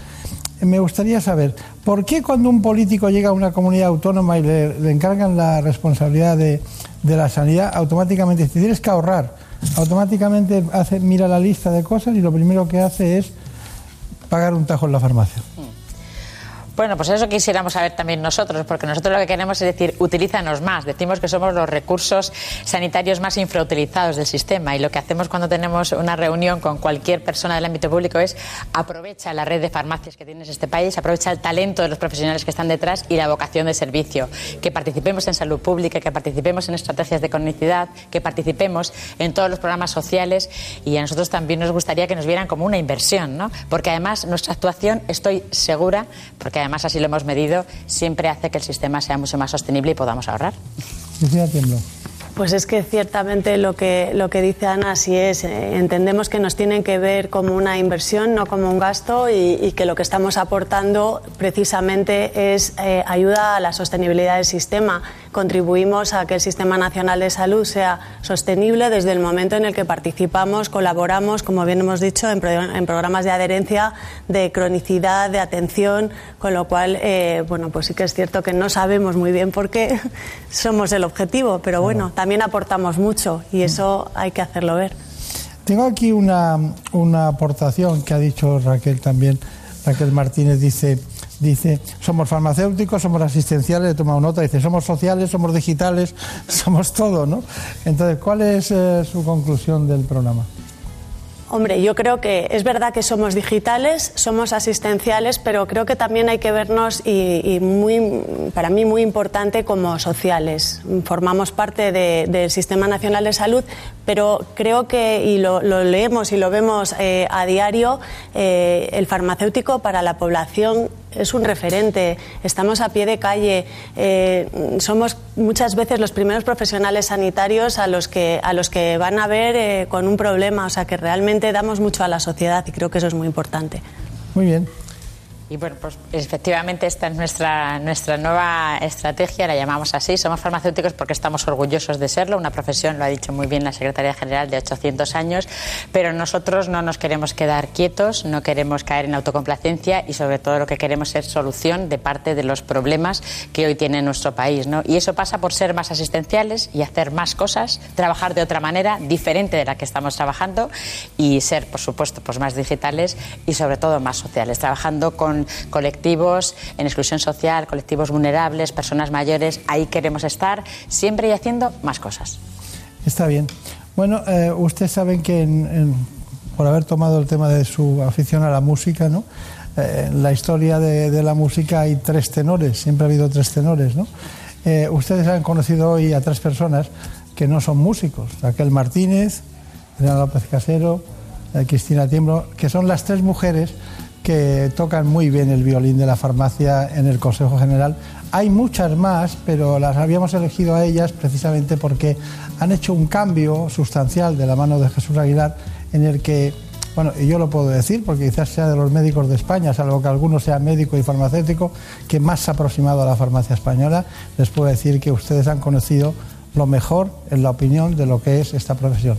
Me gustaría saber, ¿por qué cuando un político llega a una comunidad autónoma y le, encargan la responsabilidad de, de la sanidad, automáticamente dice, tienes que ahorrar? Automáticamente hace, mira la lista de cosas y lo primero que hace es pagar un tajo en la farmacia. Bueno, pues eso quisiéramos saber también nosotros, porque nosotros lo que queremos es decir, utilízanos más. Decimos que somos los recursos sanitarios más infrautilizados del sistema y lo que hacemos cuando tenemos una reunión con cualquier persona del ámbito público es aprovecha la red de farmacias que tienes este país, aprovecha el talento de los profesionales que están detrás y la vocación de servicio. Que participemos en salud pública, que participemos en estrategias de cronicidad, que participemos en todos los programas sociales y a nosotros también nos gustaría que nos vieran como una inversión, ¿no? Porque además nuestra actuación, estoy segura, porque además así lo hemos medido, siempre hace que el sistema sea mucho más sostenible y podamos ahorrar. Pues es que ciertamente lo que, lo que dice Ana así es. Eh, entendemos que nos tienen que ver como una inversión, no como un gasto, y, que lo que estamos aportando precisamente es eh, ayuda a la sostenibilidad del sistema. Contribuimos a que el Sistema Nacional de Salud sea sostenible desde el momento en el que participamos, colaboramos, como bien hemos dicho, en, programas de adherencia, de cronicidad, de atención, con lo cual, eh, bueno, pues sí que es cierto que no sabemos muy bien por qué somos el objetivo, pero bueno, también aportamos mucho y eso hay que hacerlo ver. Tengo aquí una, una aportación que ha dicho Raquel también. Raquel Martínez dice, dice, somos farmacéuticos, somos asistenciales, he tomado nota, dice, somos sociales, somos digitales, somos todo, ¿no? Entonces, ¿cuál es eh, su conclusión del programa? Hombre, yo creo que es verdad que somos digitales, somos asistenciales, pero creo que también hay que vernos y, muy, para mí muy importante como sociales. Formamos parte del Sistema Nacional de Salud, pero creo que, y lo, leemos y lo vemos eh, a diario, eh, el farmacéutico para la población es un referente, estamos a pie de calle, eh, somos muchas veces los primeros profesionales sanitarios a los que, a los que van a ver eh, con un problema, o sea que realmente damos mucho a la sociedad y creo que eso es muy importante. Muy bien. Y bueno, pues efectivamente esta es nuestra, nuestra nueva estrategia, la llamamos así. Somos farmacéuticos porque estamos orgullosos de serlo, una profesión, lo ha dicho muy bien la secretaria general, de 800 años, pero nosotros no nos queremos quedar quietos, no queremos caer en autocomplacencia y sobre todo lo que queremos es solución de parte de los problemas que hoy tiene nuestro país. ¿no? Y eso pasa por ser más asistenciales y hacer más cosas, trabajar de otra manera, diferente de la que estamos trabajando y ser, por supuesto, pues más digitales y sobre todo más sociales, trabajando con colectivos en exclusión social, colectivos vulnerables, personas mayores. Ahí queremos estar siempre y haciendo más cosas. Está bien. Bueno, eh, ustedes saben que por haber tomado el tema de su afición a la música, ¿no? Eh, en la historia de, la música hay tres tenores, siempre ha habido tres tenores, ¿no? Eh, ustedes han conocido hoy a tres personas que no son músicos, Raquel Martínez, Elena López Casero, Cristina Tiembro, que son las tres mujeres que tocan muy bien el violín de la farmacia en el Consejo General. Hay muchas más, pero las habíamos elegido a ellas precisamente porque han hecho un cambio sustancial de la mano de Jesús Aguilar en el que, bueno, y yo lo puedo decir porque quizás sea de los médicos de España, salvo que alguno sea médico y farmacéutico, que más se ha aproximado a la farmacia española, les puedo decir que ustedes han conocido lo mejor en la opinión de lo que es esta profesión,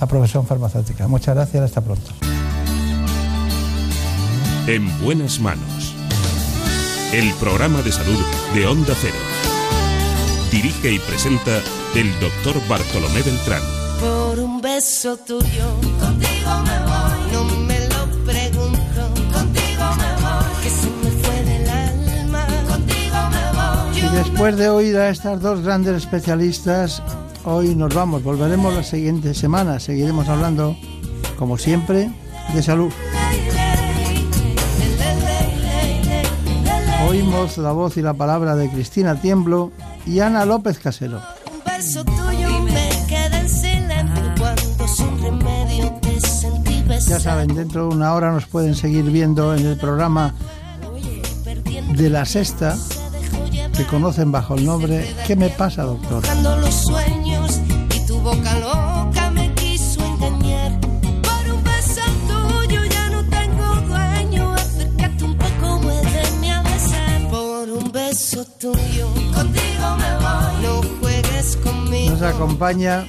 la profesión farmacéutica. Muchas gracias, hasta pronto. En buenas manos. El programa de salud de Onda Cero. Dirige y presenta el doctor Bartolomé Beltrán. Por un beso tuyo, contigo me voy. No me lo pregunto, contigo me voy. Que se me fue del alma, contigo me voy. Y después de oír a estas dos grandes especialistas, hoy nos vamos. Volveremos la siguiente semana. Seguiremos hablando, como siempre, de salud. Oímos la voz y la palabra de Cristina Tiemblo y Ana López Casero. Ya saben, dentro de una hora nos pueden seguir viendo en el programa de la sexta, que conocen bajo el nombre ¿Qué me pasa, doctor? los sueños y tu boca Nos acompaña,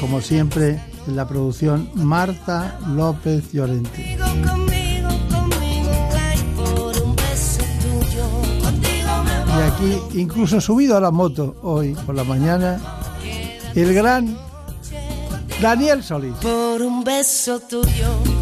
como siempre, en la producción Marta López Llorente. Y aquí, incluso subido a la moto hoy por la mañana, el gran Daniel Solís. Por un beso tuyo.